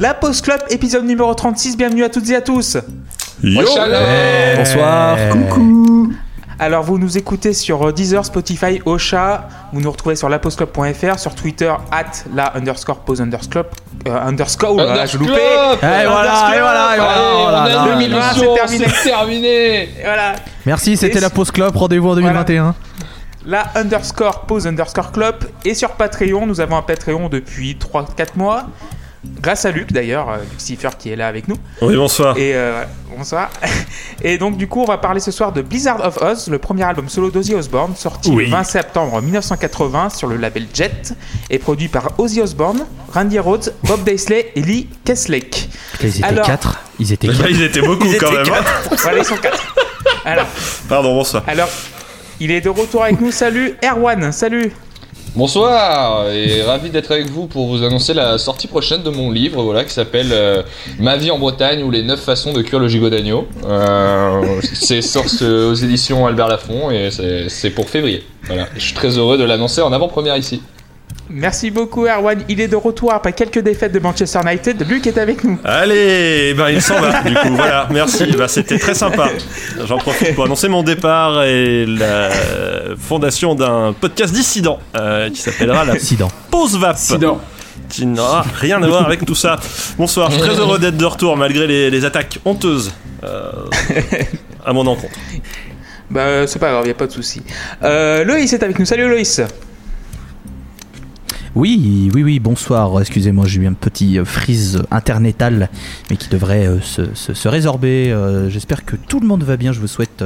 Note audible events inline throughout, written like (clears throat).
La Pause Club, épisode numéro 36. Bienvenue à toutes et à tous. Yo Bonsoir. Coucou. Alors, vous nous écoutez sur euh, Deezer, Spotify, Ocha. Vous nous retrouvez sur laposeclub.fr, sur Twitter, at la underscore pause underscore. Euh, underscore, oh là je loupé. Et voilà, et voilà, et voilà, Allez, oh on là a là. deux minutes, Ah, c'est terminé. Voilà. Merci, c'était la pause club. Rendez-vous en 2021. La underscore pause underscore club. Et sur Patreon, nous avons un Patreon depuis 3-4 mois. Grâce à Luc d'ailleurs, euh, Lucifer qui est là avec nous. Oui, bonsoir. Et euh, bonsoir. (laughs) Et donc du coup, on va parler ce soir de Blizzard of Oz, le premier album solo d'Ozzy Osbourne, sorti Oui. le 20 septembre 1980 sur le label Jet, et produit par Ozzy Osbourne, Randy Rhodes, Bob Daisley et Lee Kesslake. Ils étaient Alors- 4. Ils étaient 4. (laughs) ils étaient beaucoup quand même. hein. Voilà, ils sont quatre. Alors, Pardon, bonsoir. alors, il est de retour avec nous. Salut, Erwan. Salut. Bonsoir et ravi d'être avec vous pour vous annoncer la sortie prochaine de mon livre voilà qui s'appelle euh, Ma vie en Bretagne ou les 9 façons de cuire le gigot d'agneau. Euh, c'est source aux éditions Albert Laffont et c'est pour février. Voilà, je suis très heureux de l'annoncer en avant-première ici. Merci beaucoup, Erwan. Il est de retour après quelques défaites de Manchester United. Luc est avec nous. Allez, eh ben il s'en va. Du coup, voilà, merci. Bah, C'était très sympa. J'en profite pour annoncer mon départ et la fondation d'un podcast dissident euh, qui s'appellera la Accident. Pause Vap. Accident. Qui n'aura rien à voir avec tout ça. Bonsoir, je suis très heureux d'être de retour malgré les, les attaques honteuses euh, à mon encontre. Bah, c'est pas grave, y a pas de souci. Euh, Loïs est avec nous. Salut, Loïs. Oui, oui, oui, bonsoir. Excusez-moi, j'ai eu un petit euh, freeze internetal, mais qui devrait euh, se, se- se résorber. Euh, J'espère que tout le monde va bien. Je vous souhaite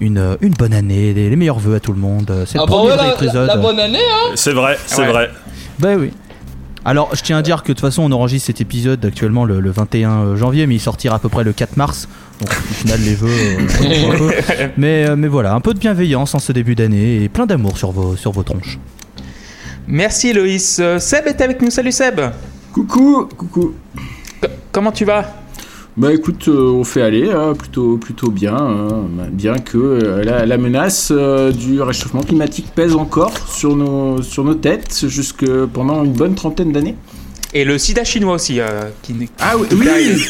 une, une bonne année, les, les meilleurs vœux à tout le monde. C'est le Ah bah premier la, épisode. la- la bonne année hein C'est vrai, c'est Ouais. vrai. Bah oui. Alors, je tiens à dire que de toute façon, on enregistre cet épisode actuellement le, le 21 janvier, mais il sortira à peu près le 4 mars. Donc, au final, les vœux. euh, (laughs) mais, mais voilà, un peu de bienveillance en ce début d'année et plein d'amour sur vos, sur vos tronches. Merci, Loïs. Euh, Seb est avec nous. Salut, Seb. Coucou, coucou. C- comment tu vas? Bah écoute, euh, on fait aller hein, plutôt, plutôt bien, hein, bien que euh, la, la menace euh, du réchauffement climatique pèse encore sur nos, sur nos têtes jusque pendant une bonne trentaine d'années. Et le sida chinois aussi. euh, qui... Ah oui, oui,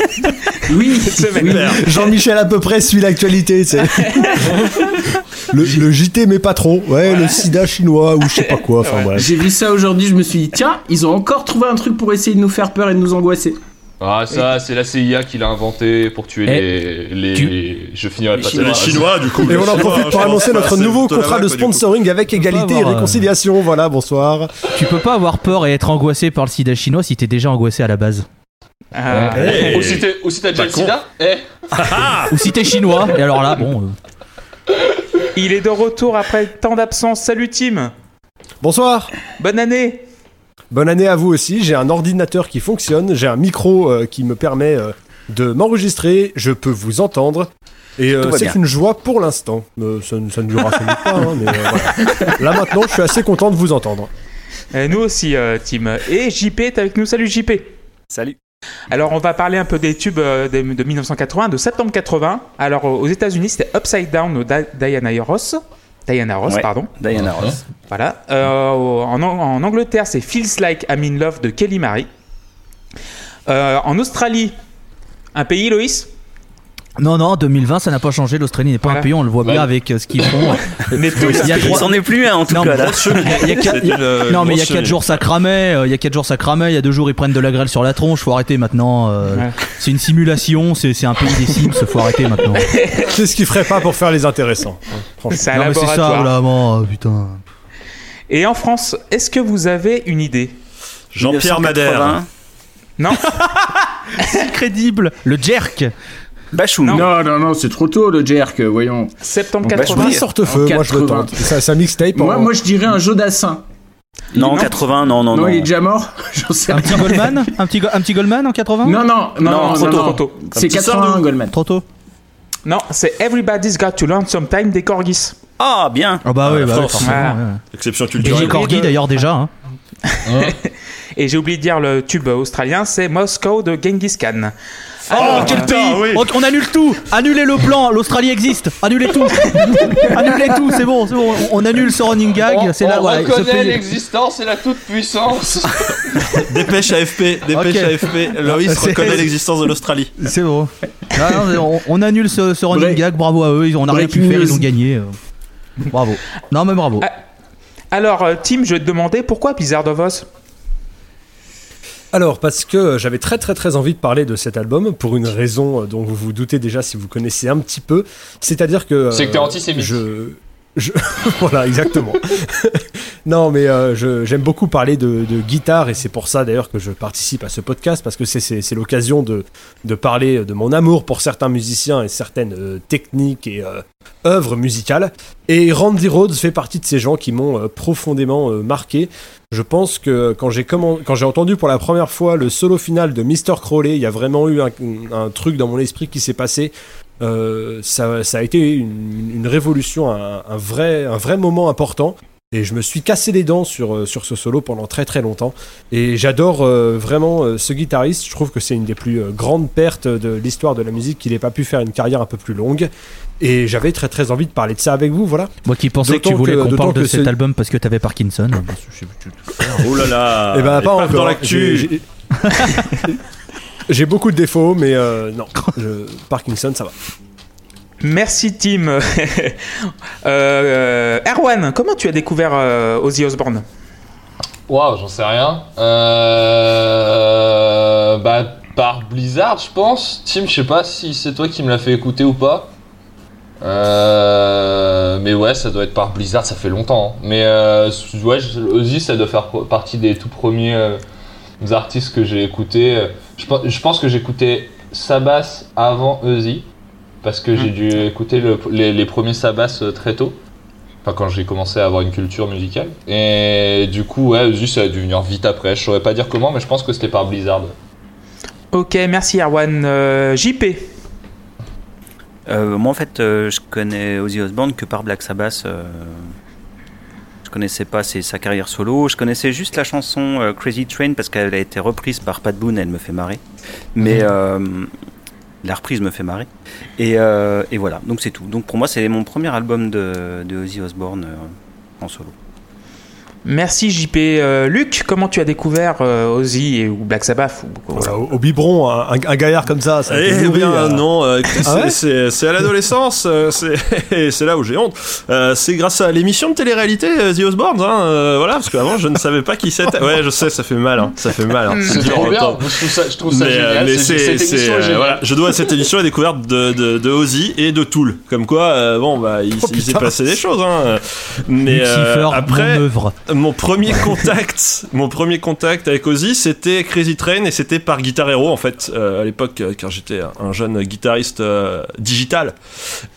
(laughs) oui, Cette semaine. oui. Jean-Michel à peu près suit l'actualité, tu sais. (laughs) le, le JT mais pas trop. Ouais, le sida chinois ou je sais pas quoi. Enfin Ouais. bref. J'ai vu ça aujourd'hui, je me suis dit, tiens, ils ont encore trouvé un truc pour essayer de nous faire peur et de nous angoisser. Ah ça c'est la CIA qui l'a inventé pour tuer Eh, les, les... tu- Je finirai pas les. Chinois, du coup. Et on en profite pour annoncer notre nouveau contrat de sponsoring avec égalité et avoir, euh, réconciliation. Voilà, bonsoir. Tu peux pas avoir peur et être angoissé par le sida chinois si t'es déjà angoissé à la base. Ah, Hey. Ou si t'es- ou si t'as déjà le sida Eh Ou si t'es chinois, et alors là, bon. euh, Il est de retour après tant d'absence. Salut, Tim. Bonsoir. Bonne année. Bonne année à vous aussi. J'ai un ordinateur qui fonctionne. J'ai un micro euh, qui me permet euh, de m'enregistrer. Je peux vous entendre. Et euh, c'est une joie pour l'instant. Euh, ça, ne- ça ne durera sans doute pas. hein, mais, euh, voilà. (laughs) Là maintenant, je suis assez content de vous entendre. Nous aussi, euh, Tim. Et JP est avec nous. Salut, JP. Salut. Alors, on va parler un peu des tubes de, de 1980, de septembre 80. Alors, aux États-Unis, c'était Upside Down de Di- Diana Ross. Diana Ross, Ouais. pardon. Diana Ross. Voilà. Euh, en, en Angleterre, c'est Feels Like I'm in Love de Kelly Marie. Euh, en Australie, un pays, Loïs? Non, non, 2020, ça n'a pas changé. L'Australie n'est pas Voilà. un pays, on le voit bien avec euh, ce qu'ils font. (laughs) n'est plus Il y a trois- est plus un en tout Non, cas mais là. Il y a (laughs) quatre- C'est une, euh, Non mais il y a grosse 4 jours ça cramait, euh, il y a 4 jours ça cramait, il y a 2 jours ils prennent de la grêle sur la tronche, faut arrêter maintenant. euh, Ouais. C'est une simulation, c'est c'est un pays des Sims, faut arrêter maintenant. (laughs) C'est ce qu'il ferait pas pour faire les intéressants. hein, franchement. C'est un mais c'est ça, putain. Et en France, est-ce que vous avez une idée? Jean-Pierre 1980. Madère. Non? Crédible, le jerk. Bachoum. Non. Non, non, non, c'est trop tôt le jerk, voyons. Septembre Bah, je 80 vous Une sorte feu, En moi je le 80. tente. Ça, ça mixtape. Moi, en- moi je dirais un Jodassin. Non, Non. 80, non, non, Non, non. il est déjà mort (laughs) J'en sais Un rien. petit Goldman un petit, un petit Goldman en 80 Non, non, non, Non, non, trop tôt, tôt. C'est petit 81 Sardou. Goldman. Trop tôt Non, c'est Everybody's Got to Learn Sometime des Corgis. Ah, bien. Ah bah oui, Ah, bah forcément. Ah. ouais. Exception Et culturelle. Corgi de- d'ailleurs déjà. Hein. (laughs) Et j'ai oublié de dire le tube australien, c'est Moscow de Genghis Khan. Oh, Alors, quel pays oui. on, on annule tout Annulez le plan L'Australie existe Annulez tout (laughs) Annulez tout, c'est bon, c'est bon. On, on annule ce running gag. On, C'est là, on voilà, ce reconnaît l'existence et la toute-puissance. (laughs) Dépêche AFP, dépêche. AFP. Loïs C'est- reconnaît l'existence de l'Australie. C'est bon. Ah, non, on, on annule ce, ce running Break- gag, bravo à eux, ils- on n'a rien pu faire, ils ont gagné. Bravo. Non mais bravo. Ah. Alors, euh, Tim, je vais te demander pourquoi Blizzard of Oz Alors, parce que j'avais très très très envie de parler de cet album pour une raison euh, dont vous vous doutez déjà si vous connaissez un petit peu. C'est-à-dire que. euh, C'est que t'es antisémite. Je. (laughs) voilà, exactement. (laughs) non, mais euh, j'aime beaucoup parler de, guitare et c'est pour ça d'ailleurs que je participe à ce podcast parce que c'est- l'occasion de, de parler de mon amour pour certains musiciens et certaines euh, techniques et euh, œuvres musicales. Et Randy Rhodes fait partie de ces gens qui m'ont euh, profondément marqué. Je pense que quand j'ai entendu pour la première fois le solo final de Mr. Crowley, il y a vraiment eu un truc dans mon esprit qui s'est passé. Euh, ça, ça a été une, une révolution, un, un vrai, un vrai moment important. Et je me suis cassé les dents sur, euh, sur ce solo pendant très très longtemps. Et j'adore euh, vraiment euh, ce guitariste. Je trouve que c'est une des plus euh, grandes pertes de l'histoire de la musique qu'il n'ait pas pu faire une carrière un peu plus longue. Et j'avais très très envie de parler de ça avec vous, voilà. Moi qui pensais que tu voulais que- qu'on parle de cet album parce que t'avais Parkinson. (laughs) Oh là là. Eh ben et pas encore. dans l'actu. (laughs) j'ai- beaucoup de défauts, mais euh, non. Je- Parkinson, ça va. Merci, Tim. (laughs) euh, euh, Erwan, comment tu as découvert euh, Ozzy Osbourne? Waouh, j'en sais rien. Euh... Bah, par Blizzard, je pense. Tim, je sais pas si c'est toi qui me l'as fait écouter ou pas. Euh... Mais ouais, ça doit être par Blizzard, ça fait longtemps. hein. Mais euh, ouais, Ozzy, ça doit faire partie des tout premiers euh, artistes que j'ai écoutés. Je, pense- je pense que j'écoutais Sabbath avant Ozzy. Parce que j'ai dû écouter le- les, les premiers Sabbath euh, très tôt. Enfin, quand j'ai commencé à avoir une culture musicale. Et du coup, ouais, Ozzy, ça a dû venir vite après. Je saurais pas dire comment, mais je pense que c'était par Blizzard. Ok, merci, Erwan. Euh, JP Euh, moi, en fait, euh, je connais Ozzy Osbourne que par Black Sabbath. Je connaissais pas ses- sa carrière solo. Je connaissais juste la chanson euh, Crazy Train parce qu'elle a été reprise par Pat Boone. Elle me fait marrer. Mais euh, la reprise me fait marrer. Et, euh, et voilà, donc c'est tout. Donc pour moi, c'est mon premier album de, de Ozzy Osbourne en solo. Merci, JP. Euh, Luc, comment tu as découvert euh, Ozzy et, ou Black Sabbath ou- Voilà, au, au biberon, un, un- gaillard comme ça, ça Eh bien euh, non, euh, Ah ouais c'est- à l'adolescence, euh, (laughs) c'est là où j'ai honte. Euh, c'est grâce à l'émission de télé-réalité euh, The Osbournes, hein, euh, voilà, parce qu'avant je ne savais pas qui c'était. Ouais, je sais, ça fait mal, hein, ça fait mal. hein, C'est dur trop bien. Je trouve ça, je trouve ça Mais, génial. mais cette émission euh, voilà, je dois à cette émission la découverte de, de, de Ozzy et de Tool. Comme quoi, euh, bon, bah, il, Oh, il s'est passé des choses, hein. Mais euh, après. Mon premier (laughs) contact, mon premier contact avec Ozzy, c'était Crazy Train et c'était par Guitar Hero en fait euh, à l'époque euh, quand j'étais un jeune guitariste euh, digital.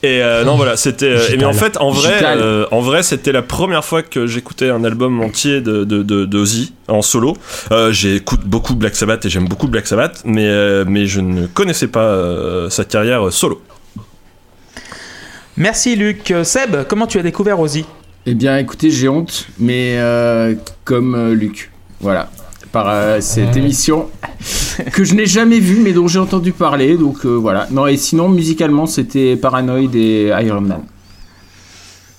Et euh, non voilà, c'était. euh, mais en fait, en vrai, euh, en vrai, c'était la première fois que j'écoutais un album entier de de, de, de Ozzy en solo. Euh, J'écoute beaucoup Black Sabbath et j'aime beaucoup Black Sabbath, mais euh, mais je ne connaissais pas euh, sa carrière solo. Merci, Luc. Seb, comment tu as découvert Ozzy? Eh bien, écoutez, j'ai honte, mais euh, comme euh, Luc. Voilà. Par euh, cette émission que je n'ai jamais vue, mais dont j'ai entendu parler. Donc euh, voilà. Non, et sinon, musicalement, c'était Paranoid et Iron Man.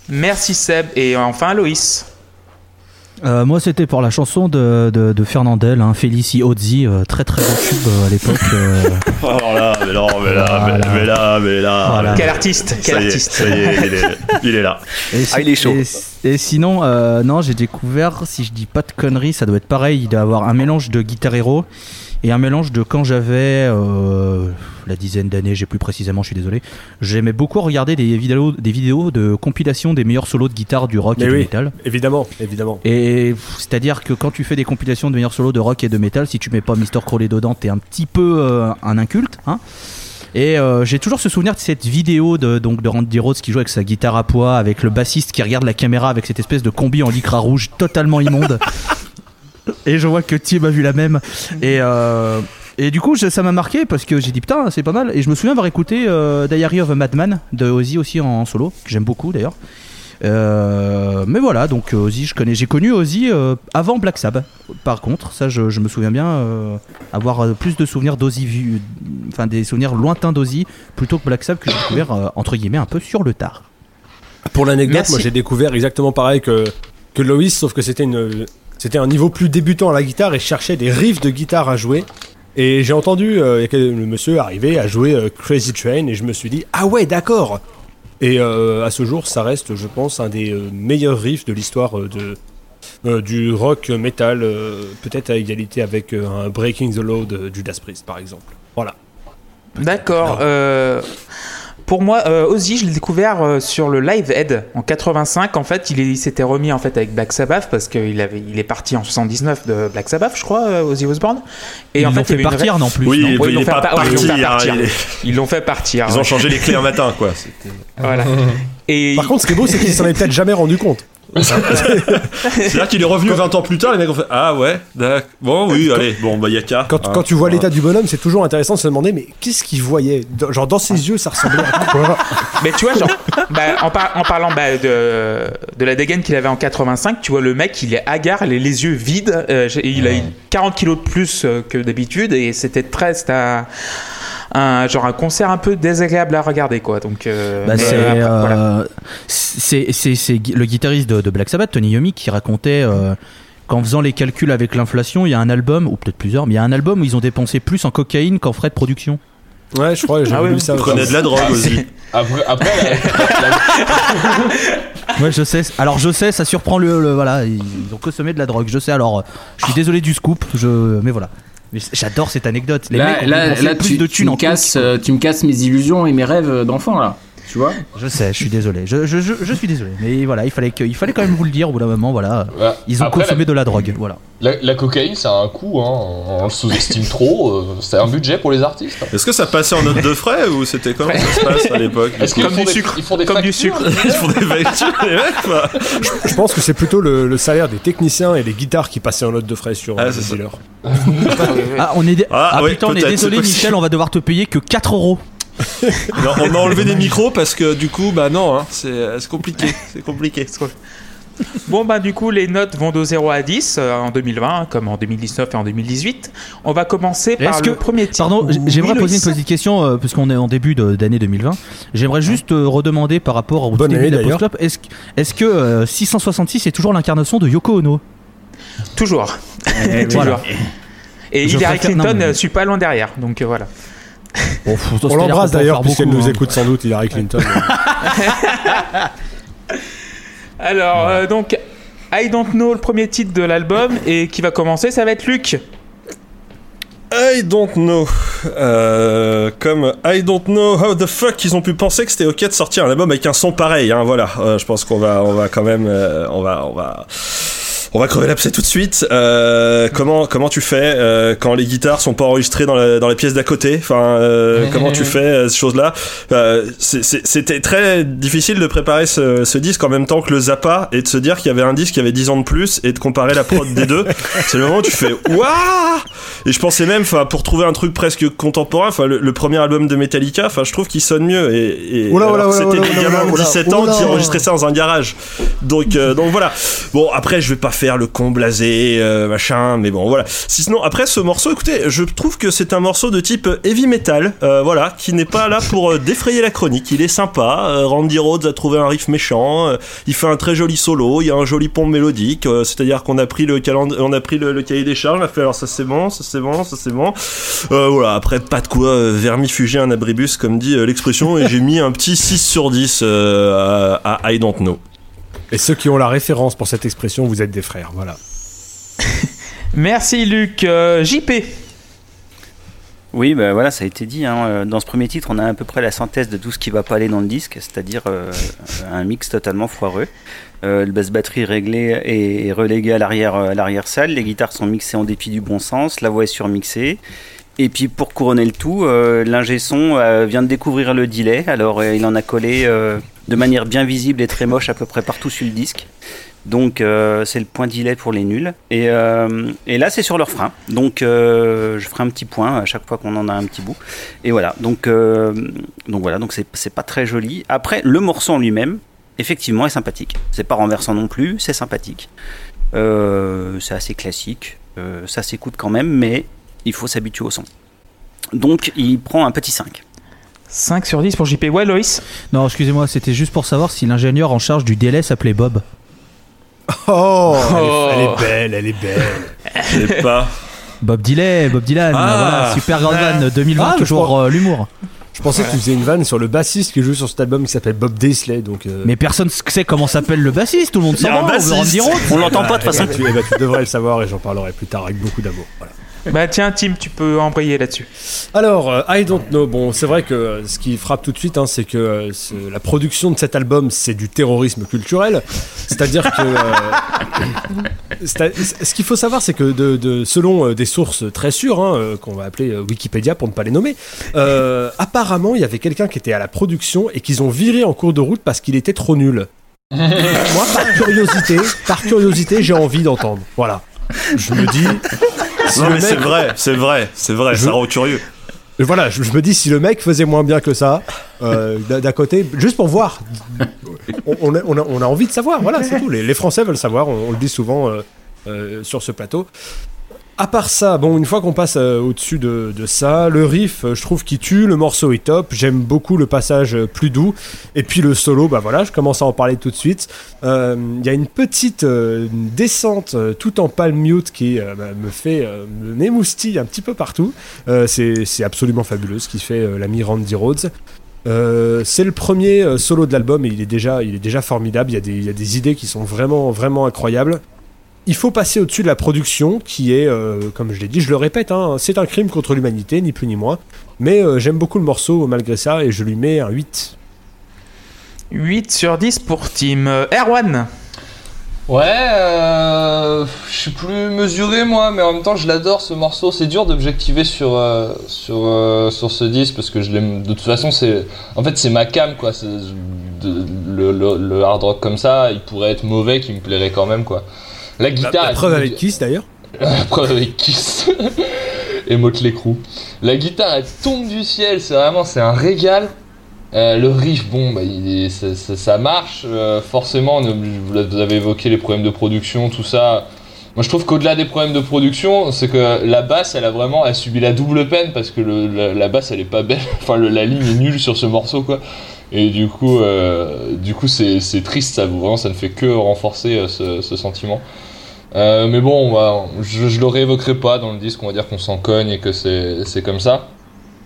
Merci, Seb. Et enfin, Loïs. Euh, moi, c'était pour la chanson de, de, de Fernandel, hein, Félicie Ozzy, euh, très très beau tube euh, à l'époque. euh, (laughs) Alors là, mais là, mais là, mais, mais là, mais là. Voilà. Quel artiste Quel Ça y est, artiste ça y est, il est, il est là. Et, Ah, il est chaud. Et, et sinon, euh, non, j'ai découvert, si je dis pas de conneries, ça doit être pareil. Il doit avoir un mélange de Guitar Hero et un mélange de quand j'avais euh, la dizaine d'années, j'ai plus précisément, je suis désolé. J'aimais beaucoup regarder des vidéos, des vidéos de compilation des meilleurs solos de guitare du rock Mais et du métal. Évidemment, évidemment. Et c'est-à-dire que quand tu fais des compilations de meilleurs solos de rock et de métal, si tu mets pas Mr. Crowley dedans, t'es un petit peu euh, un inculte. Hein et euh, j'ai toujours ce souvenir de cette vidéo de, donc, de Randy Rhodes qui joue avec sa guitare à poids, avec le bassiste qui regarde la caméra avec cette espèce de combi en lycra rouge totalement immonde. (laughs) et je vois que Tim a vu la même. Et, euh, et du coup, ça m'a marqué parce que j'ai dit putain, c'est pas mal. Et je me souviens avoir écouté euh, Diary of a Madman de Ozzy aussi en, en solo, que j'aime beaucoup d'ailleurs. Euh, mais voilà, donc euh, Ozzy, je connais, j'ai connu Ozzy euh, avant Black Sabbath. Par contre, ça, je, je me souviens bien euh, avoir euh, plus de souvenirs d'Ozzy, vu- enfin des souvenirs lointains d'Ozzy plutôt que Black Sabbath que j'ai découvert euh, entre guillemets un peu sur le tard. Pour l'anecdote, moi j'ai découvert exactement pareil que, que Loïs, sauf que c'était une c'était un niveau plus débutant à la guitare et je cherchais des riffs de guitare à jouer. Et j'ai entendu euh, le monsieur arriver à jouer euh, Crazy Train et je me suis dit ah ouais d'accord. Et euh, à ce jour, ça reste, je pense, un des euh, meilleurs riffs de l'histoire euh, de euh, du rock metal, euh, peut-être à égalité avec euh, un Breaking the Law de Judas Priest par exemple. Voilà. D'accord. Pour moi, euh, Ozzy, je l'ai découvert euh, sur le Live Aid en 85. En fait, il, s'était remis en fait avec Black Sabbath parce qu'il avait, il est parti en 79 de Black Sabbath, je crois, euh, Ozzy Osbourne. Et ils en l'ont fait, il fait avait une partir non plus. Oui, non il, Oui, ils il l'ont fait fait hein, partir. il est- Ils l'ont fait partir. Ils ouais. ont changé les clés un matin, quoi. (laughs) Voilà. Et Par contre, ce qui est beau, c'est qu'ils s'en est peut-être jamais rendu compte. (laughs) C'est-à-dire qu'il est revenu 20 ans plus tard, les mecs ont fait Ah ouais, d'accord. Bon, oui, allez, bon, bah, y'a qu'à. Quand, hein. quand tu vois Voilà. l'état du bonhomme, c'est toujours intéressant de se demander mais qu'est-ce qu'il voyait? Dans- Genre dans ses yeux, ça ressemblait à quoi? (laughs) Mais tu vois, genre, bah, en, par- en parlant bah, de, de la dégaine qu'il avait en 85, tu vois, le mec, il est hagard, les, les yeux vides. euh, il a eu 40 kilos de plus euh, que d'habitude et c'était très. C'était un, genre un concert un peu désagréable à regarder, quoi. Donc, euh, Bah, c'est euh, voilà. le guitariste de, de Black Sabbath, Tony Yomi, qui racontait euh, qu'en faisant les calculs avec l'inflation, il y a un album, ou peut-être plusieurs, mais il y a un album où ils ont dépensé plus en cocaïne qu'en frais de production. Ouais, je crois, j'ai Ah vu ça. Prenait de la drogue Ah, aussi. Après, après la- la- Ouais, je sais. Alors, je sais, ça surprend le. le- voilà, ils ont consommé de la drogue. Je sais, alors, je suis désolé du scoop, je, mais voilà. J'adore cette anecdote. Les là, mecs ont là, dépensé là, plus tu, de tu thunes me en casses, euh, tu me casses mes illusions et mes rêves d'enfant là. Tu vois Je sais, je suis désolé. Je, je, je, je suis désolé. Mais voilà, il fallait, que, il fallait quand même vous le dire au bout d'un moment. Voilà. Ils ont Après, consommé de la drogue. Voilà. La, cocaïne, ça a un coût, hein. on le sous-estime trop. euh, c'est un budget pour les artistes. hein. Est-ce que ça passait en note de frais ou c'était comment ça se passe à l'époque Est-ce qu'ils Comme font du sucre. Ils font des Comme du factures, sucre. les (laughs) Ils font des factures, les mecs, quoi. Je pense que c'est plutôt le, le salaire des techniciens et des guitares qui passaient en note de frais sur Ah, euh, les dealers. Ah, on est, dé- Ah, ah, putain, on est désolé. Michel, on va devoir te payer que 4 euros. (laughs) Non, on a enlevé des micros parce que du coup, bah non, hein, c'est euh, c'est compliqué. (laughs) C'est compliqué. Bon, bah, du coup, les notes vont de 0 à 10 euh, en 2020, comme en 2019 et en 2018. On va commencer par le que- premier titre. Pardon, j'aimerais poser une petite question, euh, puisqu'on est en début d'année 2020. J'aimerais juste euh, redemander par rapport au Bonne début année, de la est-ce que- est-ce que euh, 666 est toujours l'incarnation de Yoko Ono? (laughs) Toujours. Voilà. Toujours. Et Je Hillary préfère- non, Clinton, mais- euh, suis pas loin derrière. Donc euh, voilà. Bon, faut- On l'embrasse qu'on peut en d'ailleurs faire puisqu'elle beaucoup, nous hein. écoute sans doute, Hillary Clinton. (laughs) Alors, euh, donc, I Don't Know, le premier titre de l'album, et qui va commencer, ça va être Luc. I don't know. Euh, comme I don't know how the fuck ils ont pu penser que c'était ok de sortir un album avec un son pareil. Hein, voilà, Euh, je pense qu'on va, on va quand même, euh, on va, on va. On va crever l'abcès tout de suite. Euh, comment comment tu fais euh, quand les guitares sont pas enregistrées dans la, dans les pièces d'à côté? Enfin, euh, comment tu fais euh, ces choses-là? Euh, C'était très difficile de préparer ce, ce disque en même temps que le Zappa et de se dire qu'il y avait un disque qui avait 10 ans de plus et de comparer la prod des deux. (laughs) C'est le moment où tu fais waouh Et je pensais même, enfin, pour trouver un truc presque contemporain, enfin, le, le premier album de Metallica, enfin, je trouve qu'il sonne mieux. Et, et c'était des gamins de oula, 17 ans qui enregistraient ça dans un garage. Donc, euh, donc voilà. Bon, après, je vais pas faire le con blasé, euh, machin, mais bon, voilà. Si sinon, après ce morceau, écoutez, je trouve que c'est un morceau de type heavy metal, euh, voilà, qui n'est pas là pour euh, défrayer la chronique. Il est sympa. Randy Rhodes a trouvé un riff méchant. il fait un très joli solo. Il y a un joli pont mélodique. C'est-à-dire qu'on a pris le calendrier, on a pris le, cahier des charges. On a fait alors ça c'est bon, ça c'est bon, ça c'est bon. Voilà. Après pas de quoi vermifuger un abribus comme dit l'expression et j'ai mis un petit 6 sur 10 euh, à, à I Don't Know. Et ceux qui ont la référence pour cette expression, vous êtes des frères. Voilà. (laughs) Merci Luc. Euh, JP. Oui, ben voilà, ça a été dit. hein. Euh, Dans ce premier titre, on a à peu près la synthèse de tout ce qui va pas aller dans le disque, c'est-à-dire euh, un mix totalement foireux. Euh, le basse batterie réglé et, relégué à l'arrière à l'arrière salle. Les guitares sont mixées en dépit du bon sens. La voix est surmixée. Et puis pour couronner le tout, euh, l'ingé son euh, vient de découvrir le delay. Alors euh, il en a collé euh, de manière bien visible et très moche à peu près partout sur le disque. Donc c'est le point delay pour les nuls. Et, là c'est sur leur frein. Donc je ferai un petit point à chaque fois qu'on en a un petit bout. Et voilà. Donc, donc voilà. Donc c'est pas très joli. Après le morceau en lui-même effectivement est sympathique. C'est pas renversant non plus, c'est sympathique. C'est assez classique, ça s'écoute quand même, mais il faut s'habituer au son. Donc il prend un petit 5. 5 sur 10 pour JP. Ouais, Loïs Non, excusez-moi, c'était juste pour savoir si l'ingénieur en charge du délai s'appelait Bob. Oh, elle, est, Oh. elle est belle, elle est belle. (laughs) Je sais pas. Bob Dylan, Bob Dylan, Ah. voilà, super grande vanne 2020, Ah, toujours crois- euh, l'humour. Je pensais que tu faisais une vanne sur le bassiste qui joue sur cet album qui s'appelle Bob Daisley. Donc, euh, Mais personne sait comment s'appelle le bassiste, tout le monde s'en va, on l'entend pas de toute eh façon. ben, tu, eh ben, tu devrais le savoir et j'en parlerai plus tard avec beaucoup d'amour. Voilà. (laughs) Bah tiens, Tim, tu peux embrayer là-dessus. Alors, euh, I Don't Know. Bon, c'est vrai que euh, ce qui frappe tout de suite, hein, c'est que euh, la production de cet album, c'est du terrorisme culturel. C'est-à-dire que. euh, (laughs) à- ce qu'il faut savoir, c'est que de, de- selon euh, des sources très sûres, hein, euh, qu'on va appeler euh, Wikipédia pour ne pas les nommer, euh, apparemment, il y avait quelqu'un qui était à la production et qu'ils ont viré en cours de route parce qu'il était trop nul. (laughs) Moi, par curiosité, par curiosité, j'ai envie d'entendre. Voilà. Je me dis. Si Non le mais c'est vrai, c'est vrai, c'est vrai, Je- ça rend curieux. et Voilà, je, je me dis si le mec faisait moins bien que ça, euh, d'un côté, juste pour voir, on, a, on a- on a envie de savoir, voilà, c'est (laughs) tout. Les, les Français veulent savoir, on, on le dit souvent euh, euh, sur ce plateau. À part ça, bon, une fois qu'on passe euh, au-dessus de, ça, le riff, euh, je trouve qu'il tue, le morceau est top, j'aime beaucoup le passage euh, plus doux, et puis le solo, bah voilà, je commence à en parler tout de suite. Il y a une petite descente tout en palm mute qui bah, me fait me m'émoustille un petit peu partout. C'est absolument fabuleux ce qui fait l'ami Randy Rhodes. C'est le premier solo de l'album et il est déjà, formidable. Il y, a des, il idées qui sont vraiment incroyables. Il faut passer au-dessus de la production qui est, euh, comme je l'ai dit, je le répète, hein, c'est un crime contre l'humanité, ni plus ni moins. Mais euh, j'aime beaucoup le morceau malgré ça et je lui mets un 8. 8 sur 10 pour Tim. Euh, Erwan Ouais, euh, je suis plus mesuré moi, mais en même temps je l'adore ce morceau. C'est dur d'objectiver sur euh, sur euh, sur ce disque parce que je l'aime. De toute façon, c'est en fait c'est ma cam quoi. C'est- de- le, le, le hard rock comme ça, il pourrait être mauvais, qui me plairait quand même quoi. La guitare, la preuve avec Kiss d'ailleurs. (laughs) la preuve avec Kiss (laughs) et Motley Crue. La guitare elle tombe du ciel, c'est vraiment c'est un régal. Euh, le riff, bon, bah, il est- ça, ça- ça marche. euh, forcément, vous vous avez évoqué les problèmes de production, tout ça. Moi, je trouve qu'au-delà des problèmes de production, c'est que la basse, elle a vraiment, elle subit la double peine parce que le- la, la basse, elle est pas belle. (laughs) Enfin, le- la ligne est nulle sur ce morceau, quoi. Et du coup, euh, du coup, c'est triste. Ça, vraiment, ça ne fait que renforcer euh, ce, ce sentiment. Euh, mais bon, je, je le réévoquerai pas dans le disque. On va dire qu'on s'en cogne et que c'est comme ça.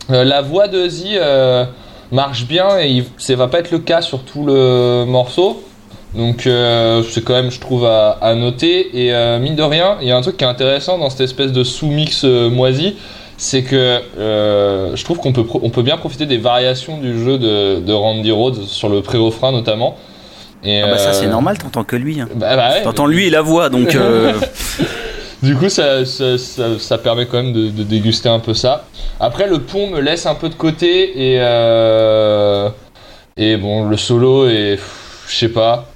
La voix de Ozzy marche bien et il- ça va pas être le cas sur tout le morceau. Donc c'est quand même, je trouve, à, à noter. Et mine de rien, il y a un truc qui est intéressant dans cette espèce de sous-mix moisi, c'est que euh, je trouve qu'on peut, on peut bien profiter des variations du jeu de, de Randy Rhodes sur le pré-refrain notamment. Et, Ah bah ça c'est euh, normal, t'entends que lui. hein. bah, bah ouais, T'entends lui et la voix, donc euh, (laughs) du coup, ça, ça, ça- ça permet quand même de, de déguster un peu ça. Après, le pont me laisse un peu de côté et euh, et bon, le solo est, pff, je sais pas,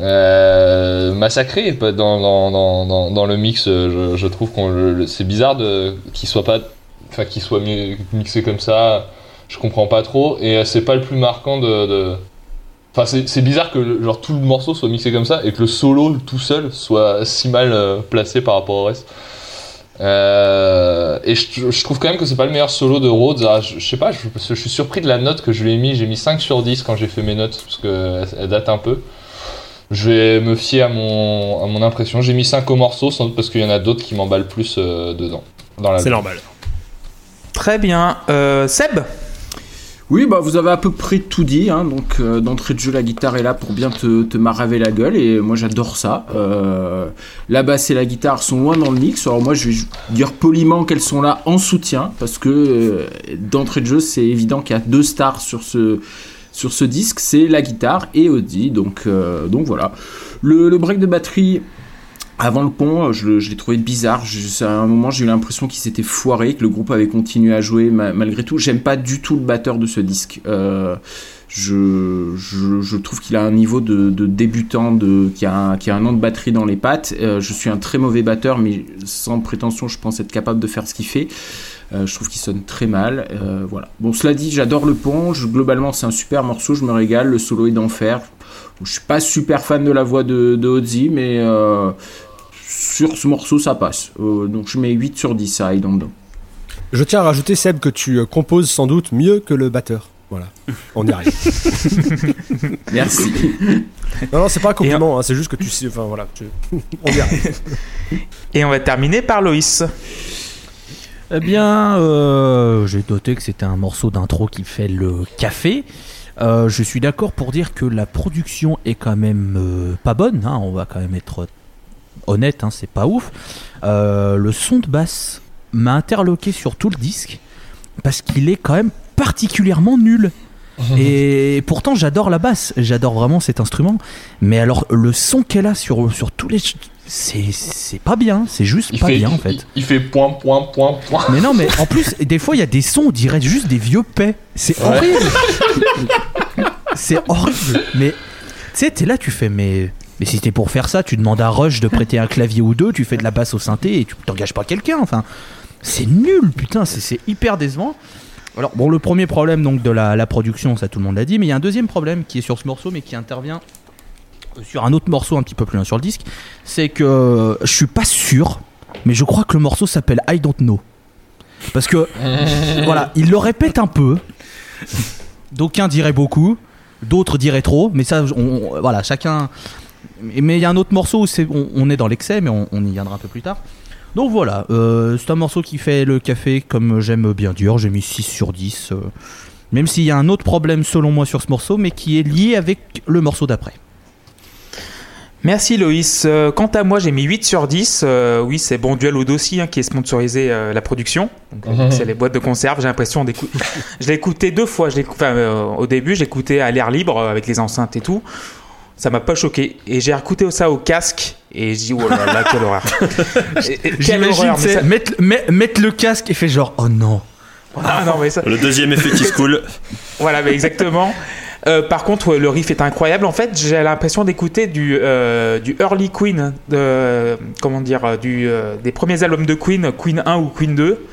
euh, massacré dans, dans, dans, dans, le mix. Je, je trouve qu'on le- c'est bizarre qu'il soit pas, enfin qu'il soit mi- mixé comme ça. Je comprends pas trop et euh, c'est pas le plus marquant de. Enfin, c'est bizarre que genre, tout le morceau soit mixé comme ça et que le solo tout seul soit si mal euh, placé par rapport au reste. Euh, et je, trouve quand même que c'est pas le meilleur solo de Rhodes. Ah, je, sais pas, je, que suis surpris de la note que je lui ai mis. J'ai mis 5 sur 10 quand j'ai fait mes notes parce qu'elle elle date un peu. Je vais me fier à mon, à mon impression. J'ai mis 5 au morceau sans doute parce qu'il y en a d'autres qui m'emballent plus euh, dedans. Dans la C'est normal. Très bien. Euh, Seb? Oui, bah vous avez à peu près tout dit. Hein, donc euh, d'entrée de jeu, la guitare est là pour bien te, te maraver la gueule et moi j'adore ça. Euh, la basse et la guitare sont loin dans le mix. Alors moi je vais dire poliment qu'elles sont là en soutien parce que euh, d'entrée de jeu c'est évident qu'il y a deux stars sur ce sur ce disque, c'est la guitare et Audi. Donc euh, voilà. Le, break de batterie. Avant le pont, je, l'ai trouvé bizarre. À un moment, j'ai eu l'impression qu'il s'était foiré, que le groupe avait continué à jouer ma- malgré tout. J'aime pas du tout le batteur de ce disque. Euh, je, trouve qu'il a un niveau de, débutant, de, qui, a un, qui a un an de batterie dans les pattes. Euh, je suis un très mauvais batteur, mais sans prétention, je pense être capable de faire ce qu'il fait. Euh, je trouve qu'il sonne très mal. Euh, voilà. Bon, cela dit, j'adore le pont. Je- globalement, c'est un super morceau. Je me régale. Le solo est d'enfer. Je suis pas super fan de la voix de, de Ozzy, mais euh, sur ce morceau, ça passe. Euh, donc, je mets 8 sur 10 à I Don't Know. Je tiens à rajouter, Seb, que tu composes sans doute mieux que le batteur. Voilà, on y arrive. (laughs) Merci. non, non, c'est pas un compliment, hein, c'est juste que tu sais. Enfin voilà, tu- (laughs) on y arrive. Et on va terminer par Loïs. Eh bien, euh, j'ai noté que c'était un morceau d'intro qui fait le café. Euh, je suis d'accord pour dire que la production est quand même euh, pas bonne. hein, on va quand même être honnête, hein, c'est pas ouf. Le son de basse m'a interloqué sur tout le disque parce qu'il est quand même particulièrement nul. (laughs) Et pourtant, j'adore la basse, j'adore vraiment cet instrument. Mais alors, le son qu'elle a sur, sur tous les. C'est pas bien, c'est juste Il pas fait, bien en fait. Il, il fait point, point, point, point. Mais non, mais en plus, des fois, il y a des sons, on dirait juste des vieux paix. C'est horrible. c'est horrible. Mais tu sais, t'es là, tu fais, mais. Mais si t'es pour faire ça, tu demandes à Rush de prêter un clavier ou deux, tu fais de la basse au synthé et tu t'engages pas quelqu'un. Enfin, c'est nul, putain, c'est- c'est hyper décevant. Alors, bon, le premier problème donc de la, la production, ça tout le monde l'a dit, mais il y a un deuxième problème qui est sur ce morceau, mais qui intervient sur un autre morceau un petit peu plus loin sur le disque. C'est que je suis pas sûr, mais je crois que le morceau s'appelle I Don't Know. Parce que, (laughs) voilà, il le répète un peu. D'aucuns diraient beaucoup, d'autres diraient trop, mais ça, on- on- voilà, chacun. Mais il y a un autre morceau où on, on est dans l'excès, mais on, y viendra un peu plus tard. Donc voilà, euh, c'est un morceau qui fait le café comme j'aime bien dire, j'ai mis 6 sur 10. euh, même s'il y a un autre problème selon moi sur ce morceau, mais qui est lié avec le morceau d'après. Merci Loïs. Euh, quant à moi, j'ai mis 8 sur 10. Euh, oui, c'est Bon Duel au dossier hein, qui est sponsorisé euh, la production. Mhm. C'est les boîtes de conserve. J'ai l'impression d'écouter. (laughs) je l'ai écouté deux fois. Je enfin, euh, au début, j'écoutais à l'air libre avec les enceintes et tout. Ça m'a pas choqué. Et j'ai écouté ça au casque. Et je dis, oh là là, quelle horreur. (laughs) Quelle J'imagine horreur. mais ça- mettre, mettre- mettre le casque et fait genre, oh non. Ah, non, mais ça- Le deuxième effet qui se coule. (laughs) Voilà, mais exactement. Euh, par contre, le riff est incroyable. En fait, j'ai l'impression d'écouter du, euh, early Queen, dire, euh, des premiers albums de Queen, Queen 1 ou Queen 2.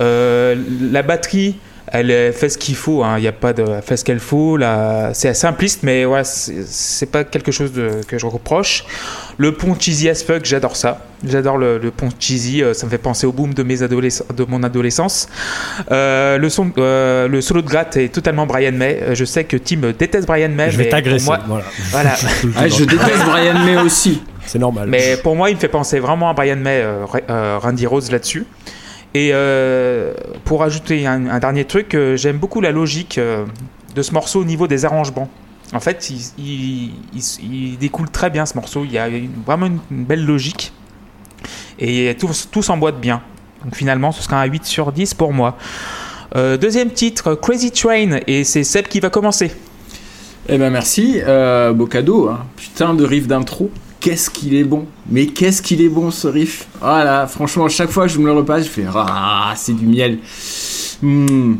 Euh, la batterie, elle fait ce qu'il faut. hein. Il n'y a pas de, elle fait ce qu'elle faut. Là, c'est simpliste, mais ouais, c'est pas quelque chose de- que je reproche. Le pont cheesy as fuck, j'adore ça. J'adore le, le pont cheesy. euh, ça me fait penser au boom de mes adolesc- de mon adolescence. Euh, le, son, euh, le solo de gratte est totalement Brian May. Je sais que Tim déteste Brian May. Je vais mais t'agresser. pour moi- Voilà. Voilà. (laughs) Ah, je déteste Brian May aussi. C'est normal. Mais pour moi, il me fait penser vraiment à Brian May, Ra- euh, Randy Rose là-dessus. Et euh, pour ajouter un, dernier truc, euh, j'aime beaucoup la logique euh, de ce morceau au niveau des arrangements. En fait, il, découle très bien ce morceau. Il y a vraiment une, belle logique. Et tout, s'emboîte bien. Donc finalement, ce sera un 8 sur 10 pour moi. Deuxième titre, Crazy Train. Et c'est Seb qui va commencer. Eh ben merci, beau cadeau. Hein. Putain de riff d'intro. Qu'est-ce qu'il est bon. Mais qu'est-ce qu'il est bon ce riff. Voilà, franchement, à chaque fois que je me le repasse, je fais Ah, c'est du miel. Hmm.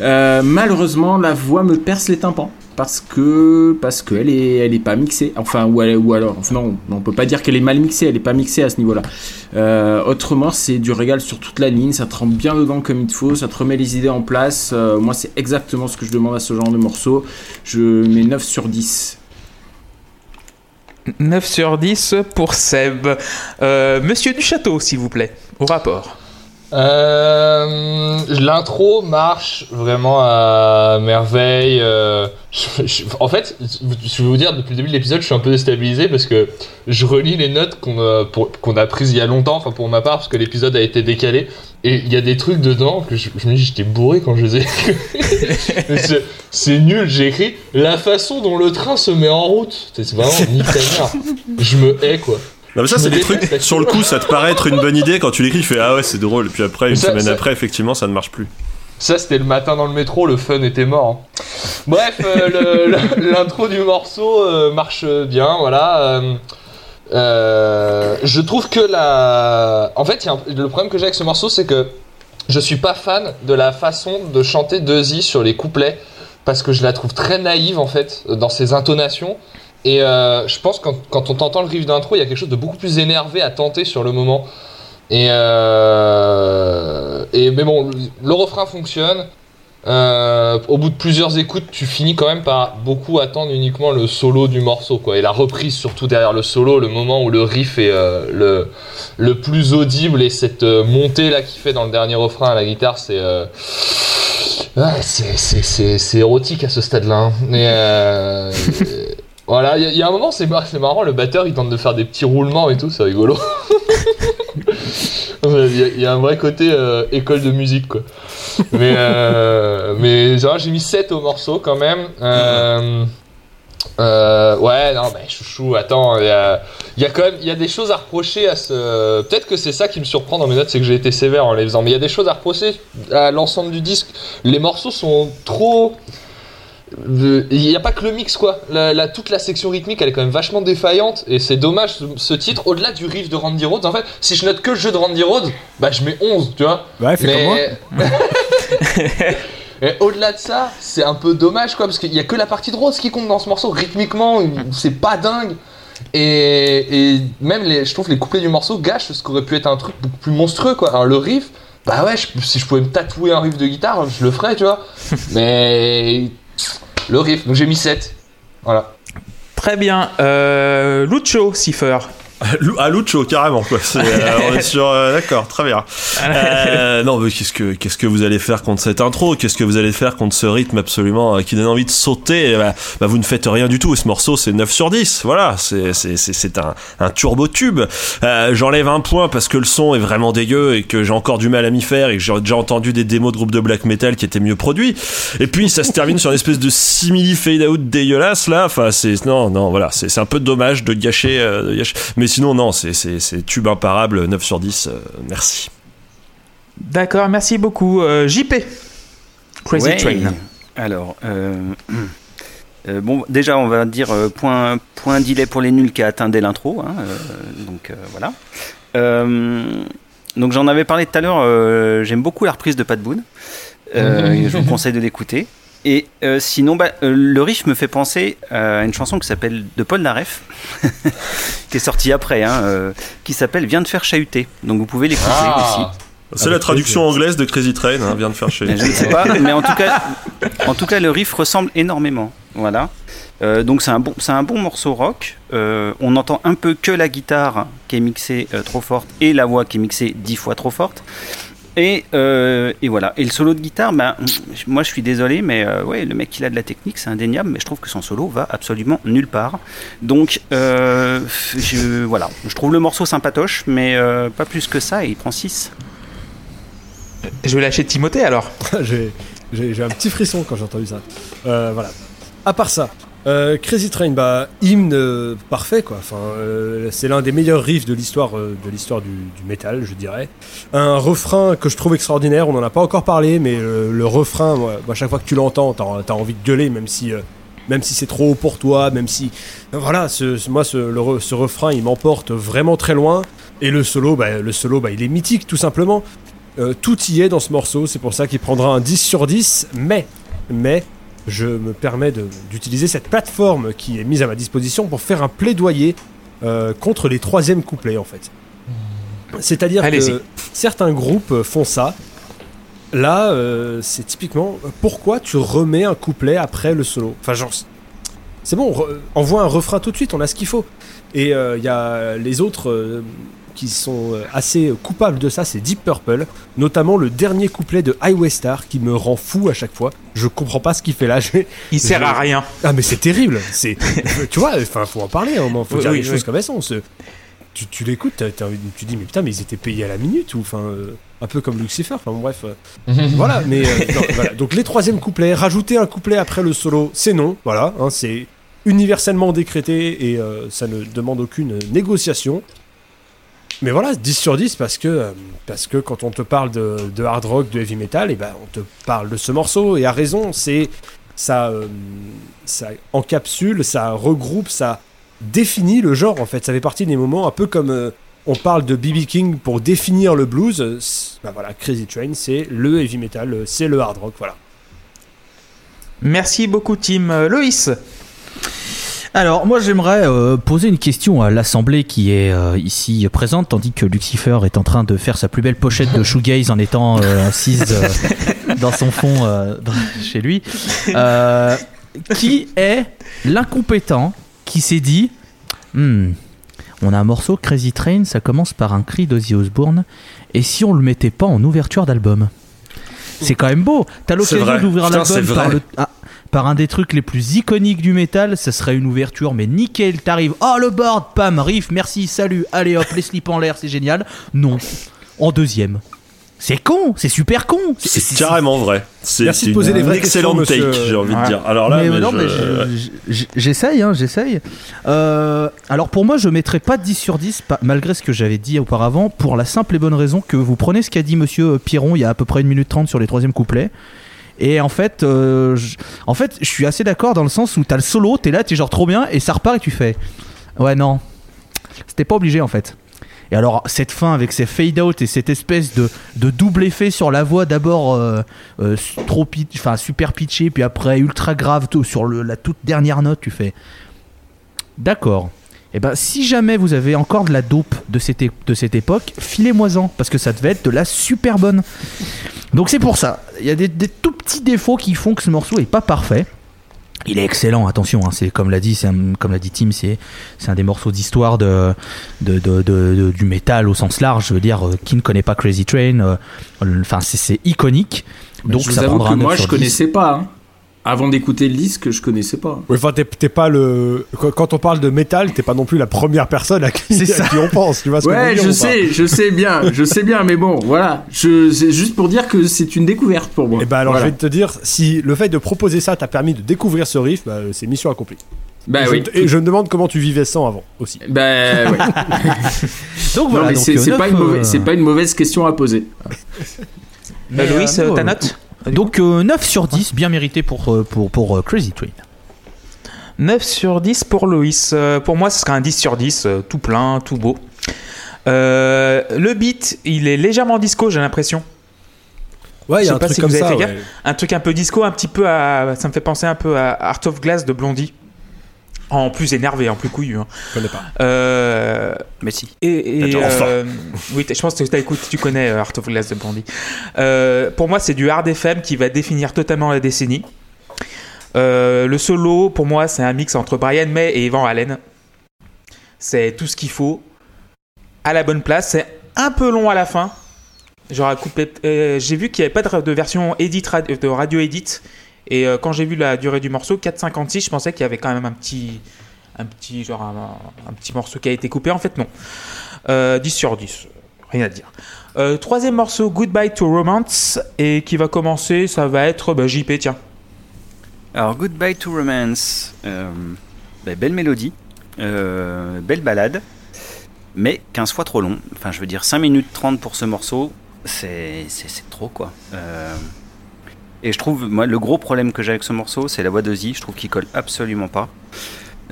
Euh, malheureusement, la voix me perce les tympans. Parce que parce qu'elle est elle est pas mixée enfin ou, elle- alors non on peut pas dire qu'elle est mal mixée elle est pas mixée à ce niveau là euh, autrement c'est du régal sur toute la ligne ça te rentre bien dedans comme il faut ça te remet les idées en place Euh, moi c'est exactement ce que je demande à ce genre de morceau je mets 9 sur 10 9 sur 10 pour Seb. Euh, Monsieur du Château, s'il vous plaît, au rapport. Euh, L'intro marche vraiment à merveille. euh, en fait, je vais vous dire, depuis le début de l'épisode, je suis un peu déstabilisé parce que je relis les notes qu'on a, qu'on a prises il y a longtemps, enfin pour ma part, parce que l'épisode a été décalé. Et il y a des trucs dedans que je, je me dis, j'étais bourré quand je les ai écrits. (laughs) C'est- nul, j'ai écrit la façon dont le train se met en route. C'est vraiment nique ta mère. Je me hais quoi. Non, mais ça, c'est des trucs, sur le coup, ça te paraît être une bonne idée quand tu l'écris, tu fais Ah ouais, c'est drôle. Et puis après, une Ça, semaine ça- après, effectivement, ça ne marche plus. Ça, c'était le matin dans le métro, le fun était mort. hein. Bref, euh, (laughs) l'intro du morceau euh, marche bien, voilà. euh, euh, je trouve que la. En fait, le problème que j'ai avec ce morceau, c'est que je suis pas fan de la façon de chanter Dezzy sur les couplets, parce que je la trouve très naïve, en fait, dans ses intonations. Et euh, je pense que quand, on t'entend le riff d'intro, il y a quelque chose de beaucoup plus énervé à tenter sur le moment. Et, euh, et mais bon, le refrain fonctionne. Euh, au bout de plusieurs écoutes, tu finis quand même par beaucoup attendre uniquement le solo du morceau, quoi. Et la reprise, surtout derrière le solo, le moment où le riff est euh, le, le plus audible et cette euh, montée là qu'il fait dans le dernier refrain à la guitare, c'est ouais, c'est- érotique à ce stade-là. hein. (laughs) Voilà, il y, a- un moment, c'est mar- c'est marrant, le batteur il tente de faire des petits roulements et tout, c'est rigolo. (laughs) Il y, y a un vrai côté école de musique, quoi. (laughs) Mais, euh, mais genre, j'ai mis 7 au morceau quand même. Euh, euh, ouais, non, mais chouchou, attends, il y a, y a quand même il y a des choses à reprocher à ce. Peut-être que c'est ça qui me surprend dans mes notes, c'est que j'ai été sévère en les faisant. Mais il y a des choses à reprocher à l'ensemble du disque. Les morceaux sont trop. Il n'y a pas que le mix quoi. La, la- toute la section rythmique elle est quand même vachement défaillante et c'est dommage ce, ce titre. Au-delà du riff de Randy Rhodes, en fait, si je note que le jeu de Randy Rhodes, bah je mets 11, tu vois. Ouais, comme moi. Mais. (laughs) Et au-delà de ça, c'est un peu dommage quoi, parce qu'il y a que la partie de Rhodes qui compte dans ce morceau. Rythmiquement, c'est pas dingue. Et, et même les, je trouve les couplets du morceau gâchent ce qu'aurait pu être un truc beaucoup plus monstrueux quoi. Alors le riff, bah ouais, je- si je pouvais me tatouer un riff de guitare, je le ferais, tu vois. Mais le riff, donc j'ai mis 7. Voilà. Très bien. Euh, Lucho, Cipher. Lou- À Lucho, carrément, quoi. C'est, euh, on est sur. euh, D'accord, très bien. Euh, non, mais qu'est-ce que, qu'est-ce que vous allez faire contre cette intro? Qu'est-ce que vous allez faire contre ce rythme absolument euh, qui donne envie de sauter? Ben, bah, Vous ne faites rien du tout. Ce morceau, c'est 9 sur 10. Voilà, c'est, un, un turbo tube. Euh, j'enlève un point parce que le son est vraiment dégueu et que j'ai encore du mal à m'y faire et que j'ai déjà entendu des démos de groupes de black metal qui étaient mieux produits. Et puis, ça se termine sur une espèce de simili fade out dégueulasse là. Enfin, c'est. Non, non, voilà. C'est, un peu dommage de gâcher. euh, de gâcher. Sinon, non, c'est, tube imparable, 9 sur 10. euh, merci. D'accord, merci beaucoup. Euh, JP. Crazy Ouais. Train. Alors, euh, (clears throat) euh, bon, déjà, on va dire euh, point, point delay pour les nuls qui a atteint dès l'intro. hein, euh, donc euh, voilà. Euh, donc j'en avais parlé tout à l'heure. euh, J'aime beaucoup la reprise de Pat Boone. Euh, et je vous conseille de l'écouter. Et euh, sinon, bah, euh, le riff me fait penser à une chanson qui s'appelle de Paul Naref, (laughs) qui est sortie après, hein, euh, qui s'appelle Viens de faire chahuter. Donc vous pouvez l'écouter aussi. C'est la traduction anglaise de Crazy Train, hein, vient de faire chez. Je ne sais pas, mais en tout cas, en tout cas, le riff ressemble énormément. Voilà. Euh, donc c'est un bon, c'est un bon morceau rock. Euh, on entend un peu que la guitare qui est mixée euh, trop forte et la voix qui est mixée dix fois trop forte. Et, euh, et voilà. Et le solo de guitare, ben, moi je suis désolé, mais euh, ouais, le mec il a de la technique, c'est indéniable, mais je trouve que son solo va absolument nulle part. Donc euh, je, voilà, je trouve le morceau sympatoche, mais euh, pas plus que ça, et il prend 6. Je vais lâcher Timothée alors. (laughs) j'ai, j'ai- j'ai un petit frisson quand j'ai entendu ça. Euh, voilà. À part ça, euh, Crazy Train, bah, hymne euh, parfait quoi. Enfin, euh, c'est l'un des meilleurs riffs de l'histoire de du, métal, je dirais. Un refrain que je trouve extraordinaire. On n'en a pas encore parlé, mais le refrain, moi, chaque fois que tu l'entends, t'as, t'as envie de gueuler, même si. même si c'est trop haut pour toi, même si voilà, moi ce, refrain il m'emporte vraiment très loin et le solo, bah, le solo, bah, il est mythique tout simplement. Tout y est dans ce morceau, c'est pour ça qu'il prendra un 10 sur 10, mais, mais, je me permets d'utiliser cette plateforme qui est mise à ma disposition pour faire un plaidoyer euh, contre les troisièmes couplets en fait. C'est-à-dire que certains groupes font ça. Là, euh, c'est typiquement pourquoi tu remets un couplet après le solo? Enfin, genre, c'est bon, re- envoie un refrain tout de suite, on a ce qu'il faut. Et il y a les autres euh, qui sont euh, assez coupables de ça, c'est Deep Purple, notamment le dernier couplet de Highway Star qui me rend fou à chaque fois. Je comprends pas ce qu'il fait là. (laughs) Il sert Je- à rien. Ah mais c'est terrible. C'est, (laughs) tu vois, enfin faut en parler. Hein, faut Oui, dire oui, les oui. choses comme elles sont. Tu, tu l'écoutes, tu dis mais putain mais ils étaient payés à la minute ou enfin euh, un peu comme Lucifer. Enfin bon, bref. euh, (laughs) voilà. Mais euh, non, voilà. donc les troisièmes couplets, rajouter un couplet après le solo, c'est non. Voilà. hein, c'est universellement décrété et euh, ça ne demande aucune négociation. Mais voilà, 10 sur 10 parce que, euh, parce que quand on te parle de, de hard rock, de heavy metal, et ben on te parle de ce morceau et à raison, c'est ça, euh, ça encapsule, ça regroupe, ça définit le genre en fait. Ça fait partie des moments un peu comme euh, on parle de BB King pour définir le blues. ben voilà, Crazy Train, c'est le heavy metal, c'est le hard rock, voilà. Merci beaucoup, Tim. Loïs. Alors, moi, j'aimerais euh, poser une question à l'Assemblée qui est euh, ici présente, tandis que Lucifer est en train de faire sa plus belle pochette de shoegaze en étant euh, assise dans son fond dans- chez lui. Qui est l'incompétent qui s'est dit Hmm, On a un morceau Crazy Train, ça commence par un cri d'Ozzy Osbourne, et si on le mettait pas en ouverture d'album? C'est quand même beau. T'as l'occasion d'ouvrir l'album par le. ah, par un des trucs les plus iconiques du métal, ça serait une ouverture, mais nickel, t'arrives, oh le board, pam, riff, merci, salut, allez hop, les slips en l'air, c'est génial. Non, en deuxième. C'est con, c'est super con. C'est carrément vrai. C'est poser une les vraies excellente take, monsieur. j'ai envie de dire. Alors là, mais, mais non, je- mais je- je- j'essaye, hein, j'essaye. Euh, alors pour moi, je mettrais pas 10 sur 10, pas- malgré ce que j'avais dit auparavant, pour la simple et bonne raison que vous prenez ce qu'a dit monsieur Piron il y a à peu près une minute 30 sur les troisième couplets. Et en fait, euh, je, en fait, je suis assez d'accord dans le sens où t'as le solo, t'es là, t'es genre trop bien, et ça repart et tu fais. Ouais, non. C'était pas obligé en fait. Et alors, cette fin avec ces fade-out et cette espèce de, double effet sur la voix, d'abord euh, euh, trop super pitché, puis après ultra grave tout, sur la toute dernière note, tu fais. D'accord. Et ben, si jamais vous avez encore de la dope de cette, de cette époque, filez-moi-en, parce que ça devait être de la super bonne. Donc c'est pour ça. Il y a des, des tout petits défauts qui font que ce morceau est pas parfait. Il est excellent, attention. hein, c'est comme l'a dit, un- comme l'a dit Tim, c'est c'est un des morceaux d'histoire de, de, de- du métal au sens large. Je veux dire, euh, qui ne connaît pas Crazy Train euh, Enfin, c'est- c'est iconique. Mais Donc je vous ça avoue que un 9 moi, je 10. connaissais pas. hein. Avant d'écouter le disque, je connaissais pas. Enfin, t'es t'es pas le. quand- on parle de métal, t'es pas non plus la première personne à qui, C'est ça. à qui on pense. Tu vois ce Ouais, dire je sais, je sais bien, je sais bien, mais bon, voilà. Je, c'est juste pour dire que c'est une découverte pour moi. Et bah alors Voilà. je vais te dire, si le fait de proposer ça t'a permis de découvrir ce riff, bah, c'est mission accomplie. Bah et, oui. je, et je me demande comment tu vivais sans avant aussi. Bah ouais. (laughs) Donc Non, voilà. mais donc, c'est pas, une mauvaise- euh, c'est pas une mauvaise question à poser. Euh, Louis, euh, ta note? Donc euh, 9 sur 10, bien mérité pour, euh, pour, pour euh, Crazy Train. 9 sur 10 pour Loïs. Euh, pour moi, ce sera un 10 sur 10, euh, tout plein, tout beau. Euh, le beat, il est légèrement disco, j'ai l'impression. Ouais, il y a un truc si comme ça. ouais. Un truc un peu disco, un petit peu à. Ça me fait penser un peu à Art of Glass de Blondie. En plus énervé, en plus couillu. hein. Je connais pas. Euh, Mais si. et, et, euh, (laughs) oui, je pense que t'as écouté, tu connais euh, Art of Glass de Blondie. Euh, pour moi, c'est du hard FM qui va définir totalement la décennie. Euh, le solo, pour moi, c'est un mix entre Brian May et Evan Allen. C'est tout ce qu'il faut à la bonne place. C'est un peu long à la fin. J'aurais coupé. euh, j'ai vu qu'il n'y avait pas de, de version edit radio, de radio edit. Et euh, quand j'ai vu la durée du morceau, 4,56, je pensais qu'il y avait quand même un petit, un petit genre un, petit morceau qui a été coupé. En fait, non. Euh, 10 sur 10, rien à dire. Euh, troisième morceau, Goodbye to Romance, et qui va commencer, ça va être bah, JP, tiens. Alors, Goodbye to Romance, euh, bah, belle mélodie, belle balade, mais 15 fois trop long. Enfin, je veux dire, 5 minutes 30 pour ce morceau, c'est trop quoi. Et je trouve, moi, le gros problème que j'ai avec ce morceau, c'est la voix de Z. Je trouve qu'il colle absolument pas.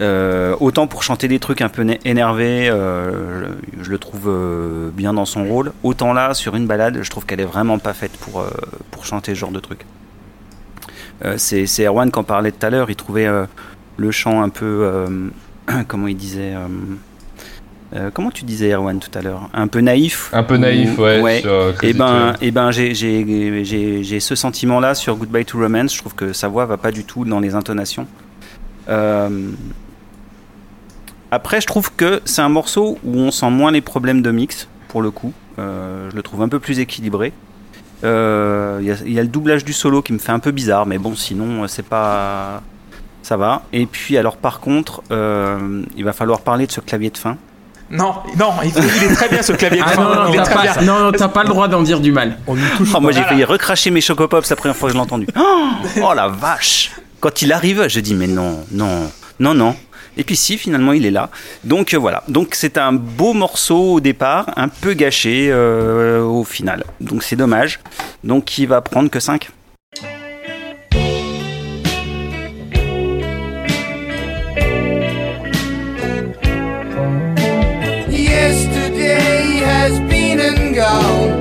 Euh, autant pour chanter des trucs un peu énervés, euh, je, le trouve euh, bien dans son rôle. Autant là, sur une balade, je trouve qu'elle est vraiment pas faite pour, pour chanter ce genre de truc. C'est Erwan qui en parlait tout à l'heure, il trouvait le chant un peu. (clears throat) comment il disait euh, euh, Comment tu disais, Erwan, tout à l'heure Un peu naïf Un peu ou- naïf, ouais. sur, euh, et Crazy ben, Train. et ben j'ai- j'ai j'ai- j'ai ce sentiment-là sur Goodbye to Romance. Je trouve que sa voix va pas du tout dans les intonations. Euh, Après, je trouve que c'est un morceau où on sent moins les problèmes de mix, pour le coup. Euh, je le trouve un peu plus équilibré. Euh, Il y, y a le doublage du solo qui me fait un peu bizarre, mais bon, sinon, euh, c'est pas. Ça va. Et puis, alors, par contre, euh, il va falloir parler de ce clavier de fin. Non, non, il, il est très bien ce clavier de Ah non, non, t'as bien. pas, non, non, t'as pas le droit d'en dire du mal. On touche Oh, moi j'ai failli recracher mes chocopops la première fois que je l'ai entendu. Oh, oh, la vache Quand il arrive, je dis mais non, non, non, non. Et puis si, finalement il est là. Donc euh, voilà. Donc c'est un beau morceau au départ, un peu gâché euh, au final. Donc c'est dommage. Donc il va prendre que 5. down.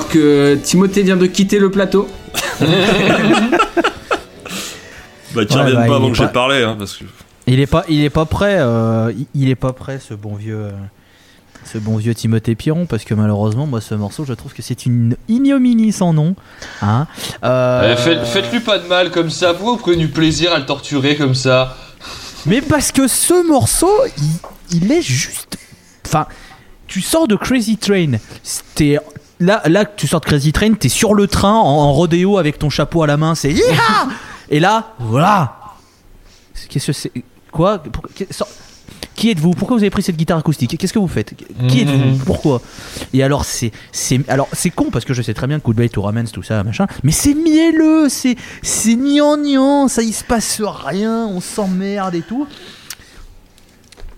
Alors que Timothée vient de quitter le plateau. (laughs) Bah, qu'il Ouais, revienne bah, pas il avant que j'ai pas- parlé, hein, parce que. Il est pas, il est pas prêt. euh, il- est pas prêt, ce bon vieux, euh, ce bon vieux Timothée Piron, parce que malheureusement, moi, ce morceau, je trouve que c'est une ignominie sans nom. Hein Euh, Eh, faites- Faites-lui pas de mal comme ça, pourquoi vous prenez du plaisir à le torturer comme ça Mais parce que ce morceau, il, il est juste. Enfin, tu sors de Crazy Train. T'es- Là, là, tu sors de Crazy Train, t'es sur le train en, en rodéo avec ton chapeau à la main, c'est (laughs) Et là, voilà. Qu'est-ce que c'est Quoi Pour- Qui êtes-vous? Pourquoi vous avez pris cette guitare acoustique? Qu'est-ce que vous faites? Qui êtes-vous? Pourquoi? Et alors c'est c'est alors c'est con parce que je sais très bien que Goodbye to Romance tout ça machin, mais c'est mielleux, c'est c'est gnangnan, ça il se passe rien, on s'emmerde et tout.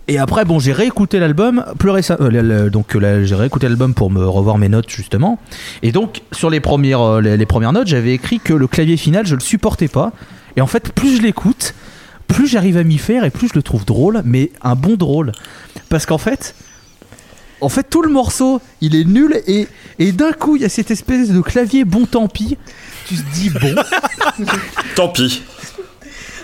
Et après, bon, j'ai réécouté l'album plus récemment. donc, euh, j'ai réécouté l'album pour me revoir mes notes, justement. Et donc, sur les premières, euh, les premières notes, j'avais écrit que le clavier final, je le supportais pas. Et en fait, plus je l'écoute, plus j'arrive à m'y faire et plus je le trouve drôle, mais un bon drôle. Parce qu'en fait. En fait, tout le morceau, il est nul et, et d'un coup, il y a cette espèce de clavier bon tant pis. Tu te dis bon, (laughs) Tant pis.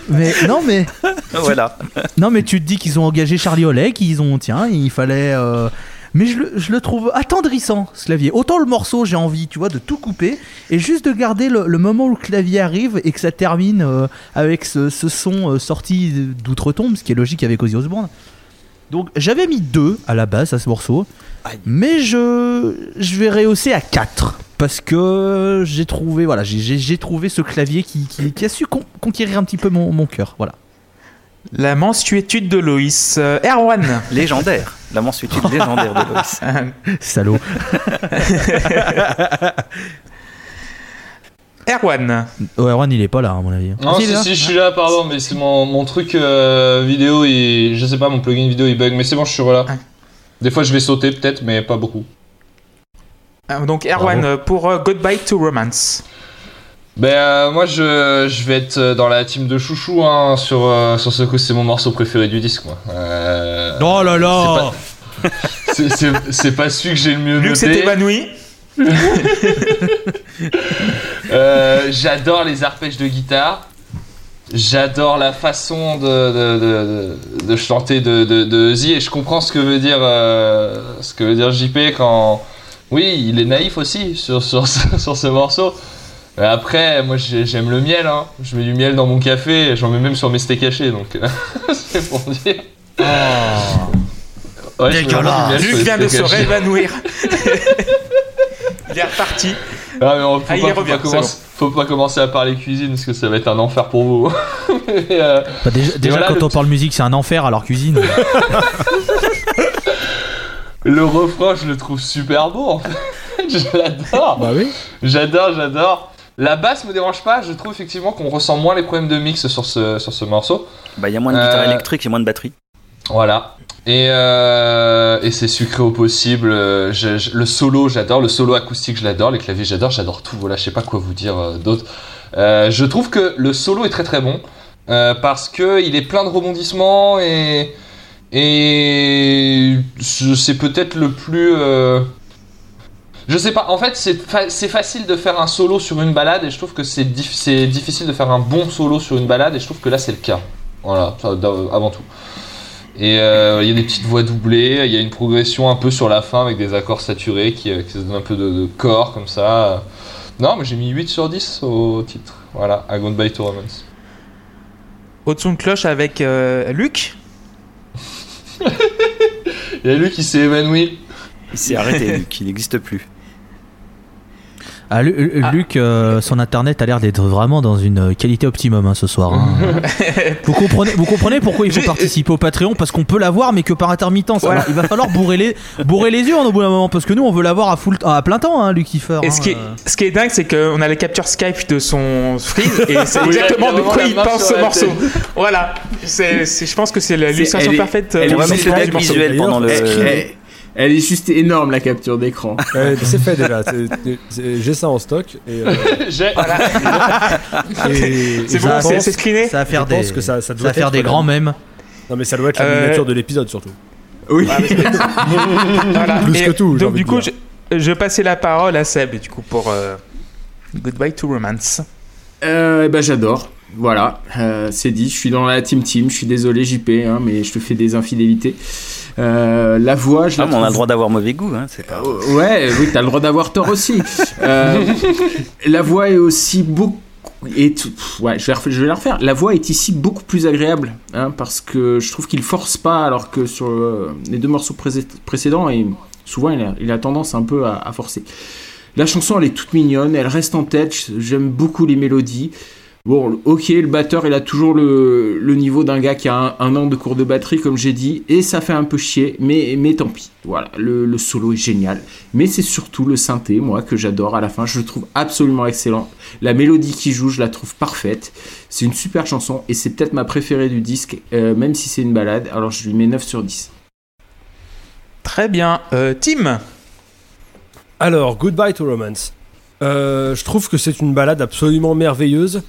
Mais non mais (laughs) Voilà. non mais tu te dis qu'ils ont engagé Charlie Oley, qu'ils ont tiens, il fallait. euh, Mais je le, je le trouve attendrissant ce clavier. Autant le morceau, j'ai envie, tu vois, de tout couper et juste de garder le, le moment où le clavier arrive et que ça termine euh, avec ce, ce son euh, sorti d'outre-tombe, ce qui est logique avec Ozzy Osbourne. Donc j'avais mis 2 à la base à ce morceau, mais je, je vais rehausser à 4 parce que j'ai trouvé voilà j'ai- trouvé ce clavier qui, qui, qui a su con- conquérir un petit peu mon, mon cœur. Voilà. La mensuétude de Loïs. Euh, Erwan. (laughs) Légendaire. La mensuétude (laughs) légendaire de Loïs. (laughs) Salaud. Erwan. Oh, Erwan, il est pas là, à mon avis. Non, si, là si, je suis là, pardon, mais c'est mon, mon truc euh, vidéo et je sais pas, mon plugin vidéo il bug, mais c'est bon, je suis là. Des fois, je vais sauter peut-être, mais pas beaucoup. Euh, Donc Erwan Bravo. euh, pour euh, Goodbye to Romance. Ben, euh, moi, je, je vais être dans la team de chouchou hein, sur, euh, sur ce coup, c'est mon morceau préféré du disque, moi. Euh, Oh là là c'est- pas celui que j'ai le mieux Luc s'est évanoui. (laughs) Euh, J'adore les arpèges de guitare. J'adore la façon de, de, de, de- de chanter de, de, de Ozzy et je comprends ce que veut dire euh, ce que veut dire JP quand oui il est naïf aussi sur, sur, ce- (laughs) sur ce morceau. Mais Après moi j'ai- j'aime le miel hein. je mets du miel dans mon café et j'en mets même sur mes steaks hachés donc euh, (laughs) c'est pour dire. Ouais, du miel sur Luc vient de se réévanouir. (laughs) il est reparti. Ah, mais on- faut, Ah, il pas, est faut, pas commencer, faut pas commencer à parler cuisine parce que ça va être un enfer pour vous. Mais, euh, Bah, Déjà, déjà, voilà, quand le on parle musique, c'est un enfer, alors cuisine. Le refrain, je le trouve super beau en fait. (laughs) je l'adore. Bah oui. J'adore, j'adore. La basse me dérange pas, je trouve effectivement qu'on ressent moins les problèmes de mix sur ce, sur ce morceau. Bah, il y a moins de guitare Euh, électrique et moins de batterie. Voilà. Et, euh, et c'est sucré au possible. Je- je- le solo, j'adore. Le solo acoustique, je l'adore. Les claviers, j'adore. J'adore tout. Voilà, je sais pas quoi vous dire euh, d'autre. Euh, je trouve que le solo est très très bon. euh, parce que il est plein de rebondissements et. Et. C'est peut-être le plus. euh, Je sais pas, en fait, c'est fa- facile de faire un solo sur une balade et je trouve que c'est dif- difficile de faire un bon solo sur une balade et je trouve que là c'est le cas. Voilà, avant tout. Et euh, il y a des petites voix doublées, il y a une progression un peu sur la fin avec des accords saturés qui, euh, qui se donnent un peu de, de corps comme ça. Non, mais j'ai mis 8 sur 10 au titre. Voilà, à Goodbye to Romance. Son de cloche avec euh, Luc? (laughs) Il y a lui qui s'est évanoui. Il s'est arrêté, Luc, il n'existe plus. Ah, Lu- Lu- Luc, euh, son internet a l'air d'être vraiment dans une qualité optimum hein, ce soir. hein. (laughs) vous, comprenez, vous comprenez pourquoi il faut participer au Patreon? Parce qu'on peut l'avoir, mais que par intermittence. Voilà. Alors, il va falloir bourrer les, bourrer les yeux en au bout d'un moment, parce que nous, on veut l'avoir à, full, à plein temps, hein, Lucifer. Et hein, ce qui, est, euh. ce qui est dingue, c'est qu'on a les captures Skype de son freeze et (laughs) c'est exactement de quoi il pense ce morceau. Voilà. Je pense que c'est elle l'illustration parfaite. euh, elle est du On va vraiment mettre le morceau. gag morceau. visuel pendant le. Elle, est juste énorme la capture d'écran. (laughs) Ouais, c'est fait déjà. J'ai ça en stock. Et, euh, (laughs) (laughs) C'est bon, c'est, screené. Ça va faire je pense des, que ça, ça ça doit va faire des grands mèmes. Non, mais ça doit être la Euh, miniature de l'épisode surtout. Oui. Voilà. Plus Et que tout, Donc du coup, je, je vais passer la parole à Seb du coup pour euh, Goodbye to Romance. Euh, eh ben j'adore. Voilà, euh, c'est dit. Je suis dans la team team. Je suis désolé JP, hein, mais je te fais des infidélités. Euh, la voix, je Ah, la mais on a le droit d'avoir mauvais goût, hein, c'est pas. Euh, Ouais, oui, t'as le droit d'avoir tort aussi. (laughs) Euh, la voix est aussi beaucoup. Et tout- ouais, je vais, refaire- je vais la refaire. La voix est ici beaucoup plus agréable, hein, parce que je trouve qu'il force pas, alors que sur euh, les deux morceaux pré- précédents, et souvent il a, il a tendance un peu à, à forcer. La chanson, elle est toute mignonne, elle reste en tête. J'aime beaucoup les mélodies. Bon, ok, le batteur, il a toujours le, le niveau d'un gars qui a un, un an de cours de batterie, comme j'ai dit, et ça fait un peu chier, mais, mais tant pis. Voilà, le, le solo est génial. Mais c'est surtout le synthé, moi, que j'adore à la fin. Je le trouve absolument excellent. La mélodie qui joue, je la trouve parfaite. C'est une super chanson, et c'est peut-être ma préférée du disque, euh, même si c'est une balade. Alors je lui mets 9 sur 10. Très bien. Euh, Tim? Alors, Goodbye to Romance. Euh, je trouve que c'est une balade absolument merveilleuse.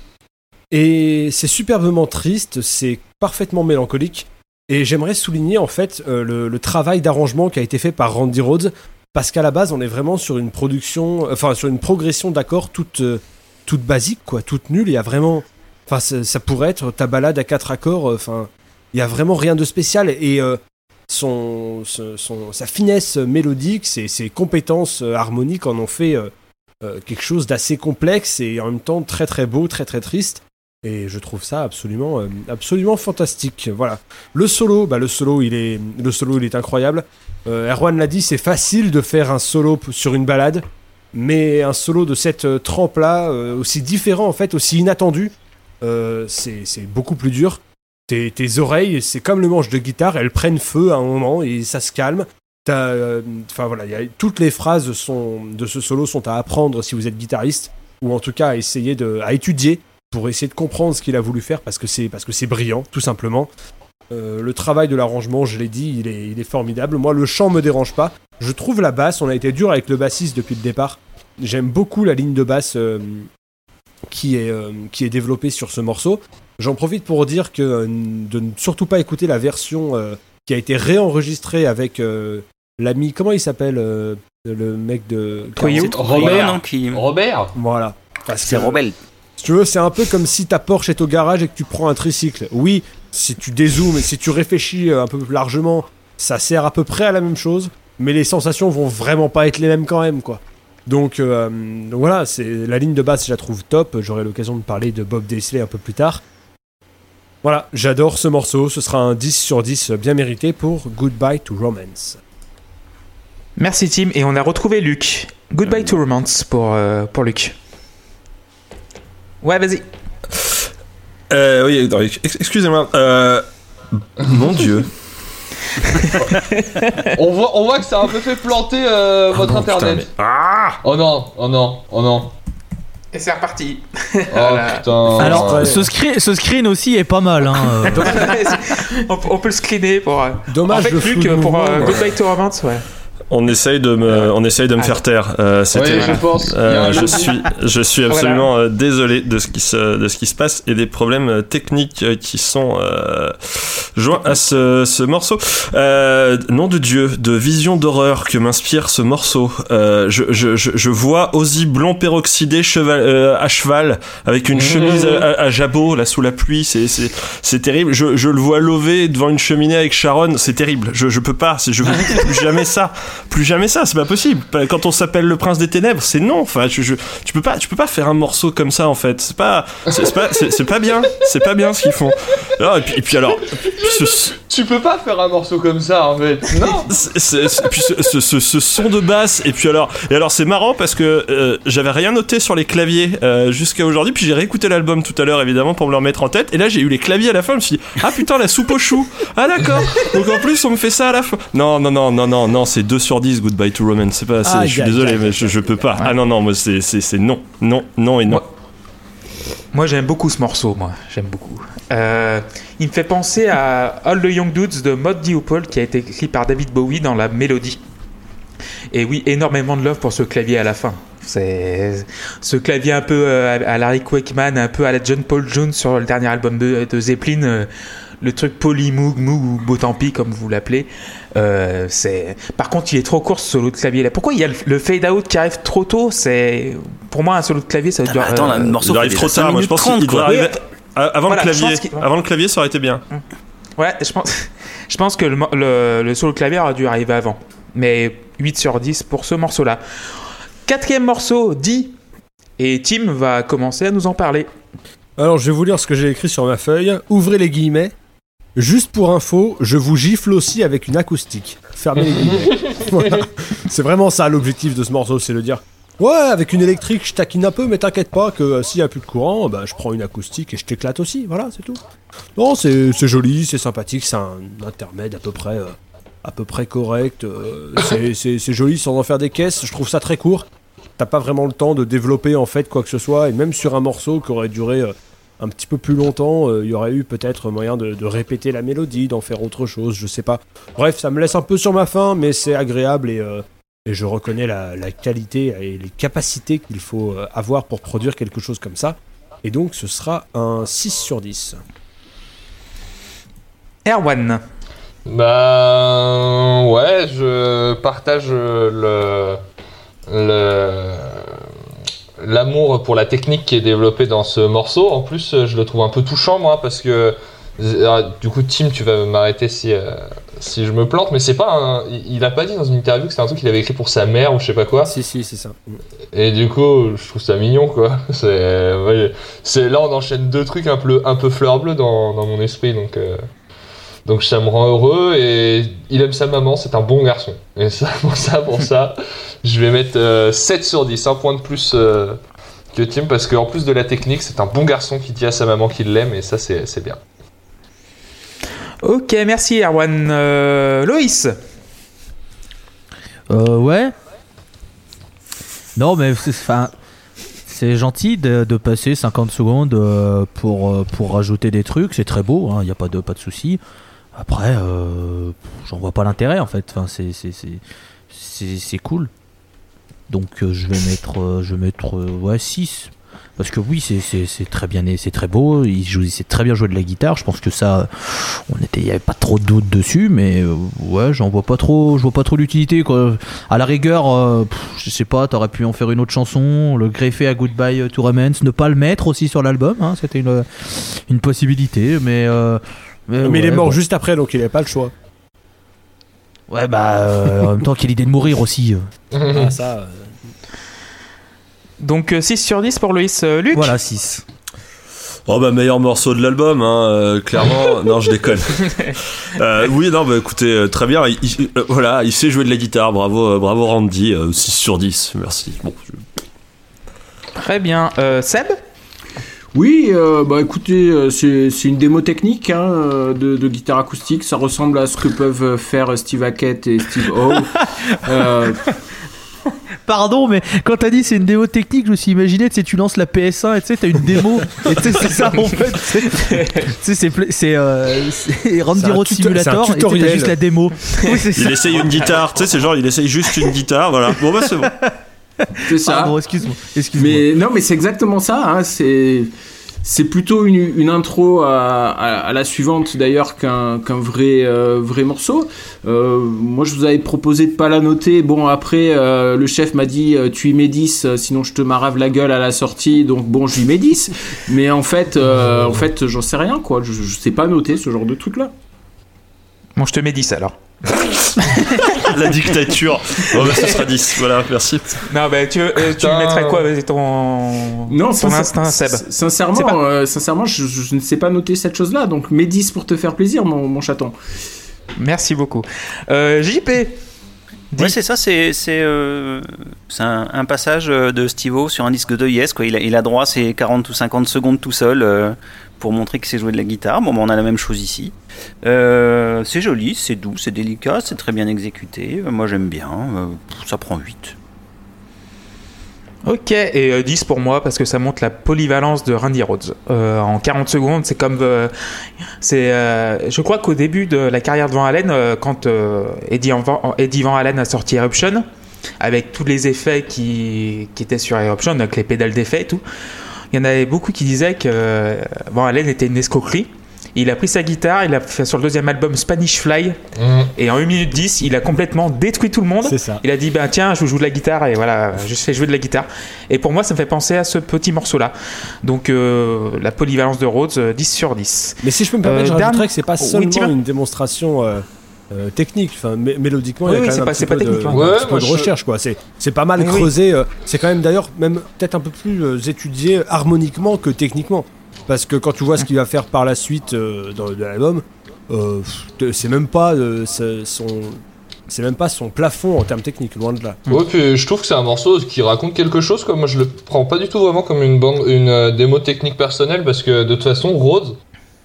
Et c'est superbement triste, c'est parfaitement mélancolique. Et j'aimerais souligner en fait euh, le, travail d'arrangement qui a été fait par Randy Rhodes. Parce qu'à la base, on est vraiment sur une production, enfin sur une progression d'accords toute, euh, toute basique, quoi, toute nulle. Il y a vraiment. Enfin, ça, pourrait être ta balade à quatre accords. euh, Enfin, il y a vraiment rien de spécial. Et son, sa finesse mélodique, ses, ses compétences harmoniques en ont fait quelque chose d'assez complexe et en même temps très très beau, très très triste. Et je trouve ça absolument, euh, absolument fantastique. Voilà. Le solo, bah le solo, il est, le solo, il est incroyable. Euh, Erwan l'a dit, c'est facile de faire un solo sur une balade, mais un solo de cette euh, trempe-là, aussi différent en fait, aussi inattendu, c'est beaucoup plus dur. Tes, tes oreilles, c'est comme le manche de guitare, elles prennent feu à un moment et ça se calme. Enfin voilà, toutes les phrases sont, de ce solo sont à apprendre si vous êtes guitariste, ou en tout cas à essayer de, à étudier pour essayer de comprendre ce qu'il a voulu faire parce que c'est parce que c'est brillant, tout simplement. Euh, le travail de l'arrangement, je l'ai dit, il est, il est formidable. Moi, le chant me dérange pas. Je trouve la basse, on a été dur avec le bassiste depuis le départ. J'aime beaucoup la ligne de basse euh, qui, est, euh, qui est développée sur ce morceau. J'en profite pour dire que de ne surtout pas écouter la version euh, qui a été réenregistrée avec euh, l'ami, comment il s'appelle euh, le mec de Robert. Robert, non, qui... Robert Voilà. C'est Robel. Si tu veux, c'est un peu comme si ta Porsche est au garage et que tu prends un tricycle. Oui, si tu dézoomes et si tu réfléchis euh, un peu plus largement, ça sert à peu près à la même chose, mais les sensations vont vraiment pas être les mêmes quand même, quoi. Donc, euh, donc voilà, c'est la ligne de basse, je la trouve top. J'aurai l'occasion de parler de Bob Daisley un peu plus tard. Voilà, j'adore ce morceau. Ce sera un 10 sur 10 bien mérité pour Goodbye to Romance. Merci Tim. Et on a retrouvé Luc. Goodbye to Romance pour, euh, pour Luc. Ouais, vas-y. Euh, oui, excusez-moi. Euh, mon dieu. (laughs) on, voit, on voit que ça a un peu fait planter euh, votre non, putain, internet. mais- Ah Oh non, oh non, oh non. Et c'est reparti. Oh (laughs) Voilà. putain. Alors, ouais. ce, screen, ce screen aussi est pas mal. Hein. euh. (laughs) on, on peut le screener pour. euh, Dommage en fait, le flou Luc, pour euh, ouais. Goodbye to Romance, ouais. On essaye de me, on essaye de me Ah. faire taire. Euh, oui, C'était. je pense. Euh, je suis, je suis absolument euh, désolé de ce qui se, de ce qui se passe et des problèmes euh, techniques euh, qui sont euh, joints à ce, ce morceau. Euh, nom de Dieu, de vision d'horreur que m'inspire ce morceau. Euh, je, je, je, je vois Ozzy blond peroxydé cheval, euh, à cheval avec une chemise à, à- jabot là sous la pluie. C'est, c'est, c'est terrible. Je, je le vois lever devant une cheminée avec Sharon. C'est terrible. Je, je peux pas. Je veux (laughs) plus jamais ça. Plus jamais ça. C'est pas possible. Quand on s'appelle le prince des ténèbres, c'est non. Enfin, tu peux pas, tu peux pas faire un morceau comme ça en fait. C'est pas, c'est, pas, c'est, pas bien. C'est pas bien ce qu'ils font. Et, puis, et puis alors, puis ce- Tu peux pas faire un morceau comme ça en fait. Non. (laughs) c'est- puis ce, ce- ce- ce son de basse et puis alors et alors c'est marrant parce que euh, j'avais rien noté sur les claviers euh, jusqu'à aujourd'hui puis j'ai réécouté l'album tout à l'heure évidemment pour me le remettre en tête et là j'ai eu les claviers à la fin je me suis dit ah putain la soupe aux choux ah d'accord donc en plus on me fait ça à la fin non non non non non non c'est 2 sur 10 Goodbye to Romance c'est pas c'est- Aïe, je suis désolé mais je, je peux pas ah non non moi c'est c'est c'est non non non et non Moi, j'aime beaucoup ce morceau, moi. J'aime beaucoup. Euh, il me fait penser à All the Young Dudes de Mod Diopol qui a été écrit par David Bowie dans la mélodie. Et oui, énormément de love pour ce clavier à la fin. C'est ce clavier un peu euh, à Larry Quakeman, un peu à la John Paul Jones sur le dernier album de, de Zeppelin. euh, le truc poly moog moog ou beau tant pis comme vous l'appelez. Euh, c'est. Par contre, il est trop court ce solo de clavier là. Pourquoi il y a le, le fade out qui arrive trop tôt? C'est pour moi un solo de clavier ça Ah, dure. bah, attends, euh, le morceau il arrive trop tard 5 moi je pense qu'il 30, devrait quoi. arriver avant Voilà, le clavier avant le clavier ça aurait été bien Ouais, je pense, (laughs) je pense que le, le, le solo clavier aurait dû arriver avant. Mais 8 sur 10 pour ce morceau-là. Quatrième morceau, dit. Et Tim va commencer à nous en parler. Alors, je vais vous lire ce que j'ai écrit sur ma feuille. Ouvrez les guillemets. Juste pour info, je vous gifle aussi avec une acoustique. Fermez les guillemets. (laughs) Voilà. C'est vraiment ça l'objectif de ce morceau, c'est de dire Ouais, avec une électrique, je taquine un peu, mais t'inquiète pas que euh, s'il y a plus de courant, bah, je prends une acoustique et je t'éclate aussi. Voilà, c'est tout. Non, c'est c'est joli, c'est sympathique, c'est un intermède à peu près, euh, à peu près correct. euh, c'est- (coughs) c'est c'est joli sans en faire des caisses. Je trouve ça très court. T'as pas vraiment le temps de développer en fait quoi que ce soit. Et même sur un morceau qui aurait duré euh, un petit peu plus longtemps, euh, il y aurait eu peut-être moyen de, de répéter la mélodie, d'en faire autre chose, je sais pas. Bref, ça me laisse un peu sur ma faim, mais c'est agréable et, euh, et je reconnais la, la qualité et les capacités qu'il faut euh, avoir pour produire quelque chose comme ça. Et donc ce sera un 6 sur 10. Erwan. Bah ouais, je partage le le l'amour pour la technique qui est développée dans ce morceau. En plus, je le trouve un peu touchant moi parce que euh, du coup Tim, tu vas m'arrêter si euh, si je me plante, mais c'est pas un, il a pas dit dans une interview que c'était un truc qu'il avait écrit pour sa mère ou je sais pas quoi. Si, si, c'est ça. Et du coup, je trouve ça mignon, quoi. (laughs) C'est, ouais, là, on enchaîne deux trucs un peu, un peu fleur bleue dans, dans mon esprit, donc, euh, donc ça me rend heureux. Et il aime sa maman, c'est un bon garçon. Et ça, (laughs) pour ça, pour ça, je vais mettre euh, 7 sur 10, un point de plus que Tim, parce qu'en plus de la technique, c'est un bon garçon qui dit à sa maman qu'il l'aime, et ça, c'est, c'est bien. Ok, merci Erwan. Euh, Loïs. Euh, ouais. Non, mais c'est- gentil de, passer 50 secondes euh, pour, euh, pour rajouter des trucs. C'est très beau, il n'y a pas de, pas de souci. Après, j'en vois pas l'intérêt en fait. Enfin, c'est, cool. Donc je vais mettre, je vais mettre ouais, 6. Parce que oui, c'est, très bien, c'est très beau. Il joue, il sait très bien jouer de la guitare. Je pense que ça, on était, il y avait pas trop de doute dessus, mais euh, ouais, j'en vois pas trop, je vois pas trop l'utilité quoi. À la rigueur, euh, pff, je sais pas, t'aurais pu en faire une autre chanson, le greffer à Goodbye to Romance, ne pas le mettre aussi sur l'album, hein, c'était une, une possibilité, mais. euh, Mais ouais, il est mort bon. juste après, donc il avait pas le choix. Ouais, bah, euh, en même temps, quelle idée de mourir aussi. euh. (laughs) Ah, ça. Euh, Donc euh, 6 sur 10 pour Loïs. Euh, Luc. Voilà, 6. Oh bah meilleur morceau de l'album, hein, euh, clairement. (laughs) non, je déconne. (laughs) Euh, oui, non, bah écoutez, euh, très bien. Il, il- euh, voilà, il sait jouer de la guitare. Bravo, euh, bravo Randy. euh, 6 sur 10. Merci. Bon, je- Très bien. Euh, Seb. Oui, euh, bah écoutez, euh, c'est c'est une démo technique hein, euh, de, de guitare acoustique. Ça ressemble à ce que peuvent faire Steve Hackett et Steve Howe. (laughs) Euh, Pardon, mais quand t'as dit c'est une démo technique, je me suis imaginé, tu sais, tu lances la PS1 et tu sais, t'as une démo. (laughs) et tu sais, c'est ça en fait. tu sais. C'est pla- c'est euh, c'est Randy un Road Simulator et t'as juste la démo. (laughs) Oui, c'est ça. Il essaye une guitare. Tu sais, c'est genre, il essaye juste une guitare. Voilà. Bon bah c'est bon. c'est ça. Pardon, excuse-moi. excuse-moi. Mais non, mais c'est exactement ça. Hein, c'est c'est plutôt une, une intro à, à, la suivante d'ailleurs qu'un vrai euh, vrai morceau. Euh, moi, je vous avais proposé de pas la noter. Bon, après, euh, le chef m'a dit tu y mets 10, euh, sinon je te marave la gueule à la sortie. Donc bon, je lui mets 10. Mais en fait, en fait, j'en sais rien quoi. Je, je sais pas noter ce genre de truc là. Bon, je te mets 10 alors. (laughs) La dictature. Bon bah ce sera 10. Voilà, merci. Non, bah tu, euh, tu Putain. mettrais quoi Vas-y, ton, Non, ton instinct, Seb? Sincèrement, pas- euh, sincèrement, je, je- je ne sais pas noter cette chose-là. Donc mets 10 pour te faire plaisir, mon, mon chaton. Merci beaucoup. Euh, JP. Ouais, c'est ça, c'est c'est euh, un, un passage de Steve-O sur un disque de Yes. Quoi. Il, a, il a droit à ses 40 ou 50 secondes tout seul euh, pour montrer qu'il sait jouer de la guitare. Bon, ben, on a la même chose ici. Euh, c'est joli, c'est doux, c'est délicat, c'est très bien exécuté. Euh, Moi, j'aime bien. Euh, ça prend 8. Ok, et euh, 10 pour moi parce que ça montre la polyvalence de Randy Rhodes. En 40 secondes, c'est comme. c'est, je crois qu'au début de la carrière de Van Halen, quand Eddie, Van, Eddie Van Halen a sorti Eruption, avec tous les effets qui, qui étaient sur Eruption, avec les pédales d'effet et tout, il y en avait beaucoup qui disaient que euh, Van Halen était une escroquerie. Il a pris sa guitare, il a fait sur le deuxième album Spanish Fly, Mhm. et en 1 minute 10, il a complètement détruit tout le monde. Ça. Il a dit ben tiens je joue de la guitare et voilà je fais jouer de la guitare et pour moi ça me fait penser à ce petit morceau là donc euh, la polyvalence de Rhodes euh, 10 sur 10 Mais si je peux me permettre, Euh, je dernier- que c'est pas seulement une démonstration euh, euh, technique. Enfin, mé- mélodiquement, Oui, il y a oui, quand c'est même pas- un petit pas peu de, hein. un petit peu je- recherche. quoi. C'est c'est pas mal Oui, creusé. euh, C'est quand même d'ailleurs même peut-être un peu plus euh, étudié harmoniquement que techniquement. Parce que quand tu vois ce qu'il va faire par la suite euh, dans de l'album, euh, c'est même pas euh, son c'est même pas son plafond en termes techniques, loin de là. Ouais, puis je trouve que c'est un morceau qui raconte quelque chose. Quoi. Moi, je le prends pas du tout vraiment comme une bande, une euh, démo technique personnelle parce que de toute façon, Rhodes.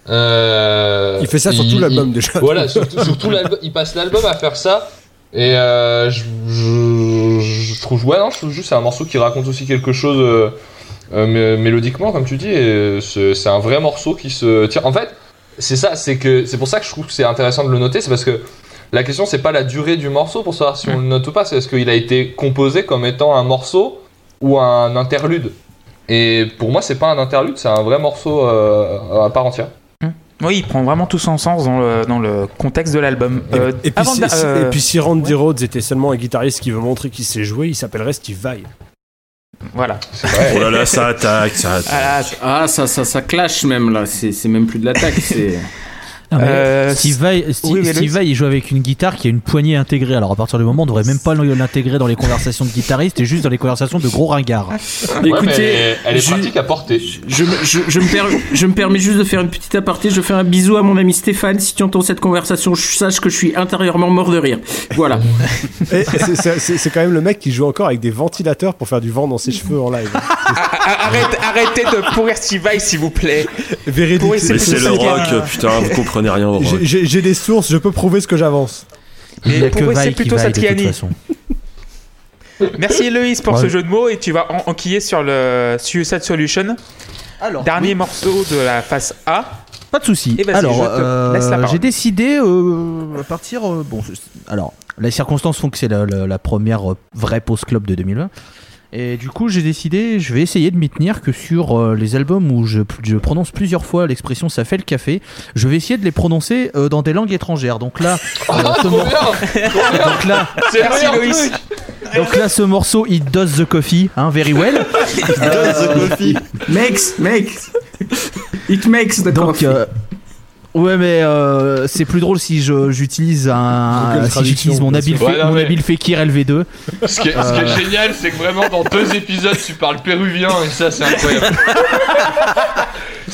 Euh, Il fait ça sur tout l'album, déjà. Voilà, sur, sur tout l'album, il passe l'album à faire ça. Et euh, je, je, je trouve, ouais, non, je trouve juste que c'est un morceau qui raconte aussi quelque chose euh, mé- mélodiquement, comme tu dis. Et c'est un vrai morceau qui se tient. En fait, c'est ça, c'est que c'est pour ça que je trouve que c'est intéressant de le noter, c'est parce que la question c'est pas la durée du morceau pour savoir si on le note ou pas, c'est est-ce qu'il a été composé comme étant un morceau ou un interlude. Et pour moi, c'est pas un interlude, c'est un vrai morceau euh, à part entière. Oui, il prend vraiment tout son sens dans le, dans le contexte de l'album. Et, Euh, et si, euh, et puis si Randy Rhodes était seulement un guitariste qui veut montrer qu'il sait jouer, il s'appellerait Steve Vai. Voilà. Oh là là, ça attaque, ça (laughs) attaque. Ah, Ah, ça, ça, ça clash même là. C'est c'est même plus de l'attaque. c'est. Ah, Euh, Steve Vai, Steve, oui, mais Steve Loïs- Vai, il joue avec une guitare qui a une poignée intégrée. Alors à partir du moment, on devrait même pas l'intégrer dans les conversations de guitaristes et juste dans les conversations de gros ringards. Ouais, Écoutez, elle est je- pratique à porter. Je, me- je, je me per- je me permets juste de faire une petite aparté. Je fais un bisou à mon ami Stéphane. Si tu entends cette conversation, je sache que je suis intérieurement mort de rire. Voilà. C'est- quand même le mec qui joue encore avec des ventilateurs pour faire du vent dans ses cheveux en live. arrête- arrêtez de pourrir Steve Vai, s'il vous plaît. Véridique. C'est Mais c'est le rock, putain, vous comprenez rien au rock. J'ai- des sources, je peux prouver ce que j'avance. Que pour c'est plutôt façon. (laughs) Merci Loïs pour Ouais. ce jeu de mots et tu vas en- enquiller sur le Suicide Solution, Alors, dernier morceau de la face A. Pas de souci. Vas-y, Alors, je te euh, laisse la parole. j'ai décidé euh, à partir. euh, bon, alors, les circonstances font que c'est la, la- la première euh, vraie pause club de 2020. Et du coup, j'ai décidé, je vais essayer de m'y tenir que sur euh, les albums où je, je prononce plusieurs fois l'expression ça fait le café, je vais essayer de les prononcer euh, dans des langues étrangères. Donc là, (laughs) euh, ce mor- (laughs) donc là, (laughs) Merci, Loïs. donc là, ce morceau, it does the coffee, hein, very well. Makes, makes. It makes the Donc, coffee. Euh, ouais, mais euh, c'est plus drôle si je- j'utilise un, si j'utilise mon habile, non, mon mais- habile Fekir LV2. Ce qui est, ce qui est génial, c'est que vraiment dans deux épisodes, tu parles péruvien et ça, c'est incroyable.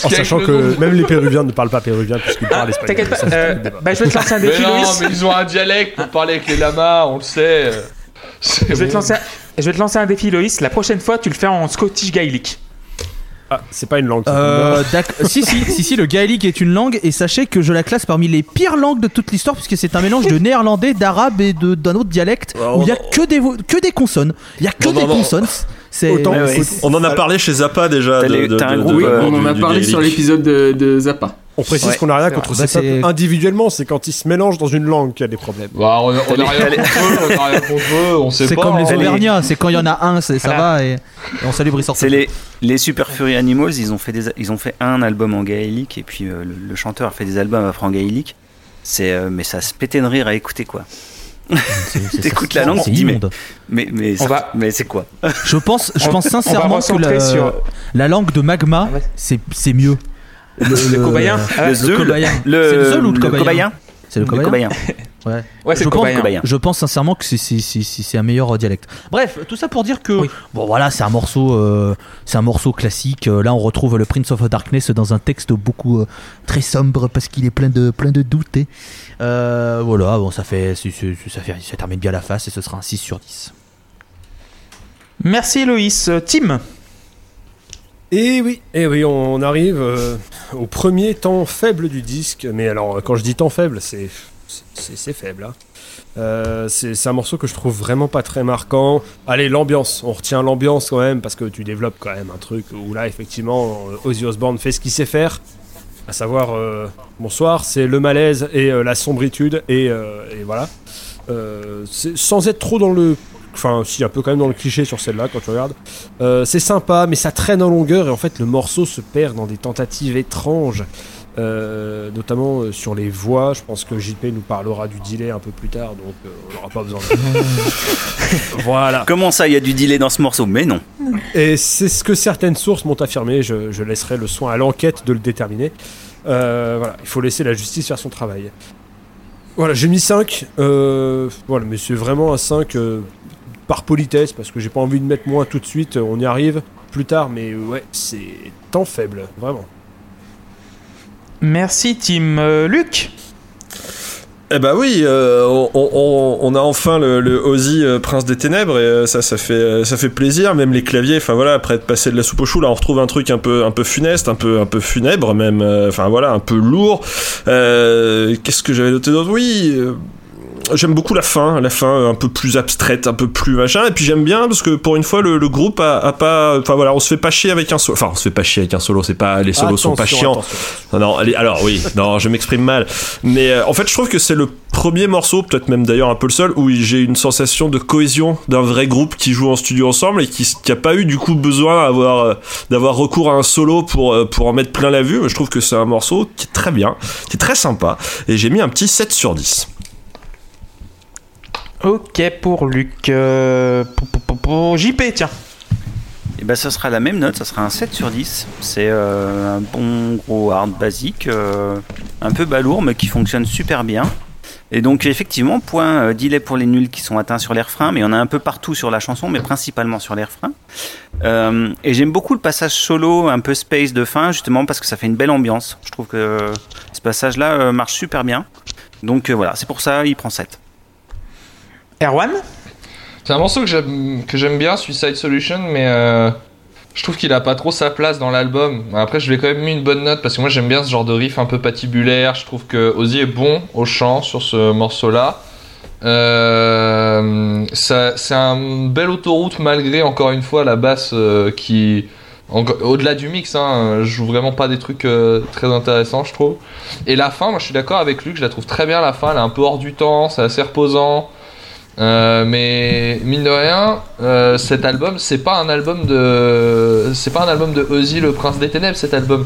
En sachant que même les Péruviens ne parlent pas péruvien puisqu'ils parlent espagnol. T'inquiète pas, euh, bah, je vais te lancer un Mais défi non, Loïs. mais ils ont un dialecte pour parler avec les lamas, on le sait. euh. Je vais, te lancer, je vais te lancer un défi Loïs. La prochaine fois, tu le fais en Scottish Gaelic. Ah, c'est pas une langue. Euh, si, si, (laughs) si, si, le gaélique est une langue et sachez que je la classe parmi les pires langues de toute l'histoire puisque c'est un mélange de (laughs) néerlandais, d'arabe et d'un autre dialecte Ouais, où il y a que des, que des consonnes. Il y a que Non, des non, consonnes. Autant- ouais, c'est- On en a parlé chez Zappa déjà. T'as de- les- de- un de- groupe, de- euh, on en a parlé sur l'épisode de, de Zappa. On précise Ouais. qu'on n'a rien C'est contre ces Bah, c'est- individuellement, c'est quand ils se mélangent dans une langue qu'il y a des problèmes. Bah, on, a- on a rien les- contre eux, on a rien contre eux, on sait c'est pas. comme les hein. Auvergnats, c'est quand il y en a un, c'est- ça Voilà. va et, et on salue Brice C'est les, les Super Fury Animals, ils ont, fait des, ils ont fait un album en gaélique et puis euh, le, le chanteur a fait des albums après en gaélique. C'est, euh, mais ça se pétait de rire à écouter quoi. T'écoutes la langue, c'est tu dis, mais- immonde. Mais, mais, On va- mais c'est quoi? Je pense, je On- pense on sincèrement que recentrer la, sur- la langue de magma, Ah ouais. c'est mieux. Le, Le cobayen Ah, le Zeul, le, C'est le Zeul ou le cobayen? C'est le cobayen. (laughs) Ouais. Ouais, c'est je, le pense, cobayen. je pense sincèrement que c'est- c'est c'est- c'est- c'est un meilleur dialecte. Bref, tout ça pour dire que Oui. bon voilà, c'est un morceau, euh, c'est un morceau classique. Euh, Là, on retrouve le Prince of Darkness dans un texte beaucoup euh, très sombre parce qu'il est plein de plein de doutes. et, euh, voilà, bon, ça fait, ça fait, ça termine bien la face et ce sera un 6 sur 10. Merci Loïs. Tim. Et oui, et oui, on arrive euh, au premier temps faible du disque. Mais alors, quand je dis temps faible, c'est c'est faible. hein. Euh, c'est un morceau que je trouve vraiment pas très marquant. Allez, l'ambiance, on retient l'ambiance quand même parce que tu développes quand même un truc où là, effectivement, euh, Ozzy Osbourne fait ce qu'il sait faire, à savoir, bonsoir, c'est le malaise et la sombritude et, et voilà. Sans être trop dans le, enfin, si un peu quand même dans le cliché sur celle-là quand tu regardes. Euh, c'est sympa, mais ça traîne en longueur et en fait le morceau se perd dans des tentatives étranges, euh, notamment euh, sur les voix. Je pense que JP nous parlera du delay un peu plus tard, donc euh, on n'aura pas besoin de. (laughs) voilà. Comment ça, il y a du delay dans ce morceau? Mais non. Et c'est ce que certaines sources m'ont affirmé. Je, je laisserai le soin à l'enquête de le déterminer. Voilà, il faut laisser la justice faire son travail. Voilà, j'ai mis 5. Euh, voilà, mais c'est vraiment un 5 euh, par politesse, parce que j'ai pas envie de mettre moins tout de suite. On y arrive plus tard, mais ouais, c'est temps faible, vraiment. Merci Tim. Euh, Luc. Eh bah oui, euh, on, on- on a enfin le, le Ozzy euh, Prince des Ténèbres et euh, ça, ça fait, euh, ça fait plaisir. Même les claviers, enfin voilà, après être passé de la soupe au chou, là on retrouve un truc un peu, un peu funeste, un peu, un peu funèbre même. euh, Enfin voilà, un peu lourd. Euh, Qu'est-ce que j'avais noté d'autre? Oui. J'aime beaucoup la fin, la fin un peu plus abstraite, un peu plus machin. Et puis j'aime bien parce que pour une fois le, le groupe a, a pas, enfin voilà, on se fait pas chier avec un solo. Enfin, on se fait pas chier avec un solo. C'est pas les solos sont pas Attention, chiants. attention. Non, non, allez, alors oui, non, je m'exprime mal. Mais euh, en fait, je trouve que c'est le premier morceau, peut-être même d'ailleurs un peu le seul, où j'ai une sensation de cohésion d'un vrai groupe qui joue en studio ensemble et qui n'a pas eu du coup besoin d'avoir euh, d'avoir recours à un solo pour, euh, pour en mettre plein la vue. Je trouve que c'est un morceau qui est très bien, qui est très sympa. Et j'ai mis un petit 7 sur 10. Ok pour Luc. Euh, pou- pou- pou- pou- JP, tiens. Et ben, ça sera la même note, ça sera un 7 sur 10. C'est euh, un bon gros hard basique, euh, un peu balourd, mais qui fonctionne super bien. Et donc, effectivement, point delay pour les nuls qui sont atteints sur les refrains, mais en a un peu partout sur la chanson, mais principalement sur les refrains. Et j'aime beaucoup le passage solo, un peu space de fin, justement, parce que ça fait une belle ambiance. Je trouve que ce passage-là marche super bien. Donc voilà, c'est pour ça, il prend 7. Erwan C'est un morceau que j'aime bien, Suicide Solution, mais euh, je trouve qu'il a pas trop sa place dans l'album. Après, je lui ai quand même mis une bonne note parce que moi j'aime bien ce genre de riff un peu patibulaire. Je trouve que Ozzy est bon au chant sur ce morceau-là. Euh, c'est un belle autoroute malgré encore une fois la basse euh, qui au-delà du mix hein, joue vraiment pas des trucs euh, très intéressants je trouve et la fin moi je suis d'accord avec Luc je la trouve très bien la fin elle est un peu hors du temps c'est assez reposant euh, mais mine de rien, euh, cet album, c'est pas un album de, c'est pas un album de Ozzy le Prince des Ténèbres. Cet album,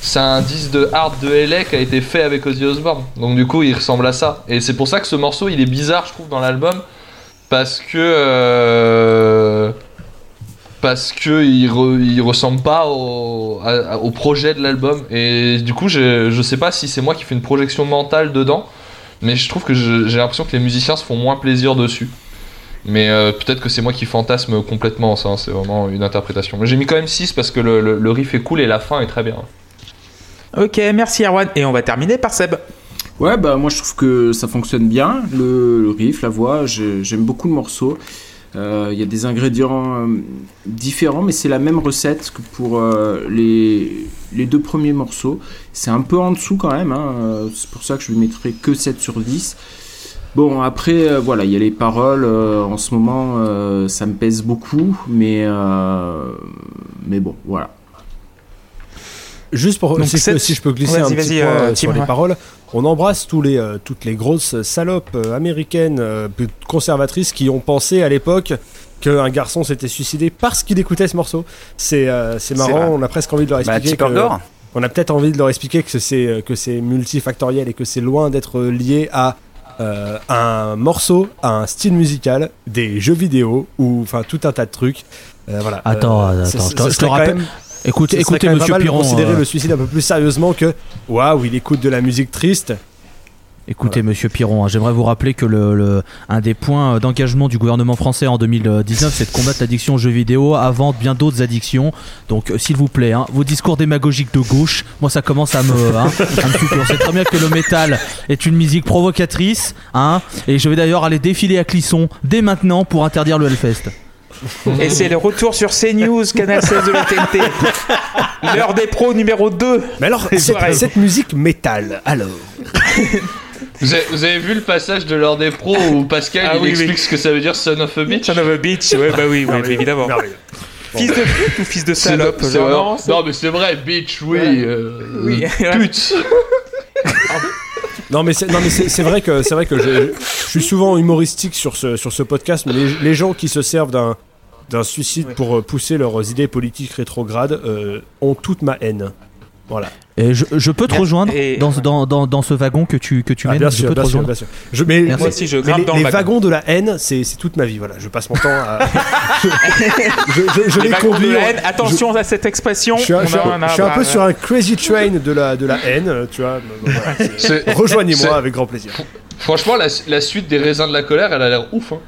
c'est un disque de hard de LA qui a été fait avec Ozzy Osbourne. Donc du coup, il ressemble à ça. Et c'est pour ça que ce morceau, il est bizarre, je trouve, dans l'album, parce que euh, parce que il, il ressemble pas au, au projet de l'album. Et du coup, je, je sais pas si c'est moi qui fais une projection mentale dedans. Mais je trouve que j'ai l'impression que les musiciens se font moins plaisir dessus. Mais euh, peut-être que c'est moi qui fantasme complètement ça, hein, c'est vraiment une interprétation. Mais j'ai mis quand même 6 parce que le, le- le riff est cool et la fin est très bien. Ok, merci Erwan. Et on va terminer par Seb. Ouais, bah moi je trouve que ça fonctionne bien, le, le riff, la voix, j'ai- j'aime beaucoup le morceau. Euh, Il y a des ingrédients euh, différents, mais c'est la même recette que pour euh, les, les deux premiers morceaux. C'est un peu en dessous quand même, hein, c'est pour ça que je lui mettrai que 7 sur 10. Bon, après, euh, voilà, il y a les paroles, euh, en ce moment, euh, ça me pèse beaucoup, mais, euh, mais bon, voilà. Juste pour Donc, si, je peux, si je peux glisser un petit euh, euh, sur les ouais. paroles, on embrasse tous les, euh, toutes les grosses salopes euh, américaines euh, conservatrices qui ont pensé à l'époque qu'un garçon s'était suicidé parce qu'il écoutait ce morceau. C'est euh, marrant, on a presque envie de leur Bah, expliquer. Que- on a peut-être envie de leur expliquer que c'est que c'est multifactoriel et que c'est loin d'être lié à euh, un morceau, à un style musical, des jeux vidéo ou enfin tout un tas de trucs. Euh, voilà. Attends, Euh, attends, je te- rappelle- même- Écoute, ce écoutez, quand même monsieur pas mal de Piron. considérer euh, le suicide un peu plus sérieusement que waouh, il écoute de la musique triste. Écoutez, monsieur Piron, hein, j'aimerais vous rappeler que le, le- un des points euh, d'engagement du gouvernement français en 2019, c'est de combattre l'addiction aux jeux vidéo avant bien d'autres addictions. Donc, euh, s'il vous plaît, hein, vos discours démagogiques de gauche, moi ça commence à me, hein, à me. On sait très bien que le métal est une musique provocatrice, hein, et je vais d'ailleurs aller défiler à Clisson dès maintenant pour interdire le Hellfest. Et c'est le retour sur CNews, Canal 16 de la TNT. L'heure des pros numéro 2. Mais alors, C'est cette, cette musique métal, alors Vous avez, vous avez vu le passage de l'heure des pros où Pascal Ah il oui, explique oui. ce que ça veut dire son of a bitch Son of a bitch, ouais, bah oui, oui, évidemment. Fils de pute ou fils de salope genre, non, mais c'est vrai, bitch, oui. Ouais. euh, Oui. Pute. (laughs) Non mais c'est non mais c'est c'est vrai que c'est vrai que je, je suis souvent humoristique sur ce sur ce podcast mais les, les gens qui se servent d'un d'un suicide pour pousser leurs idées politiques rétrogrades euh, ont toute ma haine. Voilà. Et je, je peux te rejoindre Et- dans, dans, dans, dans ce wagon que tu, que tu Ah, mènes. bien je sûr, peux te bien rejoindre. bien sûr. Je, mais, Merci. mais- aussi, je mais grimpe les, dans le les wagon. wagons de la haine, c'est toute ma vie. Voilà, je passe mon temps à. (laughs) je je, je Les les wagons de conduis. la haine, attention à cette expression. Je suis, un, je je peu bah, sur un crazy train de la, de la haine, euh, tu vois. voilà, Rejoignez-moi avec grand plaisir. Franchement, la, la suite des raisins de la colère, elle a l'air ouf. Hein.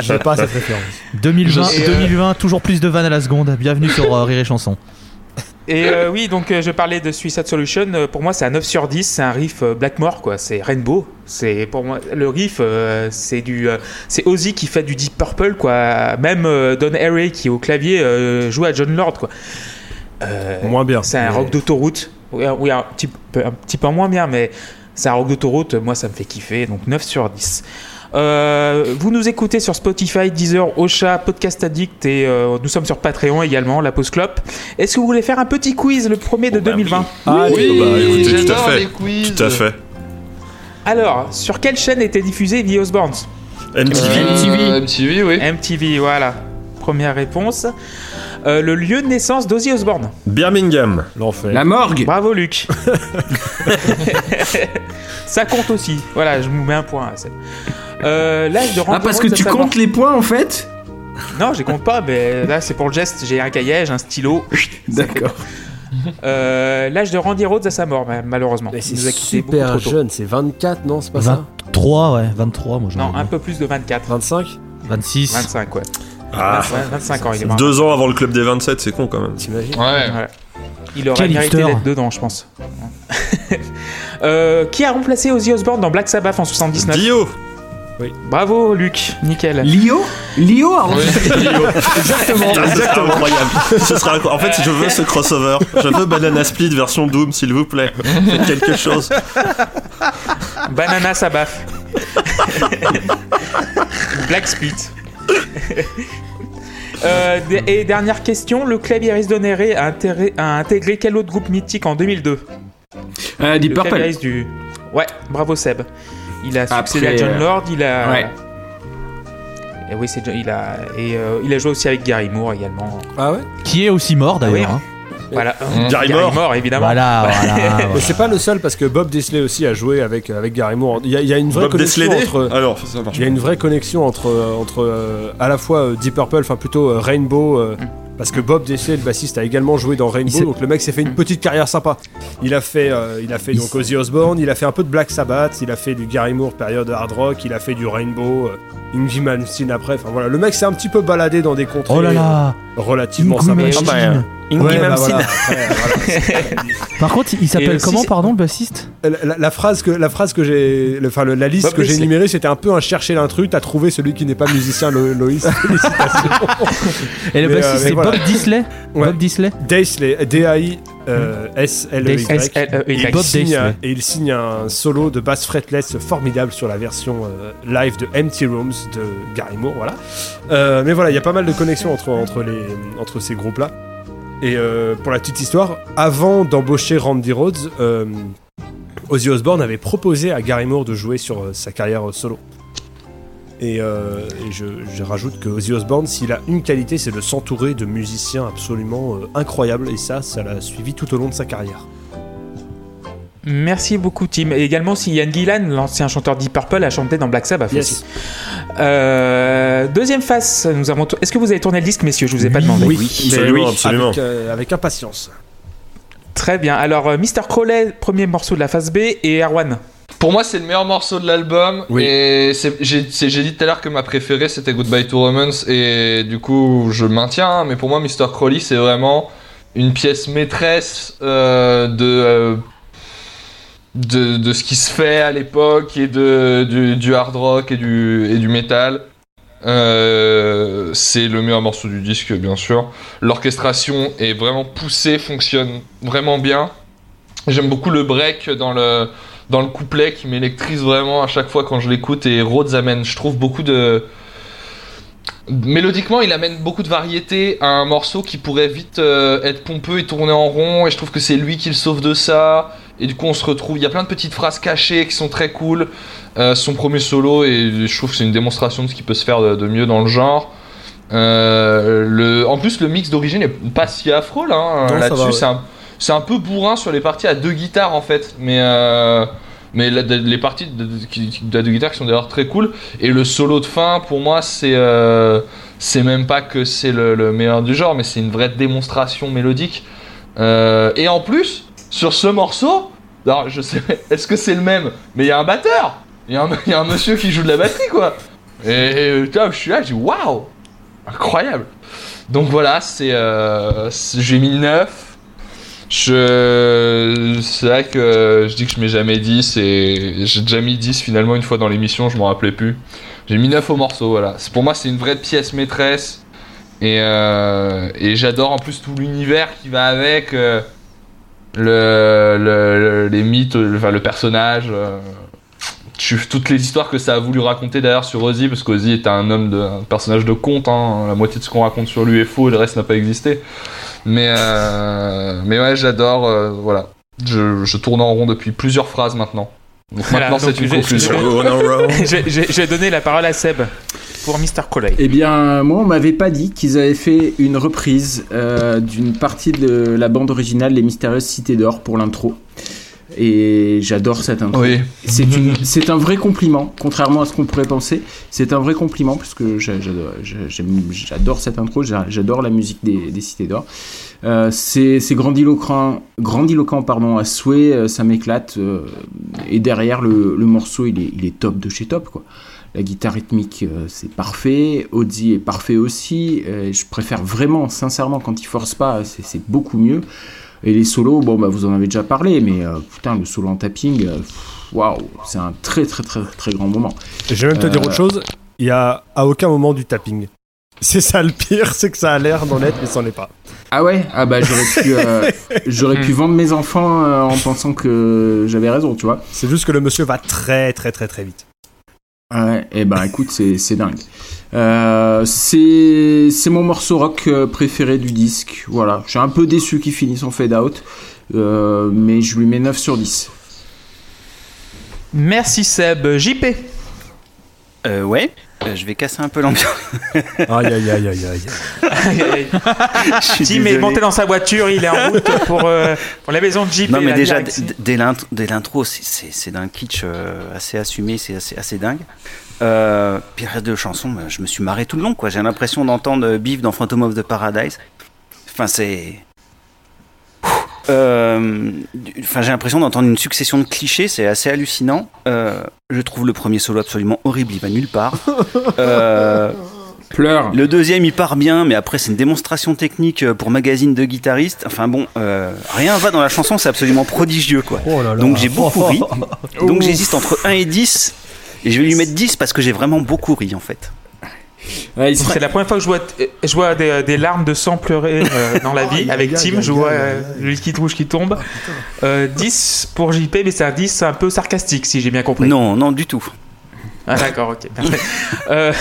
J'ai pas cette référence. 2020, Je sais. 2020, toujours plus de vannes à la seconde. Bienvenue sur euh, Rire et Chanson. Et euh, oui, donc euh, je parlais de Suicide Solution. euh, pour moi, c'est un 9 sur 10. C'est un riff euh, Blackmore, quoi. C'est Rainbow. C'est pour moi le riff. c'est du. c'est Ozzy qui fait du Deep Purple, quoi. Même Don Harry qui est au clavier joue à John Lord, quoi. Moins bien. C'est un Mais- rock d'autoroute. Oui, un petit, peu, un petit peu moins bien, mais c'est un rock d'autoroute. Moi, ça me fait kiffer. Donc 9 sur 10. Euh, vous nous écoutez sur Spotify, Deezer, Ocha, Podcast Addict et euh, nous sommes sur Patreon également, la pause clope. Est-ce que vous voulez faire un petit quiz, le premier de 2020 Ah, Oui, bah, écoutez, tout à j'adore fait. les quiz. Tout à fait. Alors, sur quelle chaîne était diffusé The Osbournes MTV. Euh, MTV, oui. MTV, voilà. Première réponse. Euh, le lieu de naissance d'Ozzy Osbourne. Birmingham. L'enfer. La morgue. Bravo Luc. (laughs) Ça compte aussi. Voilà, je vous mets un point. à celle. Euh, L'âge de Ah, Randy parce que Rhodes à tu sa mort. comptes les points en fait Non, je compte pas, mais là c'est pour le geste. J'ai un cahier, j'ai un stylo. (laughs) D'accord. Euh, L'âge de Randy Rhodes à sa mort, ma- malheureusement. Mais c'est super trop jeune, c'est 24, non C'est pas ça 23, ouais, 23, moi j'en Non, un peu plus de 24. 25 26. 25, ouais. Ah, 25, 25 ans, il est deux ans avant le club des 27, c'est con quand même. T'imagines Ouais. Voilà. Il aurait Quel mérité d'être dedans, je pense. (laughs) Euh, qui a remplacé Ozzy Osbourne dans Black Sabbath en 79 Dio Bravo, Luc. Nickel. Lio? Lio a Oui. (laughs) Exactement, Putain, ce sera exactement. incroyable. Ce sera En fait, je veux ce crossover. Je veux Banana Split version Doom, s'il vous plaît. Faites quelque chose. Banana Sabbath. (laughs) Black Split. Euh, et dernière question, le claviériste d'Honoré a, a intégré quel autre groupe mythique en 2002 euh, Deep Le Purple. du... Ouais, bravo Seb. Il a succédé Après, à John euh, Lord, il a... Ouais. Et oui, c'est John- il a et euh, il a joué aussi avec Gary Moore également. Ah ouais? Qui est aussi mort d'ailleurs. Oui. hein. Voilà. Gary Moore. évidemment. Voilà, (laughs) voilà. Mais c'est pas le seul parce que Bob Disley aussi a joué avec, avec Gary Moore. Il y a, il y a une vraie Bob connexion entre. Alors, ça marche. Il y a une vraie connexion entre, euh, entre euh, à la fois euh, Deep Purple, enfin plutôt euh, Rainbow, euh, parce que Bob Disley, le bassiste, a également joué dans Rainbow, donc le mec s'est fait une petite carrière sympa. Il a fait, euh, il a fait Il donc Ozzy Osbourne, il a fait un peu de Black Sabbath, il a fait du Gary Moore période hard rock, il a fait du Rainbow, euh, Ingrid Malmsteen après, enfin voilà, le mec s'est un petit peu baladé dans des contrées Oh là là. euh, relativement sympas. Malmsteen. Ouais, bah voilà, après, voilà. (laughs) Par contre, il s'appelle comment, pardon, le bassiste La, phrase que la phrase que j'ai enfin la liste Bob que j'ai Disley. énumérée c'était un peu un chercher l'intrus t'as trouvé celui qui n'est pas musicien Lo- Loïs (laughs) félicitations Et le Mais, euh, bassiste, c'est voilà. Bob Disley Ouais. Bob Disley Daisley D-A-I euh, S-L-E-Y. et il, Bob signe un, et il signe un solo de basse fretless formidable sur la version euh, live de Empty Rooms de Gary Moore voilà Euh, mais voilà il y a pas mal de connexions entre, entre, les, entre ces groupes là et euh, pour la petite histoire avant d'embaucher Randy Rhodes euh, Ozzy Osbourne avait proposé à Gary Moore de jouer sur euh, sa carrière solo et, je, je rajoute que Ozzy Osbourne, s'il a une qualité, c'est de s'entourer de musiciens absolument incroyables. Et ça, ça l'a suivi tout au long de sa carrière. Merci beaucoup, Tim. Et également, si Ian Gillan, l'ancien chanteur Deep Purple, a chanté dans Black Sabbath aussi. Euh, deuxième face, nous avons. Est-ce que vous avez tourné le disque, messieurs Je vous ai pas demandé. Absolument, absolument. Avec, euh, avec impatience. Très bien. Alors, euh, Mr. Crowley, premier morceau de la face B, et Erwan. Pour moi, c'est le meilleur morceau de l'album. Oui. Et c'est- j'ai c'est- j'ai dit tout à l'heure que ma préférée c'était Goodbye to Romance. Et du coup, je maintiens. hein, Mais pour moi, Mr. Crowley, c'est vraiment une pièce maîtresse euh, de, euh, de, de ce qui se fait à l'époque et de, du, hard rock et du, et du metal. Euh, c'est le meilleur morceau du disque, bien sûr. L'orchestration est vraiment poussée, fonctionne vraiment bien. J'aime beaucoup le break dans le, dans le couplet qui m'électrise vraiment à chaque fois quand je l'écoute et Rhodes amène, je trouve, beaucoup de... Mélodiquement, il amène beaucoup de variété à un morceau qui pourrait vite euh, être pompeux et tourner en rond et je trouve que c'est lui qui le sauve de ça et du coup on se retrouve, il y a plein de petites phrases cachées qui sont très cool. Euh, son premier solo et je trouve que c'est une démonstration de ce qui peut se faire de, de mieux dans le genre. Euh, le, en plus, le mix d'origine est pas si affreux là. hein. Non, Là-dessus, va, ouais. c'est un, c'est un peu bourrin sur les parties à deux guitares en fait, mais euh, mais la- les parties de, de- de deux guitares qui sont d'ailleurs très cool. Et le solo de fin, pour moi, c'est c'est même pas que c'est le, le meilleur du genre, mais c'est une vraie démonstration mélodique. Et en plus, sur ce morceau, alors je sais, est-ce que c'est le même? Mais il y a un batteur, il y, a un- monsieur qui joue de la batterie quoi. Et, et, putain, je suis là, je dis waouh, incroyable. Donc voilà, c'est euh, j'ai mis 9 Je... C'est vrai que je dis que je mets jamais 10 et j'ai déjà mis 10 finalement une fois dans l'émission, je m'en rappelais plus. J'ai mis 9 au morceau, voilà. Pour moi, c'est une vraie pièce maîtresse. Et, euh, et j'adore en plus tout l'univers qui va avec. euh, le, le- le- les mythes, le, enfin, le personnage. euh, toutes les histoires que ça a voulu raconter d'ailleurs sur Ozzy, parce qu'Ozzy est un homme de, un personnage de conte, hein, la moitié de ce qu'on raconte sur lui est faux et le reste n'a pas existé. Mais, euh, mais ouais, j'adore, euh, voilà. Je, je tourne en rond depuis plusieurs phrases maintenant. Donc Voilà, maintenant c'est une j'ai- conclusion. Vais (laughs) donner la parole à Seb pour Mr. Coley. Eh bien, moi, on m'avait pas dit qu'ils avaient fait une reprise euh, d'une partie de la bande originale Les Mystérieuses Cités d'Or pour l'intro. Et j'adore cette intro. Oui. (laughs) C'est un vrai compliment, contrairement à ce qu'on pourrait penser. C'est un vrai compliment, parce que j'a- j'adore cette intro, j'a- j'adore la musique des, des Cités d'Or. Euh, c'est grandiloquent, grandiloquent pardon, à souhait, euh, ça m'éclate. euh, et derrière, le, le morceau, il est, il est top de chez top. Quoi. La guitare rythmique, euh, c'est parfait. Audi est parfait aussi. Euh, je préfère vraiment, sincèrement, quand il force pas, c'est beaucoup mieux. Et les solos, bon, bah, vous en avez déjà parlé, mais euh, putain, le solo en tapping, waouh, c'est un très, très, très, très grand moment. Et je vais même te dire autre chose, il y a à aucun moment du tapping. C'est ça le pire, c'est que ça a l'air d'en être, mais c'en est pas. Ah ouais? Ah bah, j'aurais pu, euh, (laughs) j'aurais pu vendre mes enfants en pensant que j'avais raison, tu vois. C'est juste que le monsieur va très très très très vite. Ouais, et bah écoute, c'est c'est dingue. Euh, c'est c'est mon morceau rock euh, préféré du disque. Voilà, je suis un peu déçu qu'il finisse en fade out, euh, mais je lui mets 9 sur 10. Merci Seb. JP. Euh, ouais, euh, je vais casser un peu l'ambiance. (laughs) Aïe aïe aïe aïe aïe. Tim (laughs) est monté dans sa voiture, il est en route pour, euh, pour la maison de JP. Non mais déjà dès l'int- dès l'intro c'est- c'est c'est d'un kitsch euh, assez assumé, c'est assez, assez dingue. Euh, puis le reste de la chanson, bah, je me suis marré tout le long quoi. J'ai l'impression d'entendre Beef dans Phantom of the Paradise. Enfin c'est, enfin j'ai l'impression d'entendre une succession de clichés, c'est assez hallucinant. Euh, je trouve le premier solo absolument horrible, il va nulle part. Euh, Pleure. le deuxième, il part bien, mais après, c'est une démonstration technique euh, pour magazine de guitariste. Enfin bon, euh, rien va dans la chanson, c'est absolument prodigieux, quoi. Oh là là. Donc j'ai beaucoup ri. (laughs) Donc j'hésite entre 1 et 10. Et je vais lui mettre 10 parce que j'ai vraiment beaucoup ri, en fait. Ouais, C'est la première fois que je vois, je vois des, des larmes de sang pleurer euh, (laughs) dans la vie. Aïe, Avec Tim, je vois euh, le liquide rouge qui tombe. Euh, 10 pour JP, mais c'est un 10 un peu sarcastique, si j'ai bien compris. Non, non, du tout. Ah, d'accord, ok. parfait. euh,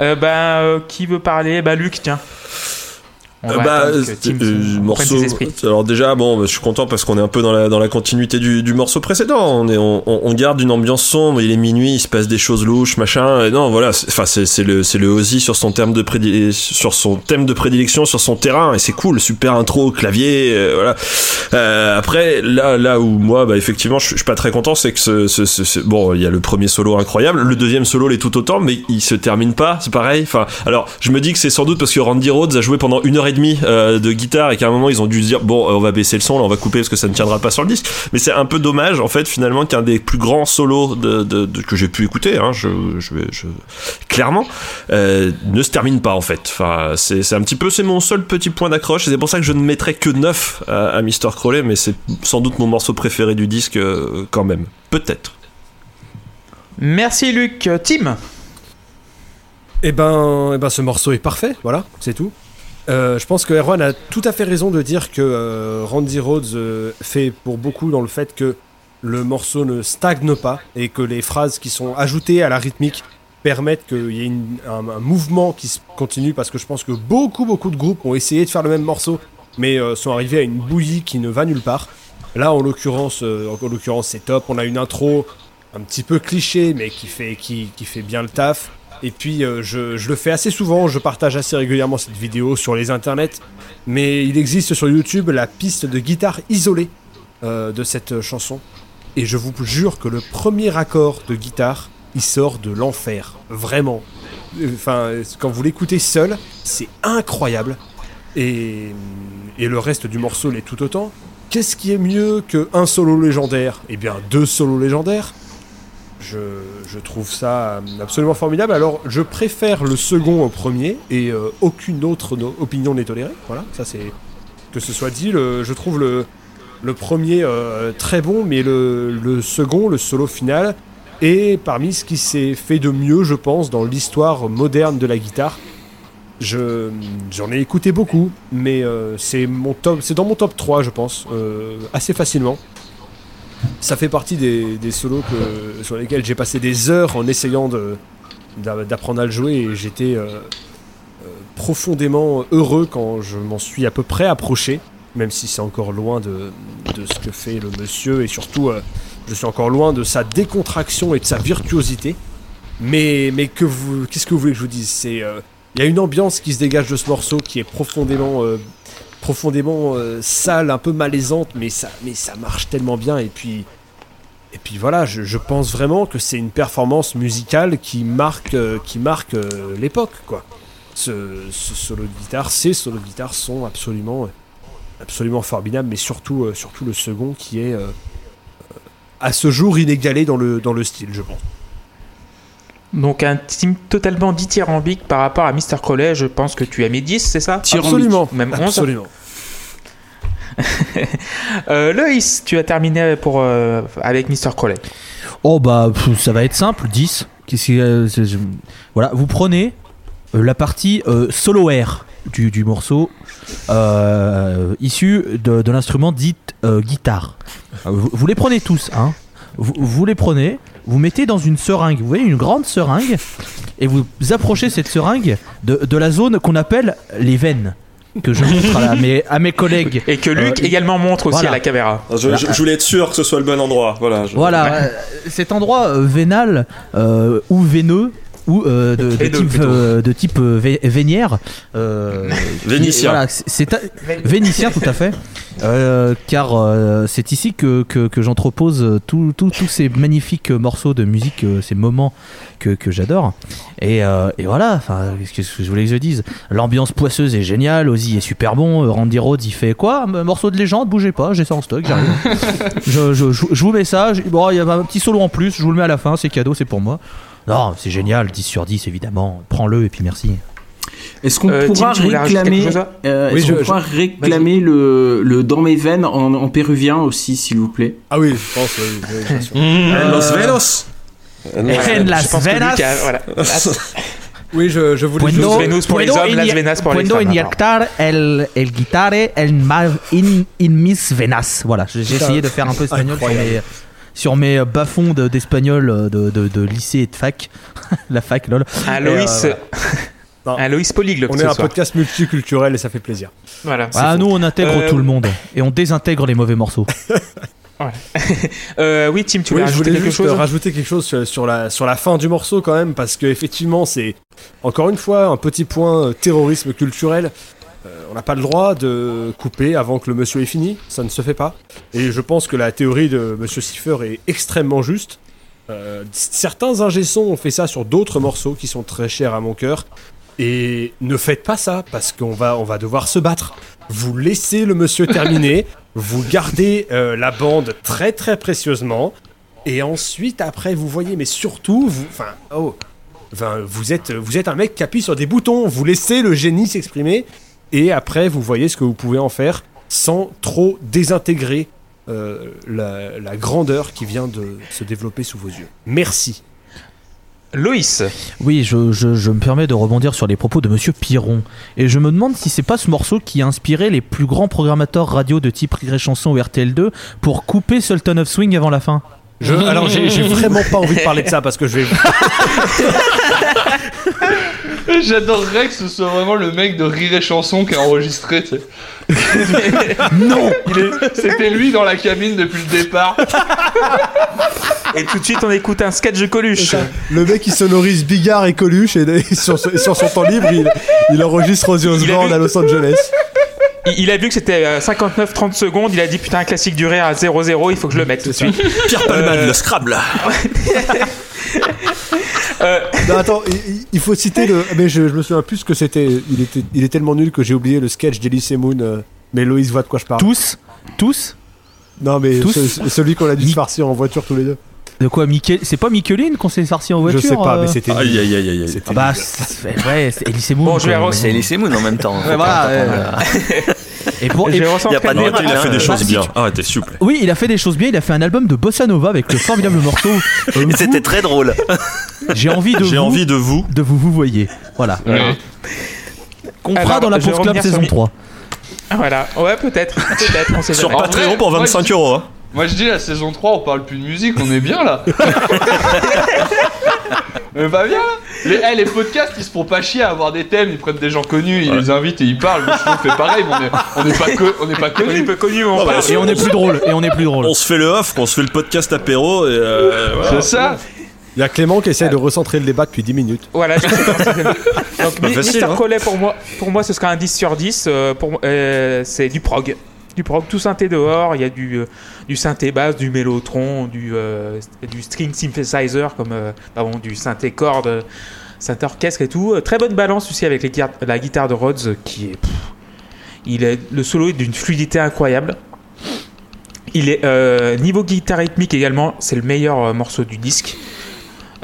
euh, bah, euh, qui veut parler? Bah, Luc, tiens. On Euh, va bah, euh, euh, morceau. esprits. Alors déjà, bon, bah, je suis content parce qu'on est un peu dans la dans la continuité du, du morceau précédent. On est on, on- on garde une ambiance sombre. Il est minuit, il se passe des choses louches, machin. Et non, voilà. Enfin, c'est c'est le c'est le Ozzy sur son terme de prédile- sur son thème de prédilection, sur son terrain. Et c'est cool, super intro, clavier, euh, voilà. Euh, après, là là où moi, bah effectivement, je, suis- je suis pas très content, c'est que ce, ce- ce- ce- bon, il y a le premier solo incroyable, le deuxième solo l'est tout autant, mais il se termine pas. C'est pareil. Enfin, alors je me dis que c'est sans doute parce que Randy Rhodes a joué pendant une heure et demie euh, de guitare et qu'à un moment ils ont dû se dire bon, euh, on va baisser le son, là on va couper parce que ça ne tiendra pas sur le disque. Mais c'est un peu dommage en fait finalement qu'un des plus grands solos de, de- de- que j'ai pu écouter, hein, je, je, vais- je- clairement, euh, ne se termine pas en fait. Enfin, c'est c'est un petit peu, c'est mon seul petit point d'accroche et c'est pour ça que je ne mettrai que 9 à, à Mr. Crowley, mais c'est sans doute mon morceau préféré du disque euh, quand même. Peut-être. Merci, Luc. Tim? Et ben, eh ben, ce morceau est parfait, voilà, c'est tout. Euh, je pense que Erwan a tout à fait raison de dire que euh, Randy Rhodes euh, fait pour beaucoup dans le fait que le morceau ne stagne pas et que les phrases qui sont ajoutées à la rythmique permettent qu'il y ait un, mouvement qui se continue parce que je pense que beaucoup beaucoup de groupes ont essayé de faire le même morceau mais sont arrivés à une bouillie qui ne va nulle part. Là en l'occurrence, en l'occurrence c'est top. On a une intro un petit peu cliché mais qui fait qui, qui fait bien le taf. Et puis euh, je, le fais assez souvent, je partage assez régulièrement cette vidéo sur les internets, mais il existe sur YouTube la piste de guitare isolée euh, de cette chanson. Et je vous jure que le premier accord de guitare, il sort de l'enfer. Vraiment. Enfin, quand vous l'écoutez seul, c'est incroyable. Et, et le reste du morceau l'est tout autant. Qu'est-ce qui est mieux qu'un solo légendaire? Eh bien, deux solos légendaires. Je, trouve ça absolument formidable. Alors, je préfère le second au premier et euh, aucune autre opinion n'est tolérée. Voilà, ça c'est que ce soit dit. je trouve le, premier euh, très bon, mais le, second, le solo final, est parmi ce qui s'est fait de mieux, je pense, dans l'histoire moderne de la guitare. Je j'en ai écouté beaucoup, mais euh, c'est mon top, c'est dans mon top 3, je pense, assez facilement. Ça fait partie des, solos sur lesquels j'ai passé des heures en essayant d'apprendre à le jouer et j'étais euh, euh, profondément heureux quand je m'en suis à peu près approché, même si c'est encore loin de, ce que fait le monsieur et surtout euh, je suis encore loin de sa décontraction et de sa virtuosité. Mais, qu'est-ce que vous voulez que je vous dise? Il y a une ambiance qui se dégage de ce morceau qui est profondément, profondément euh, sale, un peu malaisante, mais ça, mais ça marche tellement bien. Et puis, et puis voilà, je, je pense vraiment que c'est une performance musicale qui marque, euh, qui marque euh, l'époque, quoi. Ce, ce solo de guitare, ces solos de guitare sont absolument, absolument formidables, mais surtout, euh, surtout le second qui est à ce jour inégalé dans le, dans le style, je pense. Donc un team totalement dithyrambique par rapport à Mr. Crowley, je pense que tu as mis 10, c'est ça? Absolument, Même 11 absolument. (laughs) Euh, Loïs, tu as terminé pour, euh, avec Mr. Crowley. Oh bah ça va être simple, 10. Qu'est-ce que, euh, c'est- je- Voilà, vous prenez euh, la partie euh, solo air du, morceau issu de, l'instrument dit guitare. Vous, les prenez tous, hein. Vous, les prenez, vous mettez dans une seringue, vous voyez une grande seringue, et vous approchez cette seringue de la zone qu'on appelle les veines, que je montre à, la- mes, à mes collègues. Et que Luc Euh, également montre aussi voilà. à la caméra. Je, je- je voulais être sûr que ce soit le bon endroit. Voilà. je- Voilà, euh, cet endroit euh, vénal euh, ou veineux ou euh, de, de type, euh, de type euh, vé- vénière. euh, (laughs) Vénitien. voilà, c'est- vénitien tout à fait. Euh, car euh, c'est ici que, que, que j'entrepose tous ces magnifiques morceaux de musique, ces moments que, que j'adore. Et, euh, et voilà, enfin, qu'est-ce que je voulais que je dise? L'ambiance poisseuse est géniale, Ozzy est super bon, Randy Rhodes il fait quoi? Un morceau de légende, bougez pas, j'ai ça en stock, j'arrive. (laughs) je, je, je- je vous mets ça, bon, il y a un petit solo en plus, je vous le mets à la fin, c'est cadeau, c'est pour moi. Non, c'est génial, 10 sur 10 évidemment, prends-le et puis merci. Est-ce qu'on Euh, pourra Tim, réclamer, quelque chose euh, Oui, est-ce je- qu'on je- pourra réclamer le, le dans mes veines en, en péruvien aussi, s'il vous plaît Ah oui, je pense, oui, sûr. En Los Venos. En Los- En Las je pense que Venas. Voilà. (laughs) Oui, je, je voulais Puendo- Venus pour les hommes, Las Venas pour les Puedo femmes, inyectar el, el guitare el mar in, in mis venas. Voilà, j'ai essayé de faire un peu espagnol sur mes bas-fonds de- d'espagnol euh, de, de, de lycée et de fac. (laughs) La fac, lol. Un Et, Loïs, euh, (laughs) Non. un Loïs polyglotte On est ce un soir. podcast multiculturel et ça fait plaisir. Voilà, Ah, nous on intègre Euh, tout le monde et on désintègre les mauvais morceaux. (laughs) Euh, oui, Tim, tu voulais Oui, je rajouter voulais quelque juste chose rajouter quelque chose sur, sur la, sur la fin du morceau quand même, parce que effectivement c'est encore une fois un petit point euh, terrorisme culturel. Euh, on n'a pas le droit de couper avant que le monsieur ait fini, ça ne se fait pas. Et je pense que la théorie de monsieur Cipher est extrêmement juste. Euh, certains ingé-sons ont fait ça sur d'autres morceaux qui sont très chers à mon cœur. Et ne faites pas ça parce qu'on va, on va devoir se battre. Vous laissez le monsieur (laughs) terminer, vous gardez euh, la bande très très précieusement, et ensuite après vous voyez, mais surtout vous, enfin, oh, enfin, vous êtes, vous êtes un mec qui appuie sur des boutons, vous laissez le génie s'exprimer, et après vous voyez ce que vous pouvez en faire sans trop désintégrer euh, la, la grandeur qui vient de se développer sous vos yeux. Merci. Loïs, Oui, je, je- je me permets de rebondir sur les propos de Monsieur Piron. Et je me demande si c'est pas ce morceau qui a inspiré les plus grands programmateurs radio de type Chanson ou RTL2 pour couper Sultan of Swing avant la fin. Je, alors j'ai vraiment pas envie de parler de ça parce que je vais. (laughs) J'adorerais que ce soit vraiment le mec de Rire et Chanson qui a enregistré, tu sais. Non C'était lui dans la cabine depuis le départ. et tout de suite on écoute un sketch de Coluche. Le mec il sonorise Bigard et Coluche et, et sur, sur son temps libre il, il enregistre Ozzy Osbourne à Los Angeles. Il, a vu que c'était euh, 59-30 secondes, il a dit putain un classique du rire à 0-0, il faut que je le mette tout de suite. Pierre Palman, Euh, le Scrabble. (laughs) Euh, Non, attends, il, il faut citer le. Mais je, je me souviens plus ce que c'était. Il, était. il est tellement nul que j'ai oublié le sketch d'Elise Moon. euh, mais Loïs voit de quoi je parle. Tous? Tous? Non, mais Tous? ce- celui qu'on a dû se farcir en voiture tous les deux. De quoi, Michael C'est pas Micheline qu'on s'est farci en voiture je sais pas, euh mais c'était. Aïe aïe aïe aïe aïe. C'était Ah bah, ouais, c'est Elise Moon. Bon, je vais C'est Elise Moon en même temps. Ouais, voilà, euh, (laughs) Et pour, ressenti y a pas de Il a fait hein, des euh, choses bien. Arrêtez, s'il vous plaît. oui, il a fait des choses bien. Il a fait un album de bossa nova avec le formidable morceau. euh, c'était très drôle. J'ai envie de J'ai vous, envie de vous. de vous vous voyez. Voilà. Ouais. Qu'on fera dans la Pause Club saison mi- 3. Ah, Voilà, ouais, peut-être. Peut-être, on sait Sur Patreon pour moi, 25 je- euros. Moi je dis la saison 3 on parle plus de musique, on est bien là. (laughs) Mais pas bien là. Les, eh, les podcasts ils se font pas chier à avoir des thèmes, ils prennent des gens connus, ils les invitent et ils parlent. Moi, je trouve qu'on fait pareil, mais on est, on est pas co- on est pas On est connus. mais on Ah, bah, parle. Et on est plus drôle. Et on est plus drôle. On se fait le off, on se fait le podcast apéro et euh, voilà. C'est ça. Il y a Clément qui essaie de recentrer le débat depuis 10 minutes. Voilà, je sais comment ça s'appelle. Donc, pas Mi- facile, Mr. hein. Collet, pour moi, pour moi, ce sera un 10 sur 10. euh, pour, euh, c'est du prog. Du prog, tout synthé dehors. Il y a du, euh, synthé basse, du mélotron, du, euh, du string synthesizer, comme euh, du synthé corde, synthé orchestre et tout. Très bonne balance aussi avec la guitare de Rhodes, qui est. il est le solo est d'une fluidité incroyable. Il est niveau guitare rythmique également, c'est le meilleur morceau du disque.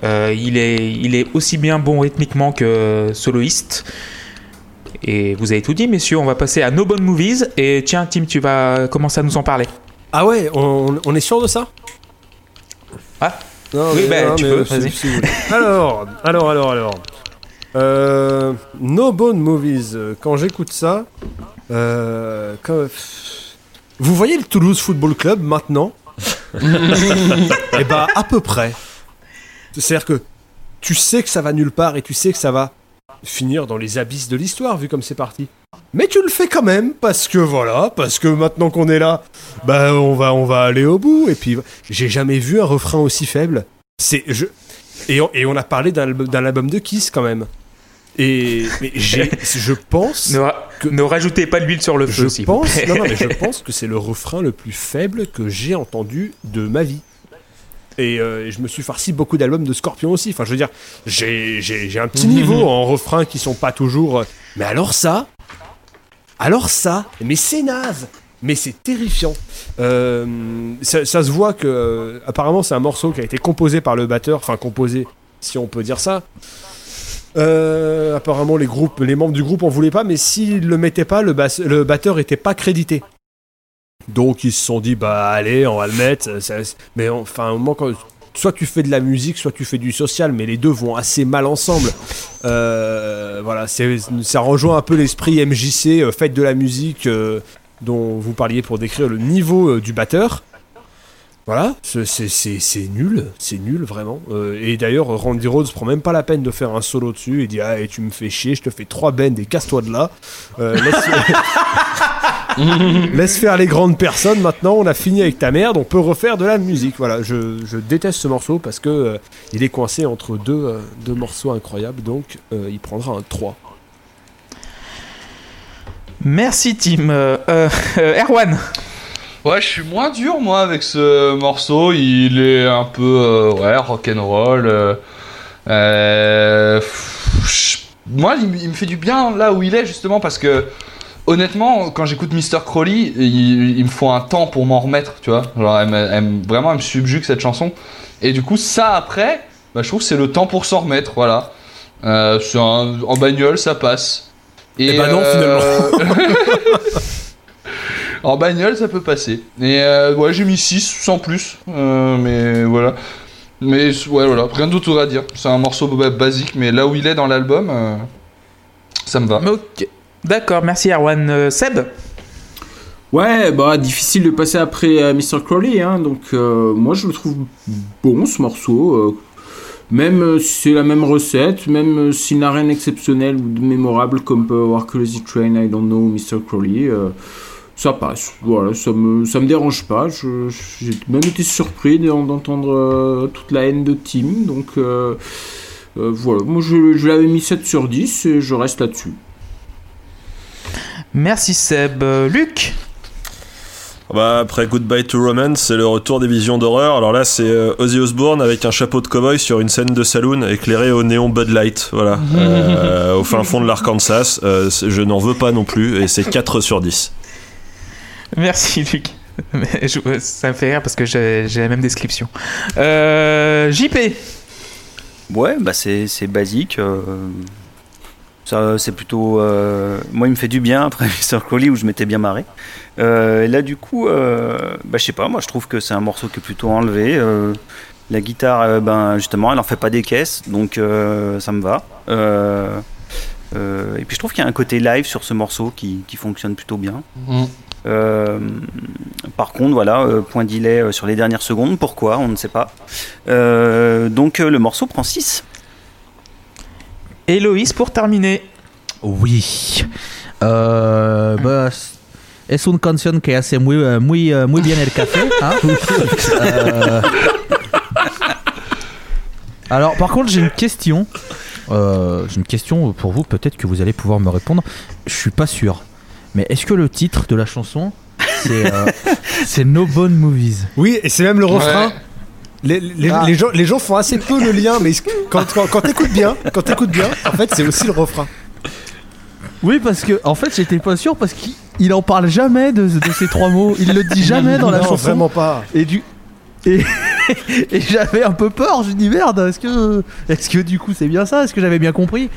Il, est, il est aussi bien bon rythmiquement que soloiste. Et vous avez tout dit, messieurs. On va passer à No Bonne Movies. Et tiens, Tim, tu vas commencer à nous en parler. Ah ouais, on, on est sûr de ça? Ah. Non, Oui, bah, non, tu mais, peux, si- vas-y. si vous voulez. alors, alors, alors, alors. Euh, no Bone Movies, euh, quand j'écoute ça, euh, quand- vous voyez le Toulouse Football Club maintenant? (laughs) Eh ben, à peu près. C'est-à-dire que tu sais que ça va nulle part et tu sais que ça va finir dans les abysses de l'histoire, vu comme c'est parti. Mais tu le fais quand même, parce que voilà, parce que maintenant qu'on est là, bah on va, on va aller au bout. Et puis, j'ai jamais vu un refrain aussi faible. C'est, je, et on, et on a parlé d'un album, d'un album de Kiss quand même. Et mais j'ai, je pense, Ne, ra- Que- ne rajoutez pas de l'huile sur le feu, je vous pense, plaît. non, non, mais je (laughs) pense que c'est le refrain le plus faible que j'ai entendu de ma vie. Et euh, je me suis farci beaucoup d'albums de Scorpion aussi. Enfin, je veux dire, j'ai, un petit niveau (laughs) en refrain qui sont pas toujours. euh, Mais alors ça, alors ça, mais c'est naze. Mais c'est terrifiant. Euh, ça, ça se voit que apparemment c'est un morceau qui a été composé par le batteur, enfin composé, si on peut dire ça. Euh, apparemment les groupes, les membres du groupe en voulaient pas, mais s'ils le mettaient pas, le, le batteur était pas crédité. Donc ils se sont dit bah allez, on va le mettre. ça- mais enfin, moment quand soit tu fais de la musique, soit tu fais du social, mais les deux vont assez mal ensemble. Euh, voilà, ça rejoint un peu l'esprit MJC, euh, faites de la musique, euh, dont vous parliez pour décrire le niveau euh, du batteur. Voilà, c'est- nul, c'est nul vraiment. Euh, et d'ailleurs, Randy Rhodes prend même pas la peine de faire un solo dessus. Il dit Ah, et tu me fais chier, je te fais trois bends et casse-toi de là. Euh, laisse... (laughs) (laughs) laisse faire les grandes personnes. Maintenant, on a fini avec ta merde, on peut refaire de la musique. Voilà, je, je déteste ce morceau parce que euh, il est coincé entre deux, euh, deux morceaux incroyables, donc euh, il prendra un 3. Merci, Tim. Euh, euh, euh, Erwan. Ouais, je suis moins dur moi avec ce morceau. Il est un peu euh, ouais rock'n'roll. Euh, euh, moi, il me fait du bien là où il est justement parce que honnêtement, quand j'écoute Mr Crowley, il, il me faut un temps pour m'en remettre, tu vois. Genre, elle me- elle me- vraiment, elle me subjugue cette chanson. Et du coup, ça après, bah, je trouve que c'est le temps pour s'en remettre. Voilà. Euh, un- en bagnole, ça passe. Eh ben non, (laughs) En bagnole, ça peut passer. Et euh, ouais, j'ai mis 6 sans plus. Euh, mais voilà. Mais ouais, voilà, rien d'autre à dire. C'est un morceau ba- basique, mais là où il est dans l'album, euh, ça me va. Ok. D'accord, merci, Erwan. Euh, Seb. Ouais, bah difficile de passer après euh, Mr. Crowley, hein, donc euh, moi je le trouve bon ce morceau. même si c'est la même recette, même s'il n'a rien d'exceptionnel ou de mémorable comme peut avoir Crazy Train, I Don't Know, Mr. Crowley, ça passe. Voilà, ça me, me dérange pas. J'ai même été surpris d'en- d'entendre toute la haine de Tim, donc voilà. Moi je, je l'avais mis 7 sur 10 et je reste là-dessus. Merci, Seb. Euh, Luc. Bah, après Goodbye to Romance, c'est le retour des visions d'horreur. Alors là, c'est euh, Ozzy Osbourne avec un chapeau de cowboy sur une scène de saloon éclairé au néon Bud Light. Voilà. (laughs) Euh, au fin fond de l'Arkansas. Euh, je n'en veux pas non plus et c'est 4 sur 10. Merci, Luc. (laughs) Mais je- ça me fait rire parce que j'ai la même description. Euh, JP. Ouais, bah c'est c'est basique. Ça, c'est plutôt. euh, moi, il me fait du bien après (laughs) Mr. Crowley où je m'étais bien marré. Euh, et là, du coup, euh, bah, je sais pas, moi, je trouve que c'est un morceau qui est plutôt enlevé. Euh, la guitare, ben, justement, elle en fait pas des caisses, donc ça me va. Et puis, je trouve qu'il y a un côté live sur ce morceau qui, qui fonctionne plutôt bien. Mm. Euh, par contre, voilà, euh, point delay sur les dernières secondes. Pourquoi On ne sait pas. Euh, donc, le morceau prend 6. Héloïse pour terminer. Oui. Euh, bah, es une canción que hace muy, euh, muy, euh, muy bien el café. (laughs) hein. Euh, Alors, par contre, j'ai une question. Euh, j'ai une question pour vous. Peut-être que vous allez pouvoir me répondre. Je suis pas sûr. Mais est-ce que le titre de la chanson, c'est euh, (laughs) c'est No Bone Movies? Oui, et c'est même le refrain. Ouais. Les, les- Ah. les gens, les gens font assez peu le lien, mais quand, quand, quand t'écoutes bien, quand t'écoutes bien, en fait, c'est aussi le refrain. Oui, parce que en fait, j'étais pas sûr parce qu'il il en parle jamais de, de ces trois mots. Il le dit jamais dans la non, chanson. vraiment pas. Et du et, (laughs) et j'avais un peu peur. Je me dis merde. Est-ce que est-ce que du coup c'est bien ça? Est-ce que j'avais bien compris?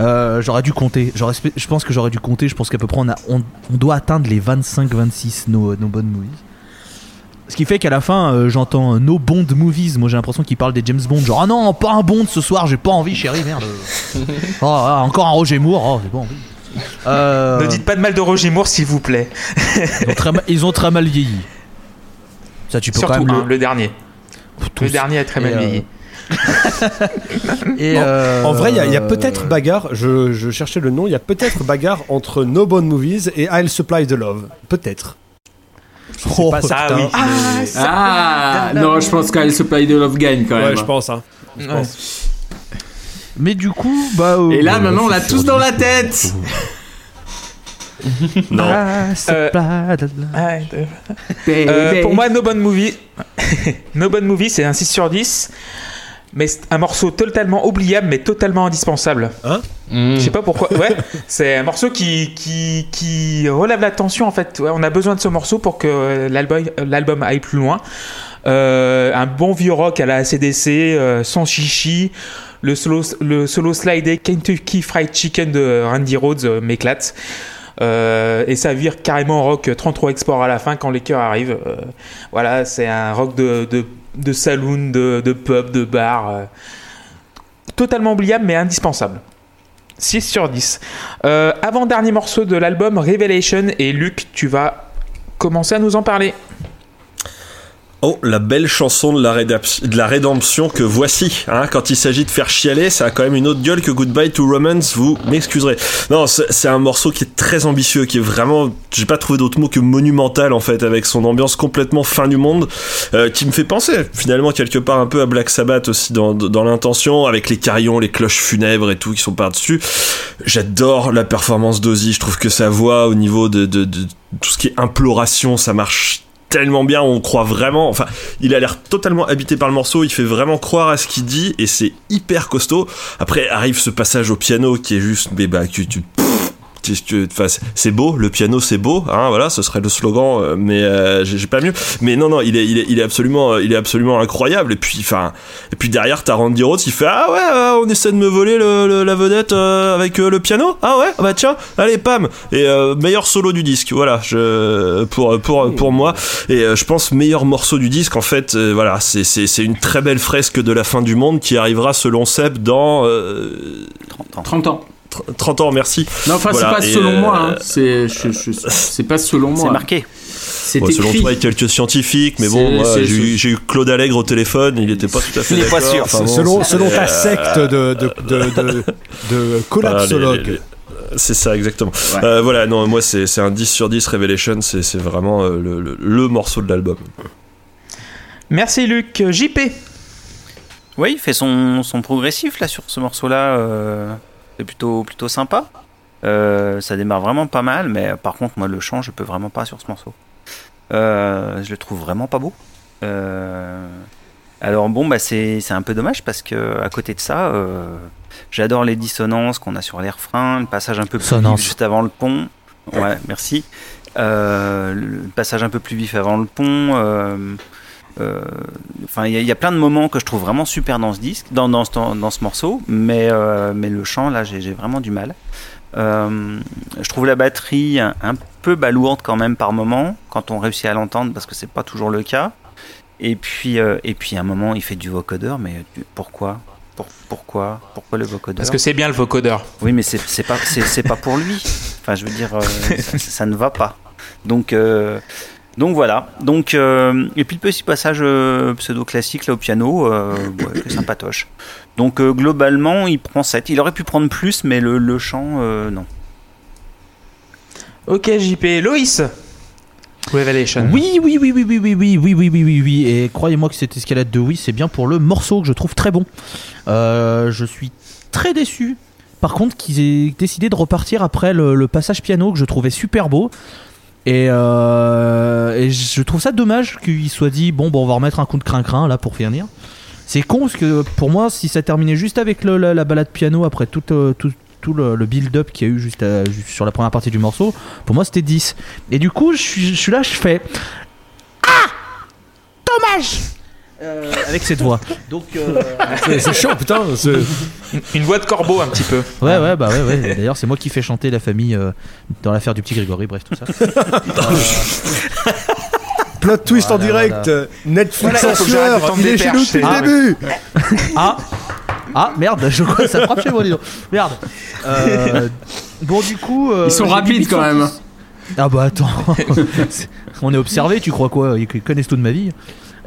Euh, J'aurais dû compter. J'aurais- Je pense que j'aurais dû compter. Je pense qu'à peu près on, a, on, on doit atteindre les 25-26 nos, nos bonnes movies. Ce qui fait qu'à la fin, euh, j'entends euh, No Bond Movies. Moi, j'ai l'impression qu'il parle des James Bond. Genre, ah non, pas un Bond ce soir, j'ai pas envie, chérie, merde. (laughs) Oh, ah, encore un Roger Moore, oh, j'ai pas envie. Euh, Ne dites pas de mal de Roger Moore, s'il vous plaît. ils, ont très mal, ils ont très mal vieilli. Ça, tu peux Surtout quand même un, le- le dernier. tous. Le dernier a très mal Et, euh, vieilli. (laughs) Et Bon, euh, En vrai, il y a- peut-être bagarre, je, je cherchais le nom, il y a peut-être bagarre entre No Bone Movies et I'll Supply the Love. Peut-être. Je sais Oh, pas ah certain. oui. mais- Ah non, je pense qu'elle Supply de Love gagne quand même. ouais, je pense. Hein. Je Ouais. pense. Mais du coup, bah. euh, Et là, maintenant, on l'a tous dans la tête. (laughs) Non. Ah, Euh, de- Euh, pour moi, No Bone Movie, (laughs) No Bone Movie, c'est un 6 sur 10. Mais c'est un morceau totalement oubliable, mais totalement indispensable. Mm. Je sais pas pourquoi. Ouais, c'est un morceau qui, qui, qui relève la tension en fait. Ouais, on a besoin de ce morceau pour que l'album, l'album aille plus loin. Euh, un bon vieux rock à la ACDC, euh, sans chichi. Le solo, le solo slide Kentucky Fried Chicken de Randy Rhodes euh, m'éclate. Euh, et ça vire carrément rock 33 export à la fin quand les chœurs arrivent. Euh, voilà, c'est un rock de, de, de saloon, de, de pub, de bar. euh, totalement oubliable mais indispensable. 6 sur 10. Euh, Avant-dernier morceau de l'album Revelation et Luc, tu vas commencer à nous en parler. Oh, la belle chanson de la, de la rédemption que voici. Hein, quand il s'agit de faire chialer, ça a quand même une autre gueule que Goodbye to Romance, vous m'excuserez. Non, c'est c'est un morceau qui est très ambitieux, qui est vraiment, j'ai pas trouvé d'autre mot que monumental en fait, avec son ambiance complètement fin du monde, euh, qui me fait penser finalement quelque part un peu à Black Sabbath aussi dans, dans l'intention, avec les carillons, les cloches funèbres et tout qui sont par-dessus. J'adore la performance d'Ozzy, je trouve que sa voix au niveau de, de, de tout ce qui est imploration, ça marche tellement bien, on croit vraiment. Enfin, il a l'air totalement habité par le morceau, il fait vraiment croire à ce qu'il dit et c'est hyper costaud. Après arrive ce passage au piano qui est juste, mais bah, tu, c'est- beau, le piano c'est beau, hein, voilà, ce serait le slogan, euh, mais euh, j'ai pas mieux. Mais non, non, euh, il est absolument incroyable. Et puis, enfin, et puis derrière, t'as Randy Rhodes, il fait ah ouais, euh, on essaie de me voler le, le- la vedette avec le piano, ah ouais, bah tiens, allez pam, et meilleur solo du disque, voilà, pour pour pour moi. Et je pense meilleur morceau du disque, en fait, voilà, c'est une très belle fresque de la fin du monde qui arrivera selon Seb dans euh, 30 ans. 30 ans. Tr- 30 ans, merci. Non, enfin, Voilà, c'est et, pas selon euh, moi. Hein. C'est, je- je- c'est pas selon C'est moi. marqué. C'est Bon, selon toi, il y a quelques scientifiques, mais bon, moi, j'ai eu, Claude Allègre au téléphone, il était pas tout à fait est pas d'accord. sûr. Enfin, bon, selon, ta euh, secte de, de, de, de, de collapsologue. voilà, les- les- C'est ça, exactement. Ouais. Euh, voilà, non, moi, c'est un 10 sur 10 Revelation, c'est c'est vraiment euh, le, le- le morceau de l'album. Merci Luc. JP. Oui, il fait son, son progressif là sur ce morceau-là. euh, c'est plutôt, plutôt sympa. Euh, ça démarre vraiment pas mal, mais par contre, moi, le chant, je peux vraiment pas sur ce morceau. Euh, je le trouve vraiment pas beau. Euh, alors bon, bah c'est un peu dommage parce que à côté de ça, j'adore les dissonances qu'on a sur les refrains, le passage un peu plus vif juste avant le pont. Ouais, merci. Le passage un peu plus vif avant le pont. Euh, Enfin, il y, a- il y a plein de moments que je trouve vraiment super dans ce disque, dans, dans, ce, dans ce morceau, mais, euh, mais le chant, là, j'ai vraiment du mal. Euh, je trouve la batterie un, un peu balourde quand même par moment, quand on réussit à l'entendre, parce que c'est pas toujours le cas. Et puis, euh, et puis à un moment, il fait du vocodeur, mais pourquoi? Pour- Pourquoi? Pourquoi le vocodeur? Parce que c'est bien le vocodeur. Oui, mais c'est pas, c'est pas pour lui. Enfin, je veux dire, euh, (laughs) ça, ça ne va pas. Donc, donc voilà. Donc, euh, et puis le petit passage euh, pseudo-classique là au piano, euh, ouais, (coughs) que sympatoche. Donc euh, globalement, il prend 7. Il aurait pu prendre plus, mais le, le chant, euh, non. Ok, JP. Loïs? Revelation. Oui, oui, oui, oui, oui, oui, oui, oui, oui, oui, oui, oui. Et croyez-moi que cette escalade de oui, c'est bien pour le morceau que je trouve très bon. Euh, je suis très déçu. Par contre, qu'ils aient décidé de repartir après le, le passage piano que je trouvais super beau. Et, euh, je trouve ça dommage qu'il soit dit bon, bon, on va remettre un coup de crin-crin là pour finir. C'est con parce que pour moi, si ça terminait juste avec la, la balade piano après tout, euh, tout, le, build-up qu'il y a eu juste, à- juste sur la première partie du morceau, pour moi c'était 10. Et du coup, je je suis là, je fais Ah Dommage Euh, Avec cette voix. Donc, euh, C'est chiant, putain. Une, une voix de corbeau un petit peu. ouais, ouais, bah ouais, ouais. D'ailleurs, c'est moi qui fais chanter la famille euh, dans l'affaire du petit Grégory, bref, tout ça. (laughs) Plot twist en direct. voilà. Netflix Voilà, en sueur. Il des est chez nous depuis c'est- le début. Ah Ah merde, je crois que ça frappe chez moi, dis donc. Merde. Euh, bon, du coup. euh, Ils sont rapides quand même. 10. Ah bah attends. (laughs) On est observé, tu crois quoi? Ils connaissent tout de ma vie.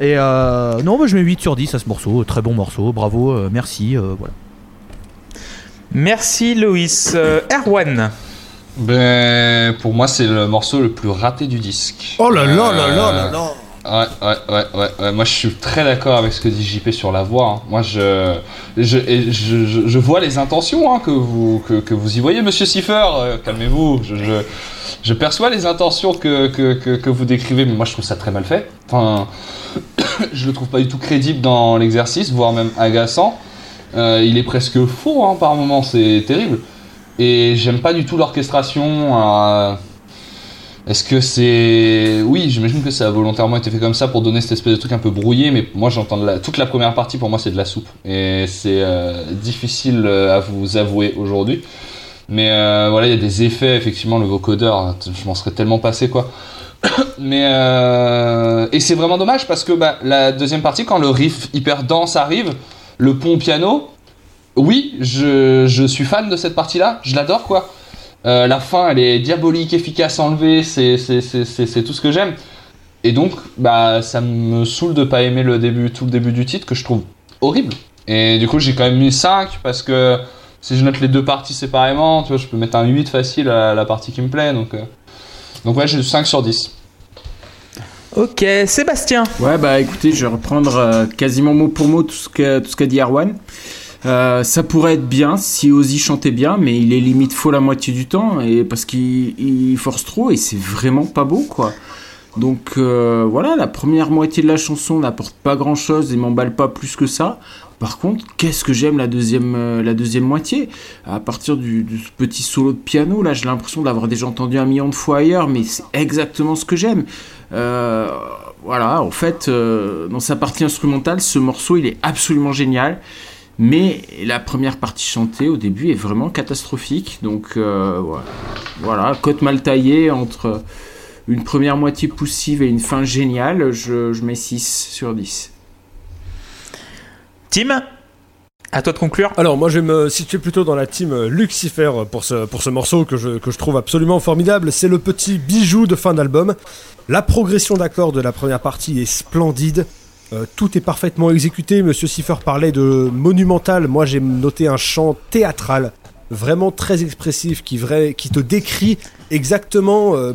Et euh, non, moi je mets 8 sur 10 à ce morceau. Très bon morceau, bravo, euh, merci. euh, voilà. Merci Loïs. Euh, Erwan. Ben, pour moi, c'est le morceau le plus raté du disque. Oh là là là Euh, là là là. Ouais, ouais, ouais, ouais, ouais. Moi, je suis très d'accord avec ce que dit JP sur la voix. hein. Moi, je, je, et je, je, je vois les intentions hein, que, vous, que, que vous y voyez, monsieur Siffer. Euh, Calmez-vous. Je, je, je perçois les intentions que, que, que, que vous décrivez, mais moi, je trouve ça très mal fait. Enfin, (coughs) je le trouve pas du tout crédible dans l'exercice, voire même agaçant. Euh, il est presque faux hein, par moments, c'est terrible. Et j'aime pas du tout l'orchestration. euh, est-ce que c'est. Oui, j'imagine que ça a volontairement été fait comme ça pour donner cette espèce de truc un peu brouillé, mais moi j'entends la... toute la première partie pour moi c'est de la soupe. Et c'est euh, difficile à vous avouer aujourd'hui. Mais voilà, il y a des effets, effectivement, le vocodeur, je m'en serais tellement passé quoi. (coughs) mais. Euh... Et c'est vraiment dommage parce que bah, la deuxième partie, quand le riff hyper dense arrive, le pont piano, oui, je, je suis fan de cette partie-là, je l'adore quoi. Euh, la fin, elle est diabolique, efficace, enlevée, c'est, tout ce que j'aime. Et donc, bah, ça me saoule de pas aimer le début, tout le début du titre que je trouve horrible. Et du coup, j'ai quand même mis 5 parce que si je note les deux parties séparément, tu vois, je peux mettre un 8 facile à la partie qui me plaît. Donc, euh, donc ouais, j'ai 5 sur 10. Ok, Sébastien. Ouais, bah écoutez, je vais reprendre euh, quasiment mot pour mot tout ce qu'a tout ce qu'a dit Erwan. Euh, ça pourrait être bien si Ozzy chantait bien, mais il est limite faux la moitié du temps et parce qu'il il force trop et c'est vraiment pas beau quoi. Donc euh, voilà, la première moitié de la chanson n'apporte pas grand chose et m'emballe pas plus que ça. Par contre, qu'est-ce que j'aime la deuxième, euh, moitié? À partir du, petit solo de piano, là, j'ai l'impression de l'avoir déjà entendu un million de fois ailleurs, mais c'est exactement ce que j'aime. Euh, voilà, en fait, euh, dans sa partie instrumentale, ce morceau, il est absolument génial. Mais la première partie chantée au début est vraiment catastrophique. Donc voilà. cote mal taillée entre une première moitié poussive et une fin géniale, je, je mets 6 sur 10. Tim. À toi de conclure. Alors moi je vais me situer plutôt dans la team euh, Lucifer pour ce, pour ce morceau que je, trouve absolument formidable. C'est le petit bijou de fin d'album. La progression d'accords de la première partie est splendide. Euh, tout est parfaitement exécuté. Monsieur Cipher parlait de monumental. Moi j'ai noté un chant théâtral, vraiment très expressif, qui, te décrit exactement... euh,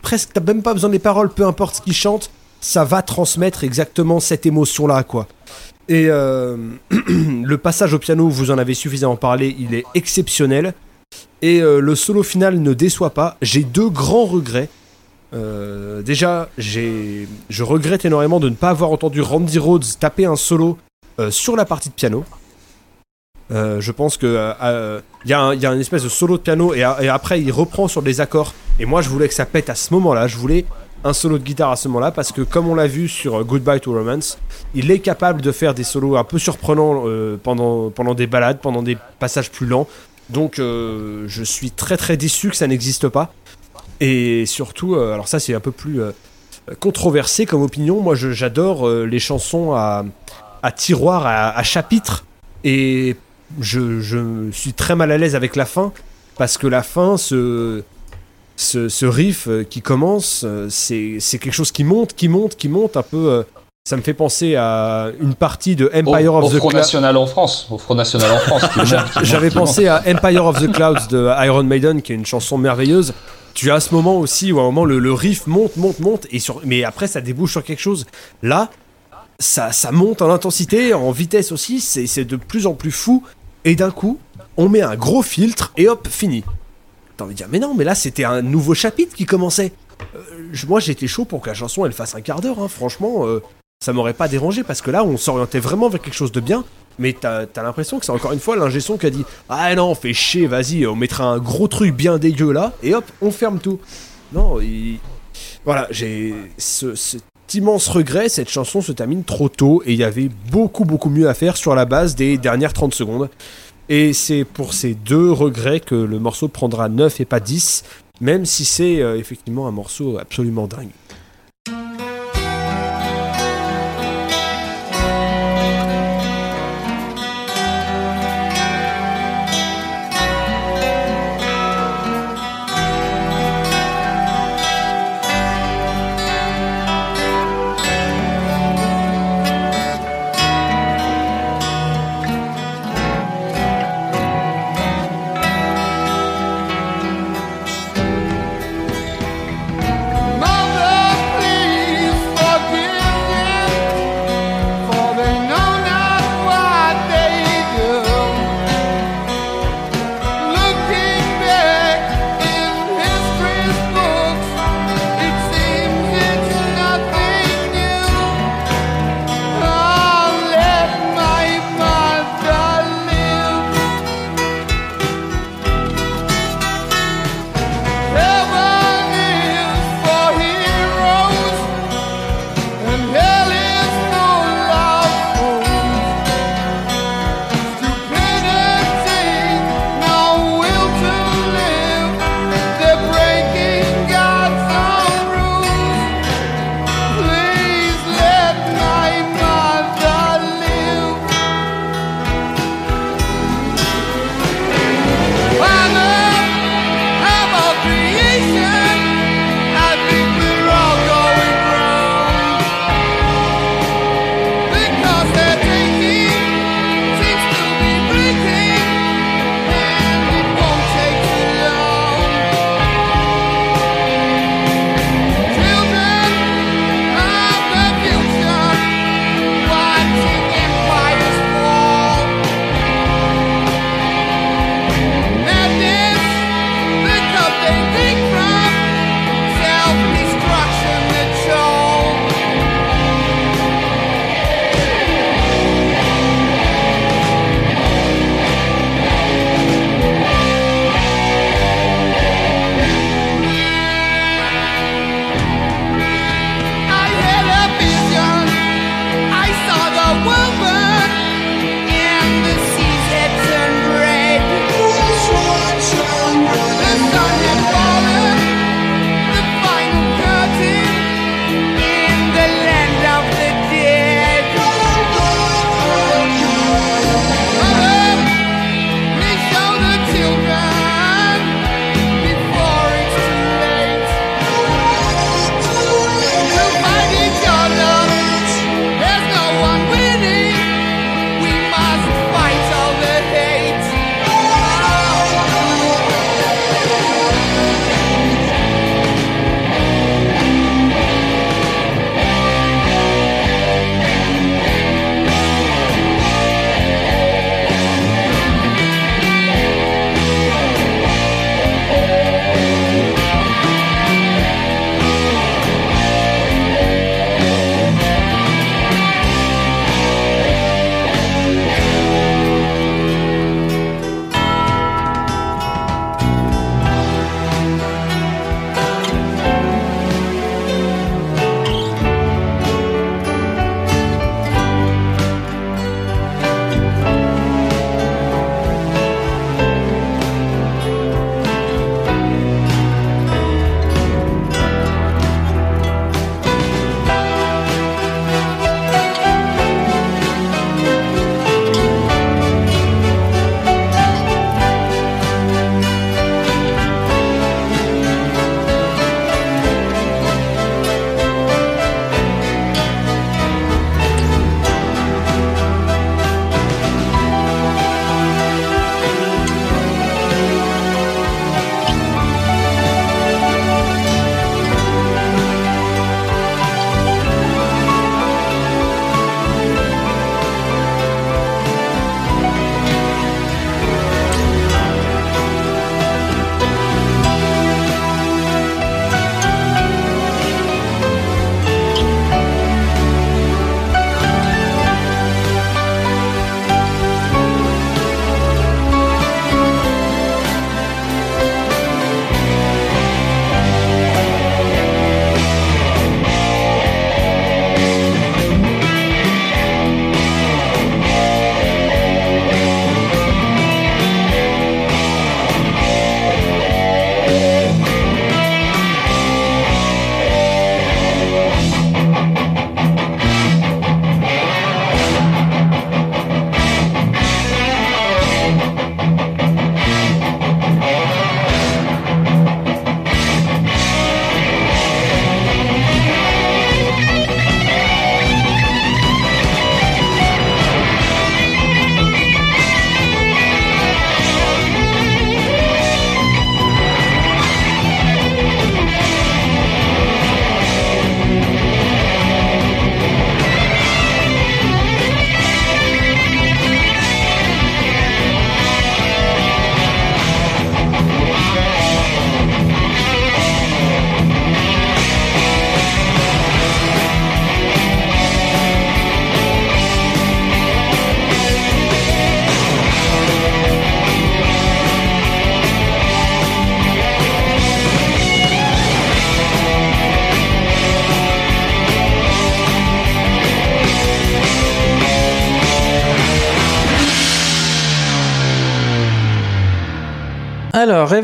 presque, t'as même pas besoin des paroles, peu importe ce qu'il chante, ça va transmettre exactement cette émotion-là, quoi. Et euh, (clears throat) le passage au piano, vous en avez suffisamment parlé, il est exceptionnel. Et euh, le solo final ne déçoit pas. J'ai deux grands regrets. Euh, déjà, je regrette énormément de ne pas avoir entendu Randy Rhodes taper un solo sur la partie de piano. Je pense que il y, a une espèce de solo de piano et, et après il reprend sur des accords. Et moi, je voulais que ça pète à ce moment-là. Je voulais un solo de guitare à ce moment-là parce que comme on l'a vu sur Goodbye to Romance, il est capable de faire des solos un peu surprenants euh, pendant, pendant des balades, pendant des passages plus lents. Donc euh, je suis très très déçu que ça n'existe pas. Et surtout, euh, alors ça c'est un peu plus controversé comme opinion, moi j'adore les chansons à, tiroir, à, chapitre. Et je, suis très mal à l'aise avec la fin parce que la fin, ce, ce, ce riff euh, qui commence, euh, c'est quelque chose qui monte, qui monte, qui monte un peu. euh, ça me fait penser à une partie de Au, Empire au of the Front Clouds. National en France. Au Front National en France. (laughs) J'avais pensé à Empire of the Clouds de Iron Maiden, qui est une chanson merveilleuse. Tu as ce moment aussi où à un moment le, le riff monte, monte, monte, et sur, mais après ça débouche sur quelque chose. Là, ça, ça monte en intensité, en vitesse aussi, c'est de plus en plus fou, et d'un coup, on met un gros filtre, et hop, fini. T'as envie de dire, mais non, mais là c'était un nouveau chapitre qui commençait. Euh, moi j'étais chaud pour que la chanson elle fasse un quart d'heure, hein, franchement, euh, ça m'aurait pas dérangé, parce que là on s'orientait vraiment vers quelque chose de bien. Mais t'as as, l'impression que c'est encore une fois l'ingé son qui a dit Ah non, fais chier, vas-y, on mettra un gros truc bien dégueu là, et hop, on ferme tout. Non, il... voilà, j'ai ce, cet immense regret, cette chanson se termine trop tôt, et il y avait beaucoup beaucoup mieux à faire sur la base des dernières 30 secondes. Et c'est pour ces deux regrets que le morceau prendra 9 et pas 10, même si c'est euh, effectivement un morceau absolument dingue.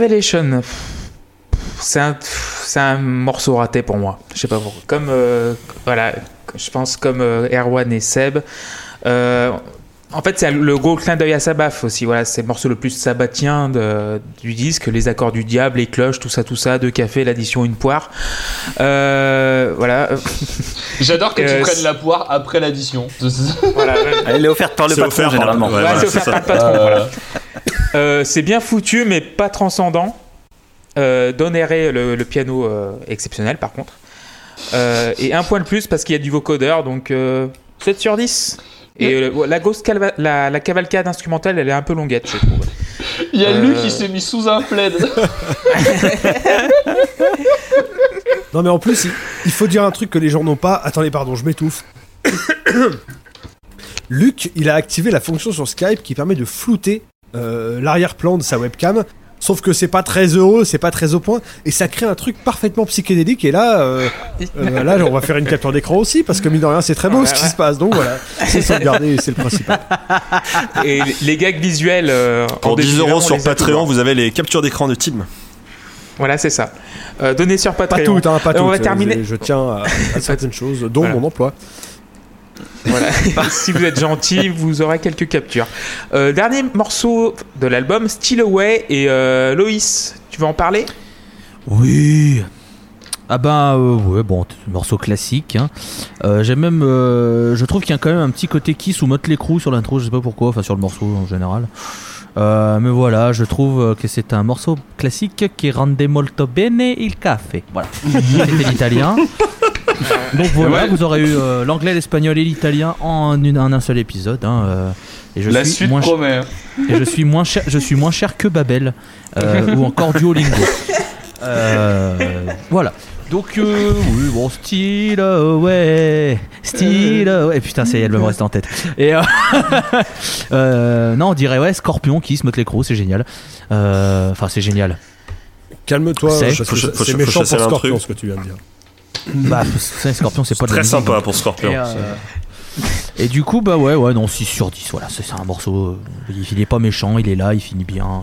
Revelation. C'est un, c'est un morceau raté pour moi. Je sais pas pourquoi. Comme, euh, voilà, je pense comme euh, Erwan et Seb. Euh, en fait, c'est le gros clin d'œil à Sabbath aussi. Voilà, c'est le morceau le plus sabbatien de- du disque. Les accords du diable, les cloches, tout ça, tout ça. Deux cafés, l'addition, une poire. Euh, voilà. (laughs) J'adore que Euh, tu prennes la poire après l'addition. (laughs) voilà. Elle est offerte par le patron offert généralement. ouais, Ouais, voilà, c'est c'est offert ça. par le patron, Euh, voilà. Euh, c'est bien foutu, mais pas transcendant. Euh, Don Herré, le, le piano euh, exceptionnel par contre. Euh, et un point de plus parce qu'il y a du vocodeur, donc euh, 7 sur 10. Et euh, la, calva- la, la cavalcade instrumentale, elle est un peu longuette, je trouve. Il y a Euh, Luc qui s'est mis sous un plaid. (laughs) Non mais en plus, il, il faut dire un truc que les gens n'ont pas. Attendez, pardon, je m'étouffe. (coughs) Luc, il a activé la fonction sur Skype qui permet de flouter euh, l'arrière-plan de sa webcam. Sauf que c'est pas très heureux, c'est pas très au point, et ça crée un truc parfaitement psychédélique. Et là, euh, euh, là, on va faire une capture d'écran aussi, parce que mine de rien, c'est très beau ce qui se passe. Donc voilà, c'est sauvegardé, et c'est le principal. Et les gags visuels. euh, en Pour 10 défilé, euros on sur Patreon, vous avez les captures d'écran de Tim. Voilà, c'est ça. Euh, donnez sur Pas Patreon. tout, hein, pas Euh, tout. on va terminer. Je, je tiens à, à certaines choses, dont Voilà. mon emploi. Voilà. (laughs) si vous êtes gentil, vous aurez quelques captures. Euh, dernier morceau de l'album, Still Away et euh, Loïs. Tu veux en parler? Oui. Ah ben euh, ouais bon morceau classique. Hein. Euh, J'aime même, euh, je trouve qu'il y a quand même un petit côté Kiss ou Motley Crue sur l'intro, je sais pas pourquoi, enfin sur le morceau en général. Euh, mais voilà, je trouve que c'est un morceau classique qui rende molto bene il caffè. Voilà, (laughs) c'était l'italien. (laughs) Donc voilà, Ouais. vous aurez eu euh, l'anglais, l'espagnol et l'italien en, une- en un seul épisode. hein, euh, et je La suis suite moins promet. hein. et je suis moins cher, je suis moins cher que Babel euh, ou encore Duolingo. (laughs) Euh, voilà. Donc euh, oui, bon, style ouais, style ouais. Putain, c'est elle me reste en tête. Et euh, (laughs) euh, non, on dirait ouais, Scorpion qui se motte l'écrou, c'est génial. Euh, Enfin, c'est génial. Calme-toi, C'est- méchant chasser pour Scorpion ce que tu viens de dire. Bah, c'est- Scorpion, c'est pas de la Très musique, sympa donc. pour Scorpion. Et, euh, et du coup, bah ouais, ouais, non, 6 sur 10, voilà, c'est c'est un morceau, euh, il, il est pas méchant, il est là, il finit bien.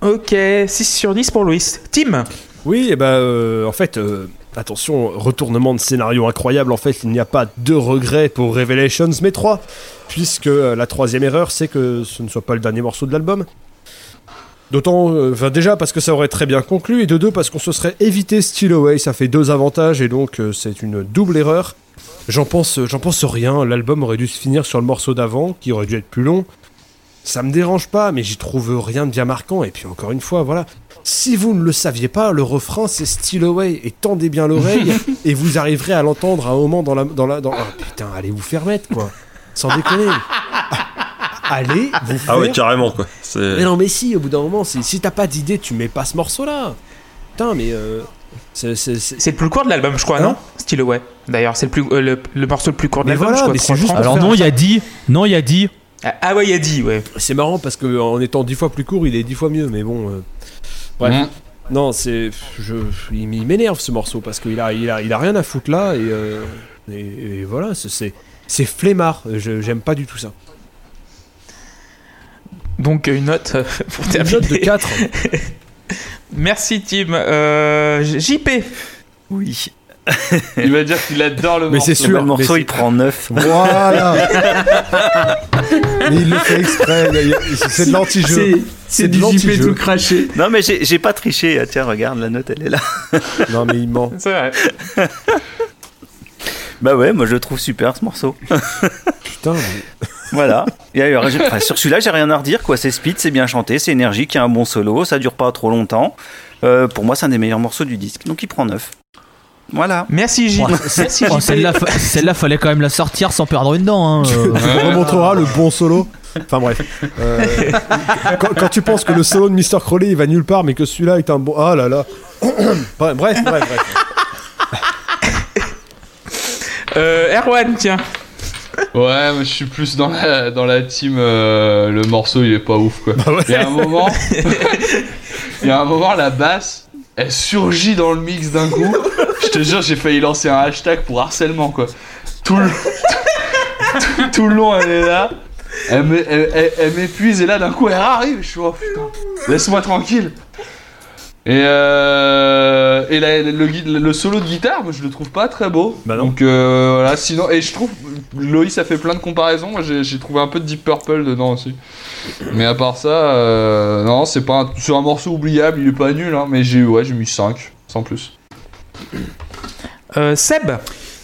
Ok, 6 sur 10 pour Loïs. Tim Oui, et ben euh, en fait, euh, attention, retournement de scénario incroyable. En fait, il n'y a pas deux regrets pour Revelations, mais trois, puisque la troisième erreur, c'est que ce ne soit pas le dernier morceau de l'album. D'autant, euh, enfin déjà parce que ça aurait très bien conclu, et de deux parce qu'on se serait évité Still Away. Ça fait deux avantages, et donc euh, c'est une double erreur. J'en pense, j'en pense rien. L'album aurait dû se finir sur le morceau d'avant, qui aurait dû être plus long. Ça me dérange pas, mais j'y trouve rien de bien marquant. Et puis encore une fois, voilà. Si vous ne le saviez pas, le refrain c'est Still Away et tendez bien l'oreille (laughs) et vous arriverez à l'entendre à un moment dans la dans la dans. Oh, putain, allez vous faire mettre quoi. Sans déconner. (laughs) Allez vous faire. Ah ouais, carrément quoi. C'est- mais non mais si, au bout d'un moment, si, si t'as pas d'idée, tu mets pas ce morceau là. Putain, mais euh, c'est c'est- c'est- C'est le plus court de l'album, je crois, Hein non? Still Away. D'ailleurs, c'est le, plus, euh, le, le morceau le plus court de Mais l'album, voilà, je crois. mais c'est 3,30. juste- Alors non, il y a dit, non, il y a dit, Ah, Ah ouais, il a dit, ouais. c'est marrant parce que en étant dix fois plus court, il est dix fois mieux. Mais bon. euh, Bref. Mhm. Non, c'est. Je, il m'énerve ce morceau parce qu'il a, il a, il a rien à foutre là et, euh, et, et voilà, c'est- c'est. C'est flemmard, Je- j'aime pas du tout ça. Donc une note euh, (laughs) pour Une terminer. note de 4. (laughs) Merci Tim. Euh, JP. Oui. Il va dire qu'il adore le Mais morceau. c'est sûr. le morceau mais il prend 9. (laughs) Voilà Mais il le fait exprès, c'est de l'anti-jeu. C'est- C'est C'est de du JP tout craché. Non mais j'ai j'ai pas triché. Ah, Tiens regarde la note elle est là. Non mais il ment. C'est vrai. Bah ouais moi je le trouve super ce morceau. Putain, mais- Voilà. Et alors, enfin, sur celui-là, j'ai rien à redire. Quoi. C'est speed, c'est bien chanté, c'est énergique, il y a un bon solo, ça dure pas trop longtemps. Euh, pour moi, c'est un des meilleurs morceaux du disque. Donc, il prend 9. Voilà. Merci. Ouais, Merci Oh, celle-là, fa- celle-là, fallait quand même la sortir sans perdre une dent. Hein. euh. on remontrera le bon solo. Enfin bref. Euh, quand, quand tu penses que le solo de Mr. Crowley il va nulle part, mais que celui-là est un bon. Ah là là. bref, (coughs) bref, bref. bref. Euh, Erwan, tiens. Ouais, mais je suis plus dans la, dans la team. euh, le morceau, il est pas ouf quoi. Bah Il y a un moment. (laughs) Il y a un moment, la basse, elle surgit dans le mix d'un coup. Je te jure, j'ai failli lancer un hashtag pour harcèlement quoi. Tout le, tout, tout le long, elle est là. Elle m'é- elle- elle- elle m'épuise et là d'un coup elle arrive. Je suis oh putain, laisse-moi tranquille. Et, euh, et la- le, solo de guitare, moi, je le trouve pas très beau. Bah non. Donc euh, voilà, sinon, et je trouve, Loïs a fait plein de comparaisons. Moi j'ai trouvé un peu de Deep Purple dedans aussi. Mais à part ça, euh, non, c'est pas un, un morceau oubliable, il est pas nul, hein, mais j'ai ouais, j'ai mis 5, sans plus. Euh, Seb,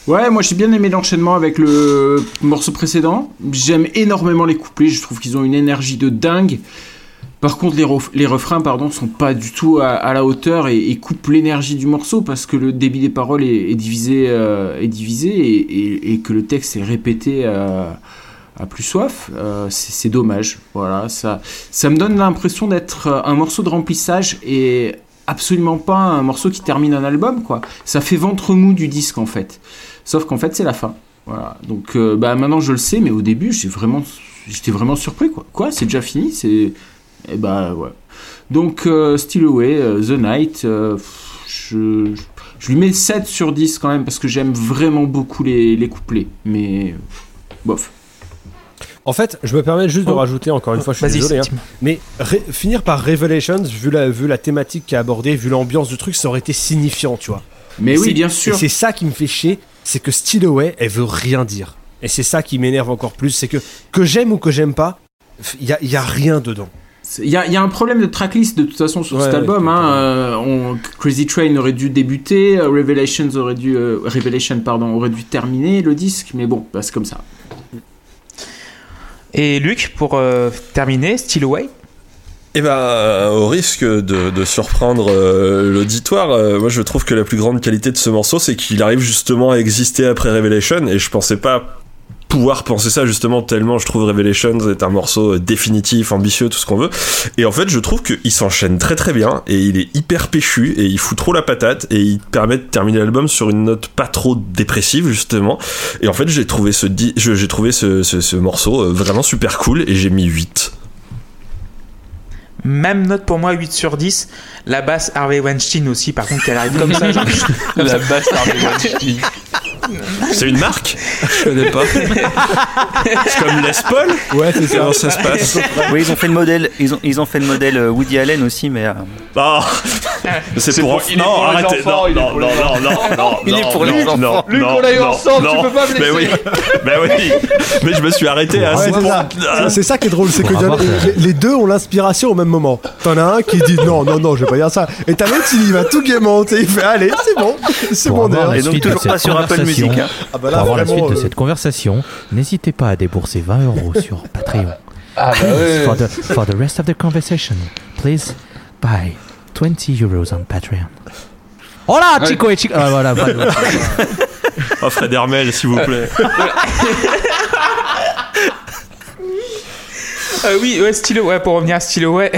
Ouais, moi j'ai bien aimé l'enchaînement avec le morceau précédent. J'aime énormément les couplets, je trouve qu'ils ont une énergie de dingue. Par contre, les, ref- les refrains, pardon, sont pas du tout à, la hauteur et, coupent l'énergie du morceau parce que le débit des paroles est, divisé, euh, est divisé et, et- et que le texte est répété à, à plus soif. Euh, c'est dommage. Voilà, ça, ça me donne l'impression d'être euh, un morceau de remplissage et absolument pas un morceau qui termine un album, quoi. Ça fait ventre mou du disque en fait. Sauf qu'en fait, c'est la fin. Voilà. Donc, euh, bah, maintenant, je le sais, mais au début, j'étais vraiment, vraiment surpris, quoi. Quoi? C'est déjà fini? C'est. Et bah, ouais. Donc, euh, Still Away, euh, The Night, euh, je, je lui mets 7 sur 10 quand même, parce que j'aime vraiment beaucoup les, les couplets. Mais. Bof. En fait, je me permets juste de Oh. rajouter, encore une fois, je suis désolé, hein, mais ré- finir par Revelations, vu la, vu la thématique qui est abordée, vu l'ambiance du truc, ça aurait été signifiant, tu vois. Mais Et oui, bien Et sûr. c'est ça qui me fait chier, c'est que Still Away, elle veut rien dire. Et c'est ça qui m'énerve encore plus, c'est que que j'aime ou que j'aime pas, il y a, y a rien dedans. Il y, a, il y a un problème de tracklist de toute façon sur Ouais, cet album. hein. Euh, on- Crazy Train aurait dû débuter, euh, Revelations aurait dû, euh, Revelation pardon, aurait dû terminer le disque, mais bon, bah, c'est comme ça. Et Luc, pour euh, terminer, Still Away? Eh ben, au risque de, de surprendre euh, l'auditoire, euh, moi je trouve que la plus grande qualité de ce morceau, c'est qu'il arrive justement à exister après Revelation, et je pensais pas pouvoir penser ça justement tellement je trouve Revelations est un morceau euh, définitif, ambitieux, tout ce qu'on veut. Et en fait, je trouve qu'il s'enchaîne très très bien, et il est hyper péchu, et il fout trop la patate, et il permet de terminer l'album sur une note pas trop dépressive justement. Et en fait, j'ai trouvé ce, j'ai trouvé ce, ce, ce morceau euh, vraiment super cool, et j'ai mis 8. Même note pour moi, 8 sur 10. La basse Harvey Weinstein aussi, par contre, qu'elle arrive comme ça. (laughs) genre- La basse Harvey Weinstein. C'est une marque Je connais pas. C'est comme Les Paul Ouais, c'est Comment ça se passe Oui, ils ont fait le modèle, ils ont, ils ont fait le modèle euh, Woody Allen aussi, mais euh, Ah, (laughs) C'est pour, Non, pour arrêtez. enfants, Non, non, non, non, non, non, Il est pour les non, enfants. non, Luc, on l'a eu ensemble, tu peux pas me Mais oui, laisser. mais oui. Mais je me suis arrêté à Ouais, c'est c'est pour- ça. Ça qui est drôle, c'est que les, les deux ont l'inspiration au même moment. T'en as un qui dit non, non, non, je vais pas dire ça. Et t'as l'autre, il y va tout gaiement, tu sais, il fait allez, c'est bon, c'est bon et donc toujours pas sur Apple conversation, Hein. Ah bah Pour avoir la suite de euh, cette conversation, n'hésitez pas à débourser 20 euros (laughs) sur Patreon. Ah bah ouais. For the, for the rest of the conversation, please buy 20 euros on Patreon. Hola, Chico et Chico. Ah, voilà. (laughs) Oh, Fred Hermel, s'il vous plaît. Euh, (laughs) oui, ouais, Still Away, pour revenir à Still Away.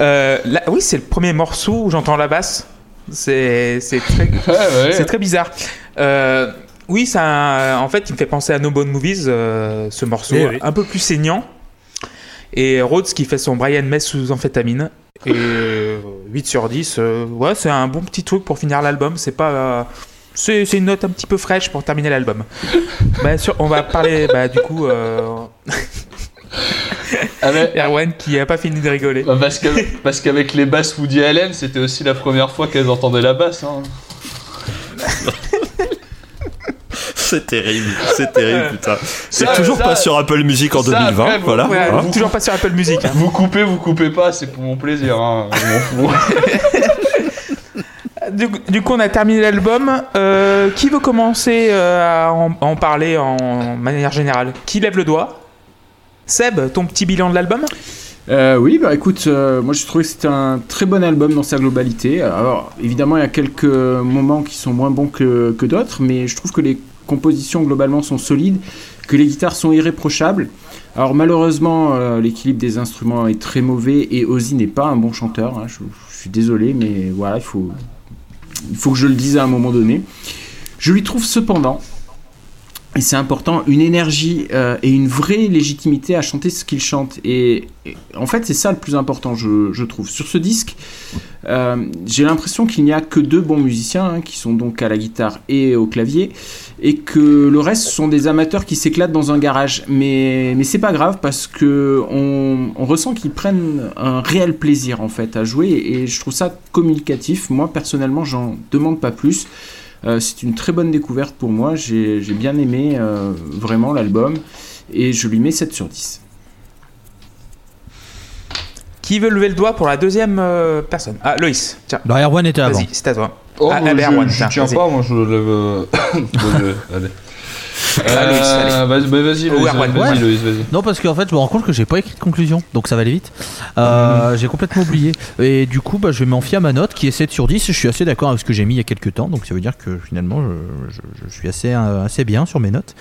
Euh, là- oui, c'est le premier morceau où j'entends la basse. C'est c'est très, Ouais, ouais. c'est très bizarre. Euh, oui, ça, en fait, il me fait penser à No Bone Movies, euh, ce morceau, Eh oui. un peu plus saignant. Et Rhodes qui fait son Brian May sous amphétamine. Et euh, 8 sur 10, euh, ouais, c'est un bon petit truc pour finir l'album. C'est pas. euh, c'est c'est une note un petit peu fraîche pour terminer l'album. (laughs) bah, sur- on va parler, bah, du coup, euh, Ah, (laughs) Erwan qui a pas fini de rigoler. bah, parce qu'avec les basses Woody Allen, c'était aussi la première fois qu'elles entendaient la basse. Hein. (laughs) (laughs) C'est terrible, c'est terrible, putain. C'est Ça, toujours ça- pas sur Apple Music en ça, 2020, après, vous- voilà. Ouais, hein. toujours pas sur Apple Music. hein. Vous coupez, vous coupez pas, c'est pour mon plaisir. Hein. Je m'en fous. (laughs) Du, du coup, on a terminé l'album. Euh, qui veut commencer euh, à en, à en parler en manière générale? Qui lève le doigt? Seb, ton petit bilan de l'album? Euh, oui, bah écoute, euh, moi je trouvais que c'était un très bon album dans sa globalité. Alors évidemment, il y a quelques moments qui sont moins bons que, que d'autres, mais je trouve que les compositions globalement sont solides, que les guitares sont irréprochables. Alors malheureusement, euh, l'équilibre des instruments est très mauvais et Ozzy n'est pas un bon chanteur. hein. je, suis désolé, mais voilà, il faut, il faut que je le dise à un moment donné. Je lui trouve cependant et c'est important, une énergie euh, et une vraie légitimité à chanter ce qu'il chante. Et, en fait, c'est ça le plus important, je, trouve. Sur ce disque, euh, j'ai l'impression qu'il n'y a que deux bons musiciens, hein, qui sont donc à la guitare et au clavier, et que le reste sont des amateurs qui s'éclatent dans un garage. Mais, mais c'est pas grave parce que on, on ressent qu'ils prennent un réel plaisir en fait à jouer, et je trouve ça communicatif. Moi personnellement, j'en demande pas plus. Euh, c'est une très bonne découverte pour moi. J'ai bien aimé euh, vraiment l'album et je lui mets 7 sur 10. Qui veut lever le doigt pour la deuxième euh, personne? Ah, Loïs, tiens. Bah, Erwan était avant. Vas-y, c'est à toi. Oh, Ah, je, je tiens, pas, moi je lève. (coughs) euh, allez. Euh, vas-y, bah, vas-y, Loïs, vas-y, ouais. Loïs, vas-y. Non, parce qu'en fait, je me rends compte que j'ai pas écrit de conclusion, donc ça va aller vite. Euh, J'ai complètement oublié. Et du coup, bah, je vais m'en fier à ma note qui est 7 sur 10. Je suis assez d'accord avec ce que j'ai mis il y a quelques temps, donc ça veut dire que finalement, je, je- je suis assez, euh, assez bien sur mes notes.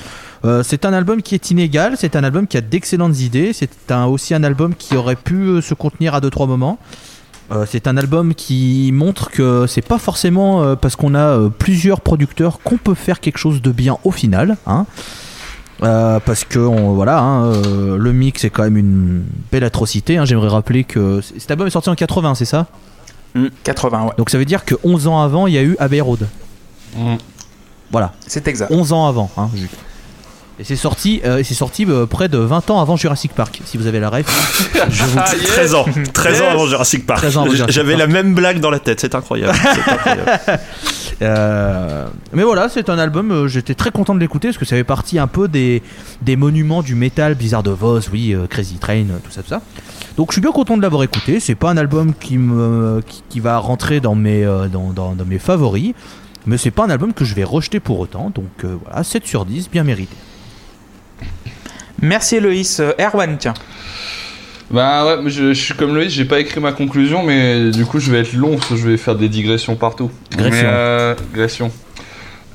Euh, c'est un album qui est inégal, c'est un album qui a d'excellentes idées, c'est un, aussi un album qui aurait pu se contenir à 2-3 moments. Euh, c'est un album qui montre que c'est pas forcément euh, parce qu'on a euh, plusieurs producteurs qu'on peut faire quelque chose de bien au final. Hein. Euh, parce que on- voilà, hein, euh, le mix est quand même une belle atrocité. hein. J'aimerais rappeler que cet album est sorti en 80, c'est ça? 80, ouais. Donc ça veut dire que 11 ans avant, il y a eu Abbey Road. Mm. Voilà, C'est exact. 11 ans avant. Hein, juste. Et c'est sorti, euh, c'est sorti euh, près de 20 ans avant Jurassic Park, si vous avez la ref. (laughs) Je vous... 13 ans. 13 ans avant Jurassic Park. 13 ans avant Jurassic J'avais la même blague dans la tête, c'est (laughs) incroyable. Euh, mais voilà, c'est un album, euh, j'étais très content de l'écouter parce que ça fait partie un peu des, des monuments du métal, Blizzard of Oz, oui, euh, Crazy Train, tout ça, tout ça. Donc je suis bien content de l'avoir écouté. C'est pas un album qui, me, qui, qui va rentrer dans mes, euh, dans, dans- dans mes favoris, mais c'est pas un album que je vais rejeter pour autant. Donc euh, voilà, 7 sur 10, bien mérité. Merci Loïs. Euh, Erwan, tiens. Bah ouais, je, je suis comme Loïs, j'ai pas écrit ma conclusion, mais du coup je vais être long parce que je vais faire des digressions partout. Gression. Mais, euh, digression.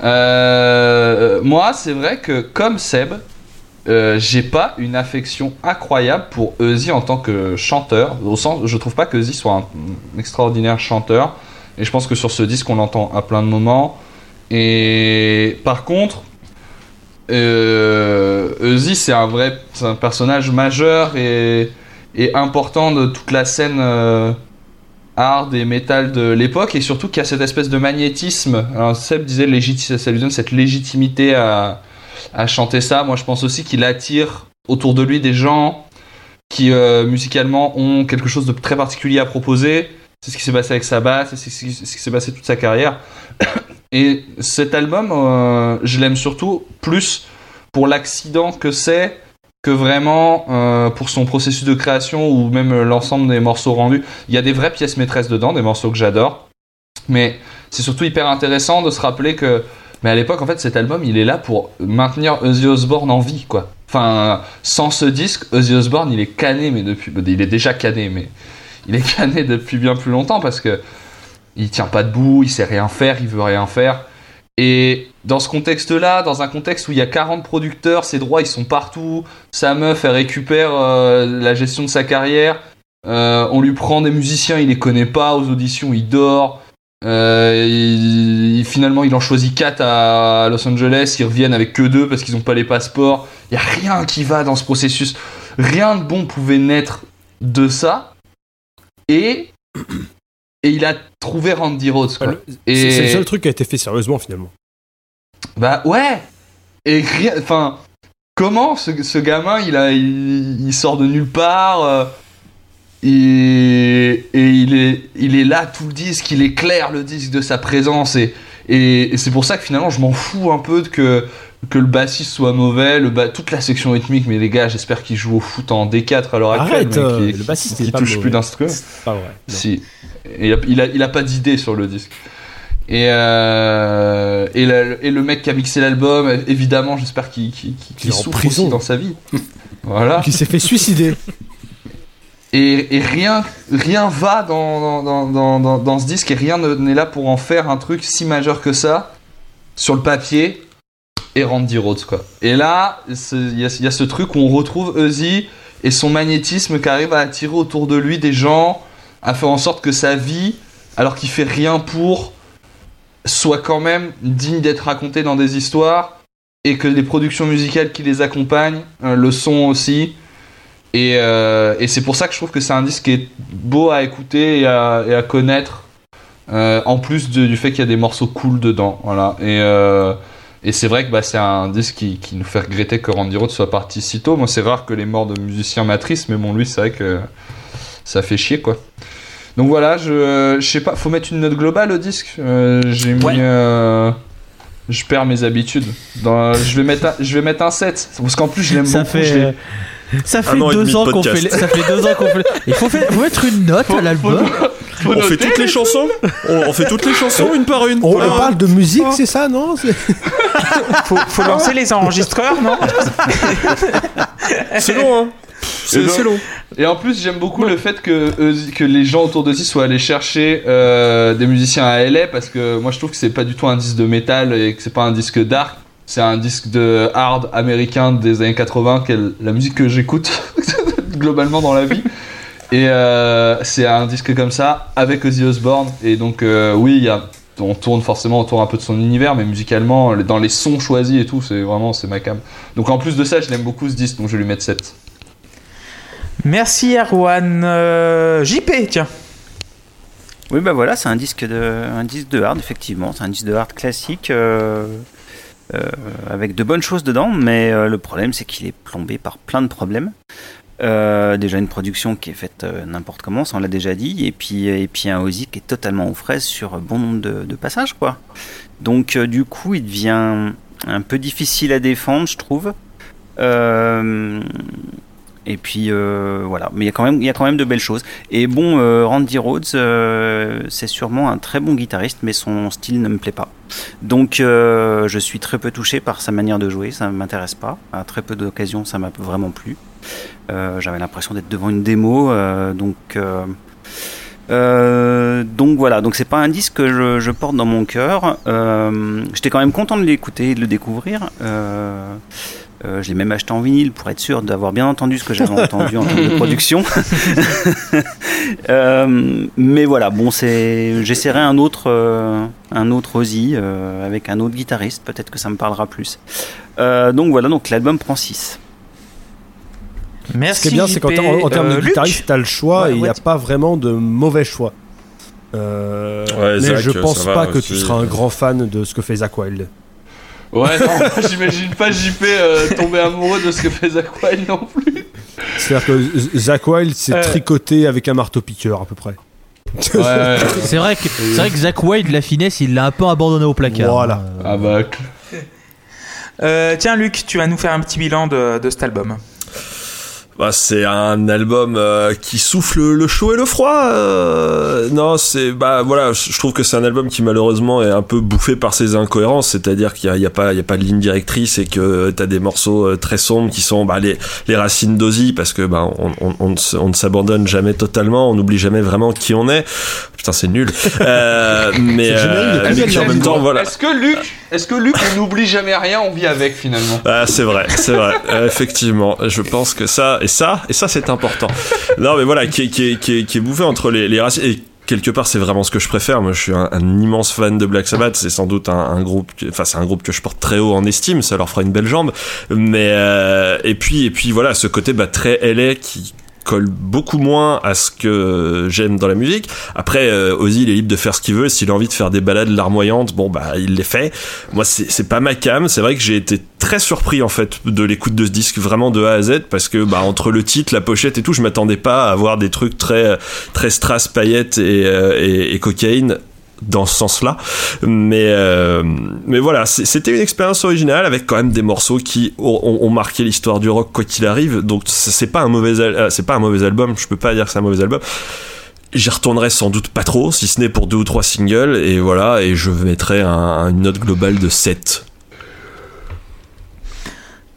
Euh, moi, c'est vrai que comme Seb, euh, j'ai pas une affection incroyable pour Ozzy en tant que chanteur. Au sens, je trouve pas que soit un, un extraordinaire chanteur. Et je pense que sur ce disque, on l'entend à plein de moments. Et par contre, euh, Ozzy, c'est un vrai un personnage majeur et, important de toute la scène euh, hard et metal de l'époque et surtout qu'il y a cette espèce de magnétisme. Alors Seb disait ça lui donne cette légitimité à, chanter ça. Moi, je pense aussi qu'il attire autour de lui des gens qui euh, musicalement ont quelque chose de très particulier à proposer. C'est ce qui s'est passé avec sa basse, c'est ce qui c'est ce qui s'est passé toute sa carrière. Et cet album, euh, je l'aime surtout plus pour l'accident que c'est que vraiment euh, pour son processus de création ou même l'ensemble des morceaux rendus. Il y a des vraies pièces maîtresses dedans, des morceaux que j'adore. Mais c'est surtout hyper intéressant de se rappeler que mais à l'époque en fait cet album il est là pour maintenir Ozzy Osbourne en vie quoi. Enfin sans ce disque Ozzy Osbourne il est cané mais depuis il est déjà cané mais il est (laughs) cané depuis bien plus longtemps parce que il tient pas debout, il sait rien faire, il veut rien faire. Et dans ce contexte-là, dans un contexte où il y a 40 producteurs, ses droits ils sont partout, sa meuf elle récupère euh, la gestion de sa carrière, euh, on lui prend des musiciens, il les connaît pas, aux auditions il dort, euh, finalement il en choisit 4 à Los Angeles, ils reviennent avec que deux parce qu'ils ont pas les passeports, il y a rien qui va dans ce processus, rien de bon pouvait naître de ça, et, et il a trouvé Randy Rhodes quoi. Le- C'est c'est le Et- seul truc qui a été fait sérieusement finalement. Bah ouais Et rien- enfin, comment ce, ce gamin, il, a, il, il sort de nulle part euh, et, et il, est, il est là tout le disque, il éclaire le disque de sa présence et, et, et c'est pour ça que finalement je m'en fous un peu de que, que le bassiste soit mauvais, le ba- toute la section rythmique, mais les gars j'espère qu'il joue au foot en D4 à l'heure actuelle, mais euh, qu'il- le bassiste, pas touche mauvais. plus d'instruments. C'est pas vrai. non. Si. Il, a, il, a, il a pas d'idée sur le disque. Et, euh, et, le, et le mec qui a mixé l'album, évidemment, j'espère qu'il Il est en prison. aussi dans sa vie. voilà. Qui s'est fait suicider. Et, et rien, rien va dans, dans, dans, dans, ce disque et rien ne- n'est là pour en faire un truc si majeur que ça sur le papier et Randy Rhodes quoi. Et là, il y, a- ce truc où on retrouve Ozzy et son magnétisme qui arrive à attirer autour de lui des gens, à faire en sorte que sa vie, alors qu'il fait rien pour, soit quand même digne d'être racontée dans des histoires et que les productions musicales qui les accompagnent, euh, le son aussi. Et, euh, et c'est pour ça que je trouve que c'est un disque qui est beau à écouter et à, connaître. euh, en plus du fait qu'il y a des morceaux cool dedans. Voilà. Et, et c'est vrai que bah, c'est un disque qui, qui nous fait regretter que Randy Rhoads soit parti si tôt. Moi, c'est rare que les morts de musiciens m'attristent, mais bon, lui, c'est vrai que ça fait chier, quoi. Donc voilà, je, je sais pas, faut mettre une note globale au disque. Euh, J'ai mis. Ouais. euh, je perds mes habitudes. Dans, je, vais mettre un, je vais mettre un 7. Parce qu'en plus, je l'aime beaucoup. fait. Ça fait an deux de ans qu'on fait. les- Ça fait deux ans qu'on fait. (laughs) Il faut, faire- faut mettre une note à l'album. Faut On fait toutes les chansons on, on fait toutes les chansons une par une. On, on parle de musique, c'est ça, non C'est- (laughs) Faut, faut lancer les enregistreurs, non C'est long, hein C'est donc- c'est long. Et en plus, j'aime beaucoup le fait que, Ozzy- que les gens autour d'Ozzy soient allés chercher euh, des musiciens à LA parce que moi je trouve que c'est pas du tout un disque de métal et que c'est pas un disque dark. C'est un disque de hard américain des années 80, qui est la musique que j'écoute (laughs) globalement dans la vie. Et euh, c'est un disque comme ça avec Ozzy Osbourne. Et donc, euh, oui, il y a, on tourne forcément autour un peu de son univers, mais musicalement, dans les sons choisis et tout, c'est vraiment c'est ma cam. Donc, en plus de ça, je l'aime beaucoup ce disque, donc je vais lui mettre 7. Merci Erwan. Euh, JP, tiens. Oui, bah voilà, c'est un disque de, un disque de hard, effectivement. C'est un disque de hard classique euh, euh, avec de bonnes choses dedans, mais euh, le problème, c'est qu'il est plombé par plein de problèmes. Euh, déjà une production qui est faite euh, n'importe comment, ça on l'a déjà dit, et puis, et puis un Ozzy qui est totalement aux fraises sur bon nombre de, passages, quoi. Donc euh, du coup, il devient un peu difficile à défendre, je trouve. Euh, et puis euh, voilà, mais il y a quand même, il y a quand même de belles choses. Et bon, euh, Randy Rhoads, euh, c'est sûrement un très bon guitariste, mais son style ne me plaît pas. Donc euh, je suis très peu touché par sa manière de jouer, ça ne m'intéresse pas. À très peu d'occasions, ça m'a vraiment plu. Euh, J'avais l'impression d'être devant une démo, euh, donc. euh, donc voilà, donc c'est pas un disque que je, je porte dans mon cœur. Euh, J'étais quand même content de l'écouter et de le découvrir. Euh, je l'ai même acheté en vinyle pour être sûr d'avoir bien entendu ce que j'avais (laughs) entendu en termes de production. (laughs) Mais voilà, bon, c'est, j'essaierai un autre, un autre Ozzy avec un autre guitariste. Peut-être que ça me parlera plus. Donc voilà, donc l'album prend 6. Merci. Ce qui est bien, c'est qu'en en, en termes Euh, de Luc guitariste, t'as le choix Ouais, et il n'y a pas vraiment de mauvais choix. Euh, Ouais, mais Zach, je pense pas que aussi. tu seras un grand fan de ce que fait Zach Wild. Ouais, non, (laughs) j'imagine pas JP euh, tomber amoureux de ce que fait Zach Wild non plus. C'est-à-dire que Zach Wild, c'est Euh. tricoté avec un marteau-piqueur à peu près. Ouais, C'est vrai que c'est vrai que Zach Wilde, la finesse, il l'a un peu abandonné au placard. Voilà. Euh, ah bah, Euh, tiens, Luc, tu vas nous faire un petit bilan de, de cet album. Bah, c'est un album euh, qui souffle le chaud et le froid. euh, non, c'est bah voilà, je trouve que c'est un album qui malheureusement est un peu bouffé par ses incohérences, c'est-à-dire qu'il y a, pas il y a pas de ligne directrice et que t'as des morceaux euh, très sombres qui sont bah, les racines d'Ozzy parce que bah on, on ne s'abandonne jamais totalement, on n'oublie jamais vraiment qui on est. Putain, c'est nul. Euh, mais euh, Est-ce mais en même temps voilà. Est-ce que Luc, est-ce que Luc, on n'oublie jamais rien, on vit avec finalement? Ah, c'est vrai, c'est vrai. Euh, effectivement, je pense que ça et ça et ça c'est important. Non, mais voilà, qui est, qui est, qui est, qui est bouffé entre les, les racines et quelque part c'est vraiment ce que je préfère. Moi, je suis un, un immense fan de Black Sabbath. C'est sans doute un, un groupe, que- enfin c'est un groupe que je porte très haut en estime. Ça leur fera une belle jambe. Mais euh, et puis et puis voilà, ce côté bah, très LA qui colle beaucoup moins à ce que j'aime dans la musique. Après, euh, Ozzy, il est libre de faire ce qu'il veut. S'il a envie de faire des balades larmoyantes, bon, bah, il les fait. Moi, c'est pas ma cam. C'est vrai que j'ai été très surpris, en fait, de l'écoute de ce disque, vraiment de A à Z, parce que, bah, entre le titre, la pochette et tout, je m'attendais pas à avoir des trucs très, très strass, paillettes et, euh, et, et cocaïne dans ce sens-là. Mais, euh, mais voilà, c'était une expérience originale avec quand même des morceaux qui ont, marqué l'histoire du rock quoi qu'il arrive. Donc c'est pas un mauvais, euh, c'est pas un mauvais album. Je peux pas dire que c'est un mauvais album. J'y retournerai sans doute pas trop, si ce n'est pour deux ou trois singles. Et voilà, et je mettrai un- une note globale de 7.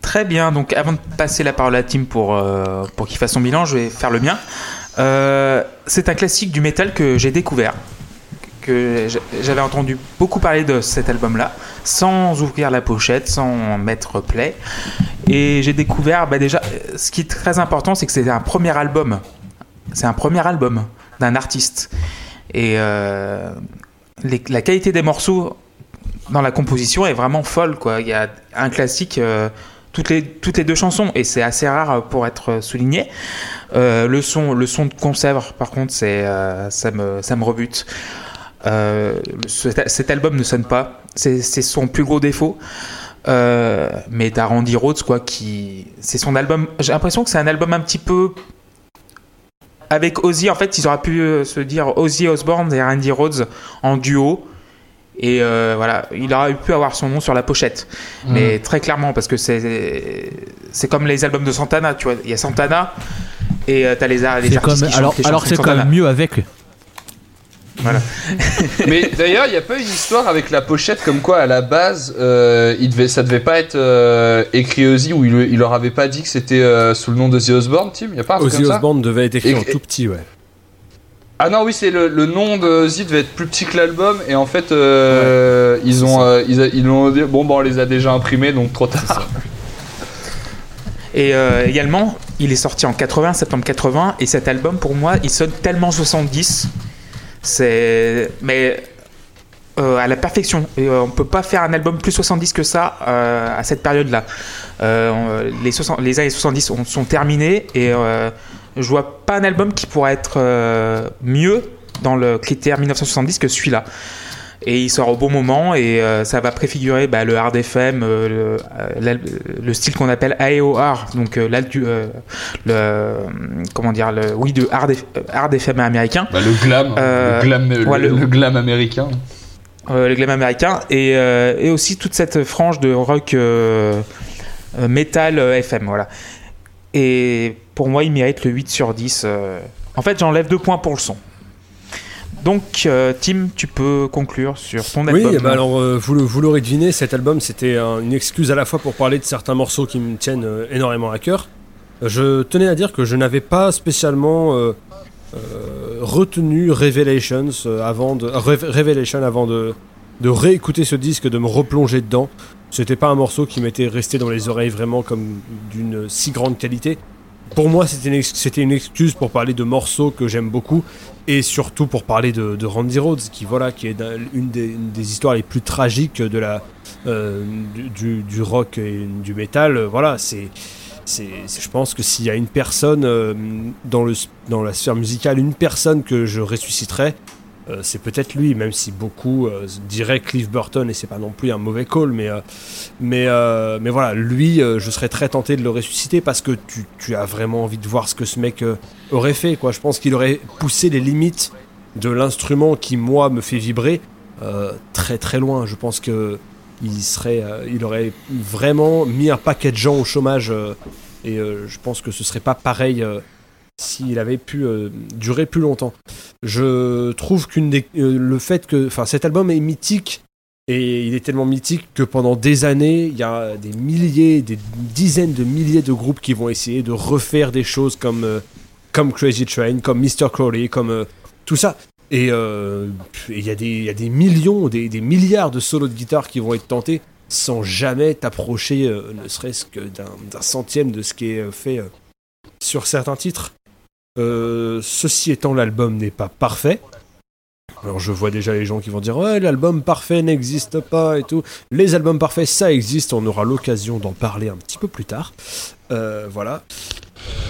Très bien, donc avant de passer la parole à Tim pour, euh, pour qu'il fasse son bilan, je vais faire le mien. C'est un classique du métal que j'ai découvert, que j'avais entendu beaucoup parler de cet album-là, sans ouvrir la pochette, sans mettre play. Et j'ai découvert, bah déjà, ce qui est très important, c'est que c'est un premier album. C'est un premier album d'un artiste. Et euh, la qualité des morceaux dans la composition est vraiment folle. Quoi. Il y a un classique euh, toutes, les, toutes les deux chansons et c'est assez rare pour être souligné. Euh, le, son, le son de conserve, par contre, c'est, ça, me, ça me rebute. Euh, cet, cet album ne sonne pas. C'est, son plus gros défaut. Euh, mais t'as Randy Rhodes, quoi, qui. C'est son album. J'ai l'impression que c'est un album un petit peu. Avec Ozzy, en fait, ils auraient pu euh, se dire Ozzy Osbourne et Randy Rhodes en duo. Et euh, voilà, il aurait pu avoir son nom sur la pochette. Mais très clairement, parce que c'est c'est comme les albums de Santana, tu vois. Il y a Santana et t'as les, les artistes comme, qui alors, chantent alors c'est quand même mieux avec. Voilà. (laughs) Mais d'ailleurs, il n'y a pas une histoire avec la pochette comme quoi à la base, euh, il devait, ça devait pas être euh, écrit Ozzy ou il, il leur avait pas dit que c'était euh, sous le nom d'Ozzy Osbourne, Tim? Il y a pas un truc Ozzy comme ça? Osbourne devait être écrit Et- en tout petit, ouais. Ah non, oui, c'est le, le nom de Ozzy devait être plus petit que l'album et en fait, euh, ils ont, euh, ils, l'ont dit bon, bah on les a déjà imprimés donc trop tard. (laughs) Et euh, également, il est sorti en 80, septembre 80, et cet album, pour moi, il sonne tellement 70. C'est. Mais. euh, à la perfection. Et, euh, on peut pas faire un album plus 70 que ça euh, à cette période-là. Euh, les, 60 les années 70 sont, sont terminées et euh, je vois pas un album qui pourrait être euh, mieux dans le critère 1970 que celui-là. Et il sort au bon moment et euh, ça va préfigurer bah, le hard FM, euh, le, euh, le style qu'on appelle AOR, donc euh, le comment dire le oui de hard, hard FM américain, Bah, le glam, le, glam le, ouais, le- le glam américain. euh, le glam américain et, euh, et aussi toute cette frange de rock euh, metal FM voilà. Et pour moi, il mérite le 8 sur 10. euh. En fait, j'enlève deux points pour le son. Donc, euh, Tim, tu peux conclure sur ton Oui, album. eh ben alors euh, vous, l'aurez deviné, cet album c'était un- une excuse à la fois pour parler de certains morceaux qui me tiennent euh, énormément à cœur. Je tenais à dire que je n'avais pas spécialement retenu Revelations avant de Rev- Revelation avant de, de réécouter ce disque, de me replonger dedans. C'était pas un morceau qui m'était resté dans les oreilles vraiment comme d'une si grande qualité. Pour moi, c'était une, excuse pour parler de morceaux que j'aime beaucoup et surtout pour parler de, Randy Rhodes, qui voilà, qui est une des, histoires les plus tragiques de la euh, du, rock et du métal. Voilà, c'est, c'est- je pense que s'il y a une personne euh, dans le dans la sphère musicale, une personne que je ressusciterais, euh, c'est peut-être lui, même si beaucoup euh, diraient Cliff Burton et c'est pas non plus un mauvais call, mais euh, mais mais voilà, lui, je serais très tenté de le ressusciter parce que tu, tu as vraiment envie de voir ce que ce mec aurait fait, quoi. Je pense qu'il aurait poussé les limites de l'instrument qui moi me fait vibrer très très loin. Je pense que il serait, il aurait vraiment mis un paquet de gens au chômage et je pense que ce serait pas pareil s'il avait pu euh, durer plus longtemps. Je trouve qu'une euh, le fait que, enfin, cet album est mythique et il est tellement mythique que pendant des années, il y a des milliers, des dizaines de milliers de groupes qui vont essayer de refaire des choses comme euh, comme Crazy Train, comme Mr. Crowley, comme tout ça. Et il y, y a des millions, des, des milliards de solos de guitare qui vont être tentés sans jamais t'approcher, ne serait-ce que d'un centième de ce qui est fait sur certains titres. Euh, ceci étant, l'album n'est pas parfait. Alors je vois déjà les gens qui vont dire ouais l'album parfait n'existe pas et tout. Les albums parfaits ça existe, on aura l'occasion d'en parler un petit peu plus tard. Euh, voilà.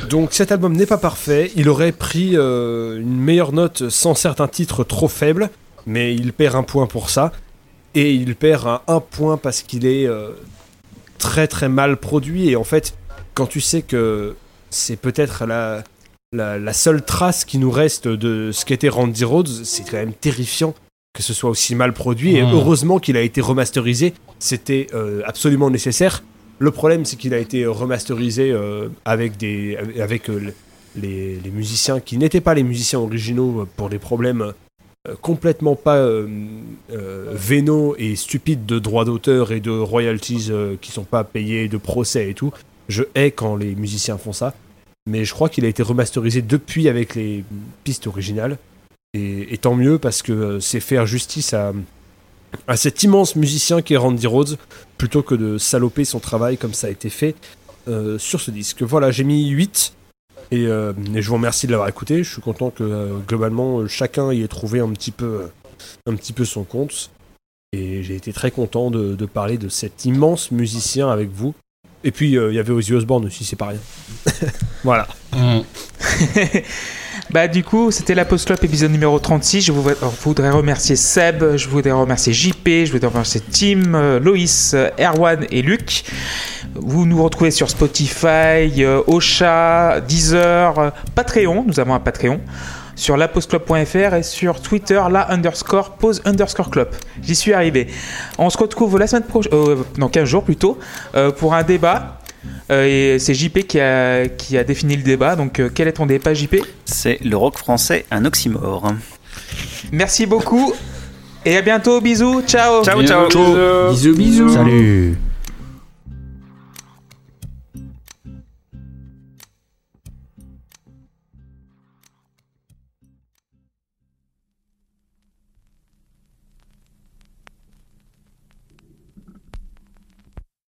Donc cet album n'est pas parfait, il aurait pris euh, une meilleure note sans certains titres trop faibles, mais il perd un point pour ça. Et il perd un, point parce qu'il est très très mal produit. Et en fait, quand tu sais que c'est peut-être la, la, la seule trace qui nous reste de ce qu'était Randy Rhodes, c'est quand même terrifiant que ce soit aussi mal produit. Et Mmh. heureusement qu'il a été remasterisé, c'était euh, absolument nécessaire. Le problème, c'est qu'il a été remasterisé euh, avec, des, avec euh, les, les musiciens qui n'étaient pas les musiciens originaux pour des problèmes complètement pas vénaux et stupides de droits d'auteur et de royalties qui sont pas payés, de procès et tout. Je hais quand les musiciens font ça. Mais je crois qu'il a été remasterisé depuis avec les pistes originales. Et, tant mieux parce que euh, c'est faire justice à, cet immense musicien qui est Randy Rhodes plutôt que de saloper son travail comme ça a été fait euh, sur ce disque. Voilà, j'ai mis 8 et, euh, et je vous remercie de l'avoir écouté. Je suis content que globalement chacun y ait trouvé un petit peu, son compte. Et j'ai été très content de parler de cet immense musicien avec vous. Et puis, euh, il y avait Ozzy Osbourne aussi, c'est pas rien. (laughs) voilà. (laughs) Bah du coup, c'était la Post Club épisode numéro 36. Je vous voudrais remercier Seb, je voudrais remercier JP, je voudrais remercier Tim, euh, Loïs, euh, Erwan et Luc. Vous nous retrouvez sur Spotify, Ocha, Deezer, Patreon, nous avons un Patreon, sur lapostclub.fr et sur Twitter, la underscore pose underscore club. J'y suis arrivé. On se retrouve la semaine prochaine, euh, dans 15 jours plutôt, euh, pour un débat. Euh, et c'est JP qui a, qui a défini le débat. Donc, euh, quel est ton débat, JP C'est le rock français, un oxymore. Merci beaucoup et à bientôt. Bisous. Ciao. Ciao, ciao. Bisous, bisous. Salut